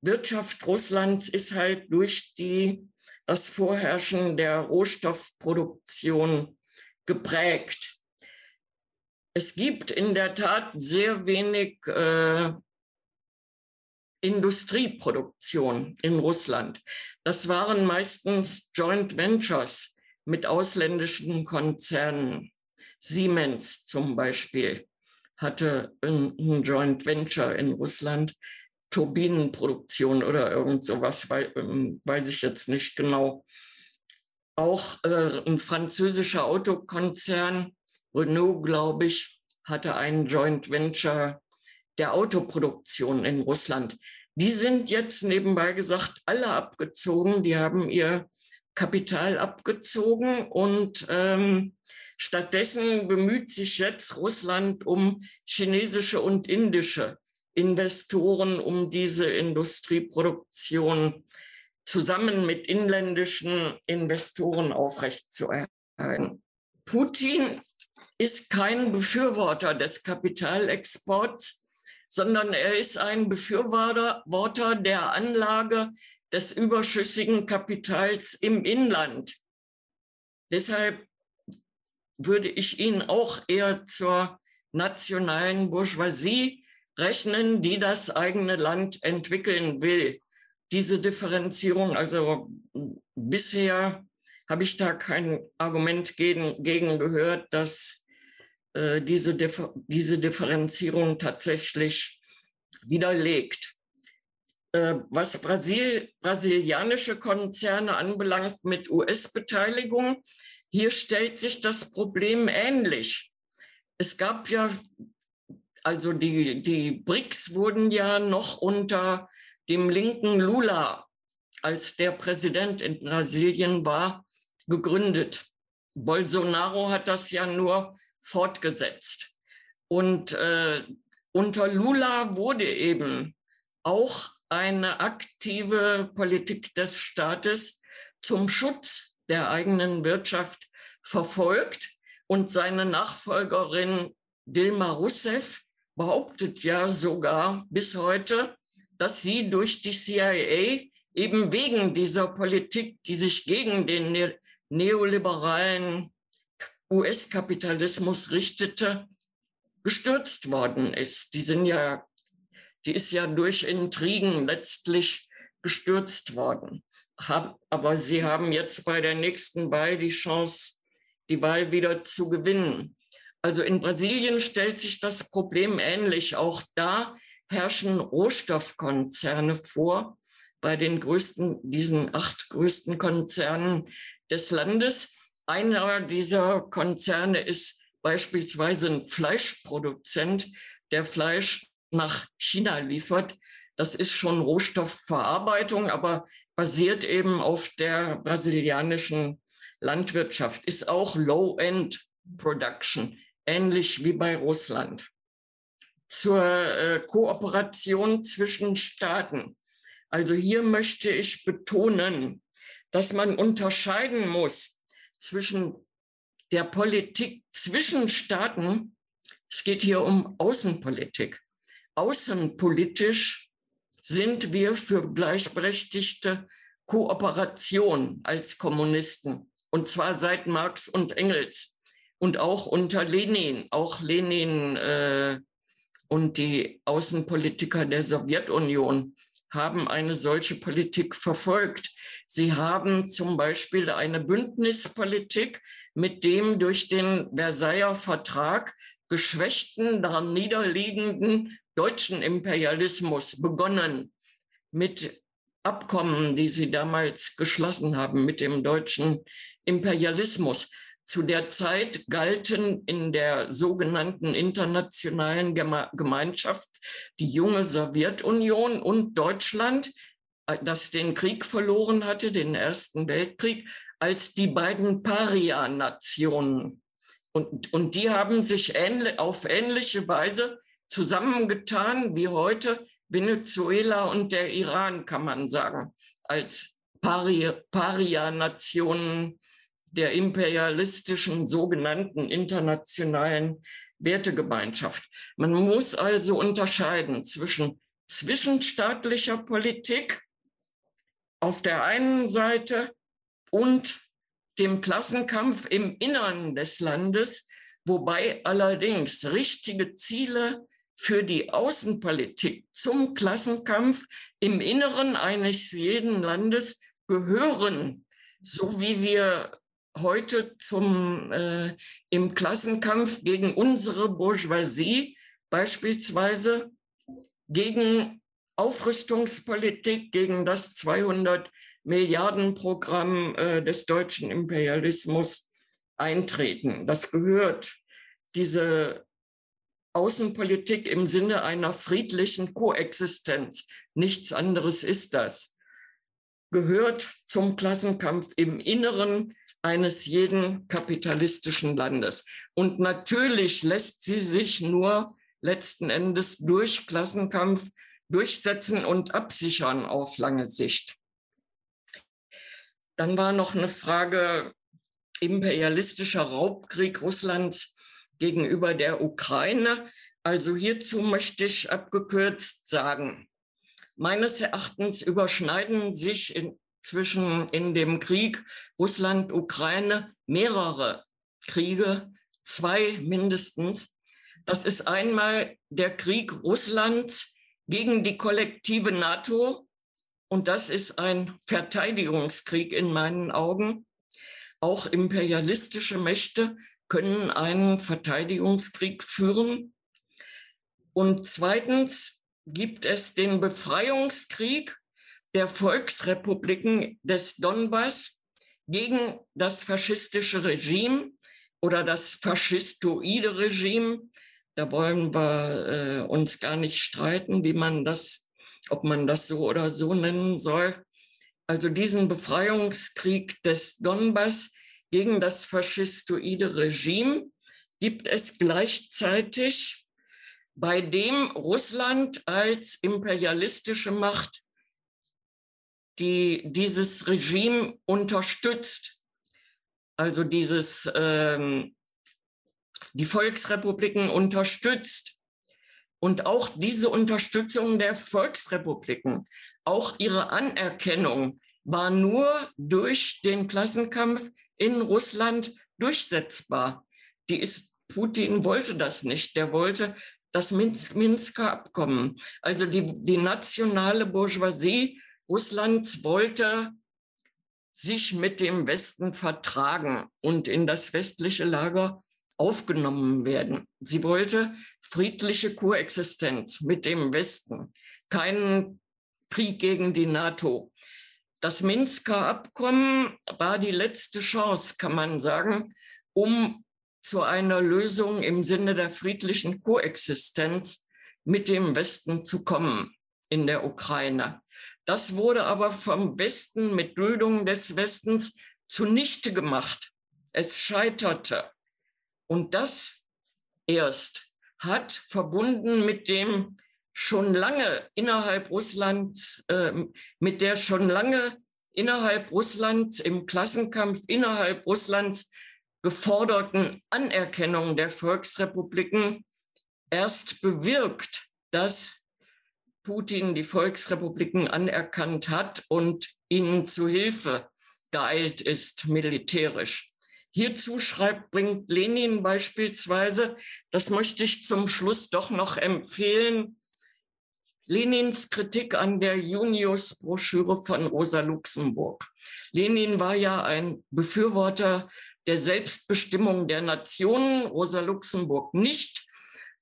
Wirtschaft Russlands ist halt durch die, das Vorherrschen der Rohstoffproduktion geprägt. Es gibt in der Tat sehr wenig äh, Industrieproduktion in Russland. Das waren meistens Joint Ventures mit ausländischen Konzernen. Siemens zum Beispiel hatte ein, ein Joint Venture in Russland, Turbinenproduktion oder irgend sowas, weil, ähm, weiß ich jetzt nicht genau. Auch äh, ein französischer Autokonzern, Renault, glaube ich, hatte ein Joint Venture der Autoproduktion in Russland. Die sind jetzt nebenbei gesagt alle abgezogen. Die haben ihr Kapital abgezogen und ähm, stattdessen bemüht sich jetzt Russland um chinesische und indische Investoren, um diese Industrieproduktion zusammen mit inländischen Investoren aufrechtzuerhalten. Putin ist kein Befürworter des Kapitalexports, sondern er ist ein Befürworter der Anlage des überschüssigen Kapitals im Inland. Deshalb würde ich ihn auch eher zur nationalen Bourgeoisie rechnen, die das eigene Land entwickeln will. Diese Differenzierung, also bisher habe ich da kein Argument gegen, gegen gehört, dass äh, diese, Differ diese Differenzierung tatsächlich widerlegt. Äh, was Brasil, brasilianische Konzerne anbelangt mit US-Beteiligung, hier stellt sich das Problem ähnlich. Es gab ja, also die, die BRICS wurden ja noch unter dem linken Lula, als der Präsident in Brasilien war, gegründet. Bolsonaro hat das ja nur fortgesetzt. Und äh, unter Lula wurde eben auch eine aktive Politik des Staates zum Schutz der eigenen Wirtschaft verfolgt. Und seine Nachfolgerin Dilma Rousseff behauptet ja sogar bis heute, dass sie durch die CIA eben wegen dieser Politik, die sich gegen den neoliberalen US-Kapitalismus richtete, gestürzt worden ist. Die sind ja die ist ja durch Intrigen letztlich gestürzt worden. aber sie haben jetzt bei der nächsten Wahl die Chance, die Wahl wieder zu gewinnen. Also in Brasilien stellt sich das Problem ähnlich. Auch da herrschen Rohstoffkonzerne vor, bei den größten, diesen acht größten Konzernen des Landes. Einer dieser Konzerne ist beispielsweise ein Fleischproduzent, der Fleisch nach China liefert. Das ist schon Rohstoffverarbeitung, aber basiert eben auf der brasilianischen Landwirtschaft, ist auch Low-End Production, ähnlich wie bei Russland. Zur äh, Kooperation zwischen Staaten. Also hier möchte ich betonen, dass man unterscheiden muss zwischen der Politik zwischen Staaten. Es geht hier um Außenpolitik außenpolitisch sind wir für gleichberechtigte Kooperation als Kommunisten, und zwar seit Marx und Engels und auch unter Lenin. Auch Lenin äh, und die Außenpolitiker der Sowjetunion haben eine solche Politik verfolgt. Sie haben zum Beispiel eine Bündnispolitik mit dem durch den Versailler Vertrag geschwächten, daran niederliegenden deutschen Imperialismus begonnen mit Abkommen, die sie damals geschlossen haben mit dem deutschen Imperialismus. Zu der Zeit galten in der sogenannten internationalen Gemeinschaft die junge Sowjetunion und Deutschland, das den Krieg verloren hatte, den Ersten Weltkrieg, als die beiden Paria-Nationen. Und, und die haben sich ähnlich, auf ähnliche Weise zusammengetan wie heute Venezuela und der Iran, kann man sagen, als Paria-Nationen der imperialistischen sogenannten internationalen Wertegemeinschaft. Man muss also unterscheiden zwischen zwischenstaatlicher Politik auf der einen Seite und dem Klassenkampf im Innern des Landes, wobei allerdings richtige Ziele für die Außenpolitik zum Klassenkampf im Inneren eines jeden Landes gehören, so wie wir heute zum, äh, im Klassenkampf gegen unsere Bourgeoisie beispielsweise gegen Aufrüstungspolitik, gegen das 200 Milliarden Programm äh, des deutschen Imperialismus eintreten. Das gehört, diese Außenpolitik im Sinne einer friedlichen Koexistenz, nichts anderes ist das, gehört zum Klassenkampf im Inneren eines jeden kapitalistischen Landes. Und natürlich lässt sie sich nur letzten Endes durch Klassenkampf durchsetzen und absichern auf lange Sicht. Dann war noch eine Frage imperialistischer Raubkrieg Russlands gegenüber der Ukraine. Also hierzu möchte ich abgekürzt sagen, meines Erachtens überschneiden sich inzwischen in dem Krieg Russland-Ukraine mehrere Kriege, zwei mindestens. Das ist einmal der Krieg Russlands gegen die kollektive NATO und das ist ein Verteidigungskrieg in meinen Augen. Auch imperialistische Mächte können einen Verteidigungskrieg führen. Und zweitens gibt es den Befreiungskrieg der Volksrepubliken des Donbass gegen das faschistische Regime oder das faschistoide Regime. Da wollen wir äh, uns gar nicht streiten, wie man das, ob man das so oder so nennen soll. Also diesen Befreiungskrieg des Donbass gegen das faschistoide Regime gibt es gleichzeitig, bei dem Russland als imperialistische Macht die dieses Regime unterstützt, also dieses, ähm, die Volksrepubliken unterstützt. Und auch diese Unterstützung der Volksrepubliken, auch ihre Anerkennung war nur durch den Klassenkampf in Russland durchsetzbar. Die ist, Putin wollte das nicht. Der wollte das Minsker Abkommen. Also die, die nationale Bourgeoisie Russlands wollte sich mit dem Westen vertragen und in das westliche Lager aufgenommen werden. Sie wollte friedliche Koexistenz mit dem Westen, keinen Krieg gegen die NATO. Das Minsker Abkommen war die letzte Chance, kann man sagen, um zu einer Lösung im Sinne der friedlichen Koexistenz mit dem Westen zu kommen in der Ukraine. Das wurde aber vom Westen mit Duldung des Westens zunichte gemacht. Es scheiterte. Und das erst hat verbunden mit dem schon lange innerhalb Russlands, äh, mit der schon lange innerhalb Russlands im Klassenkampf innerhalb Russlands geforderten Anerkennung der Volksrepubliken erst bewirkt, dass Putin die Volksrepubliken anerkannt hat und ihnen zu Hilfe geeilt ist militärisch. Hierzu schreibt, bringt Lenin beispielsweise, das möchte ich zum Schluss doch noch empfehlen, Lenins Kritik an der Junius-Broschüre von Rosa Luxemburg. Lenin war ja ein Befürworter der Selbstbestimmung der Nationen, Rosa Luxemburg nicht.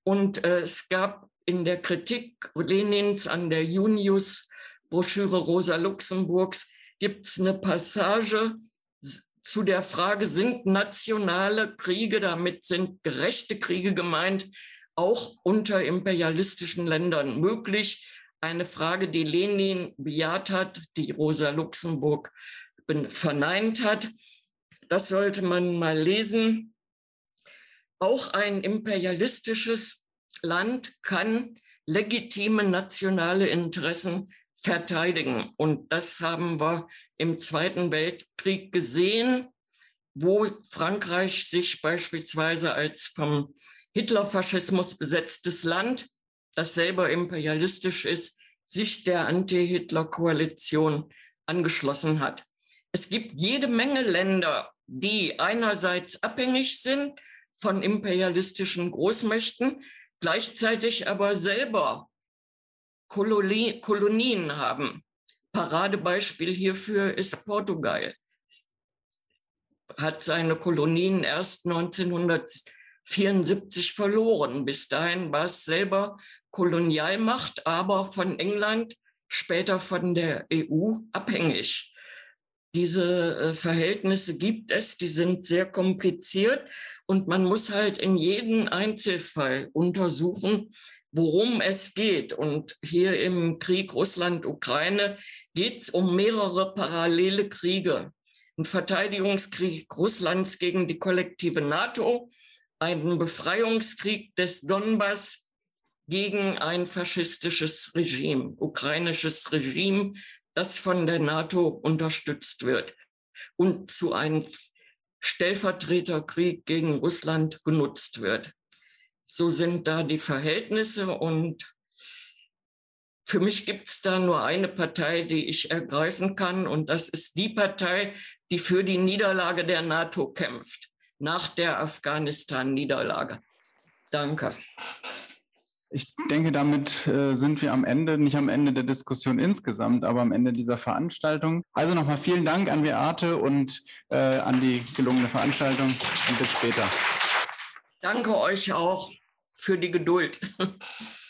Und äh, es gab in der Kritik Lenins an der Junius-Broschüre Rosa Luxemburgs gibt es eine Passage zu der Frage, sind nationale Kriege, damit sind gerechte Kriege gemeint, auch unter imperialistischen Ländern möglich? Eine Frage, die Lenin bejaht hat, die Rosa Luxemburg verneint hat. Das sollte man mal lesen. Auch ein imperialistisches Land kann legitime nationale Interessen verteidigen. Und das haben wir im Zweiten Weltkrieg gesehen, wo Frankreich sich beispielsweise als vom Hitlerfaschismus besetztes Land, das selber imperialistisch ist, sich der Anti-Hitler-Koalition angeschlossen hat. Es gibt jede Menge Länder, die einerseits abhängig sind von imperialistischen Großmächten, gleichzeitig aber selber Kolonie, Kolonien haben. Paradebeispiel hierfür ist Portugal. Hat seine Kolonien erst 1974 verloren. Bis dahin war es selber Kolonialmacht, aber von England, später von der EU abhängig. Diese äh, Verhältnisse gibt es, die sind sehr kompliziert und man muss halt in jedem Einzelfall untersuchen, worum es geht. Und hier im Krieg Russland-Ukraine geht es um mehrere parallele Kriege. Ein Verteidigungskrieg Russlands gegen die kollektive NATO, einen Befreiungskrieg des Donbass gegen ein faschistisches Regime, ukrainisches Regime, das von der NATO unterstützt wird und zu einem Stellvertreterkrieg gegen Russland genutzt wird. So sind da die Verhältnisse und für mich gibt es da nur eine Partei, die ich ergreifen kann und das ist die Partei, die für die Niederlage der NATO kämpft, nach der Afghanistan-Niederlage. Danke. Ich denke, damit äh, sind wir am Ende, nicht am Ende der Diskussion insgesamt, aber am Ende dieser Veranstaltung. Also nochmal vielen Dank an Beate und äh, an die gelungene Veranstaltung und bis später. Danke euch auch für die Geduld. [LAUGHS]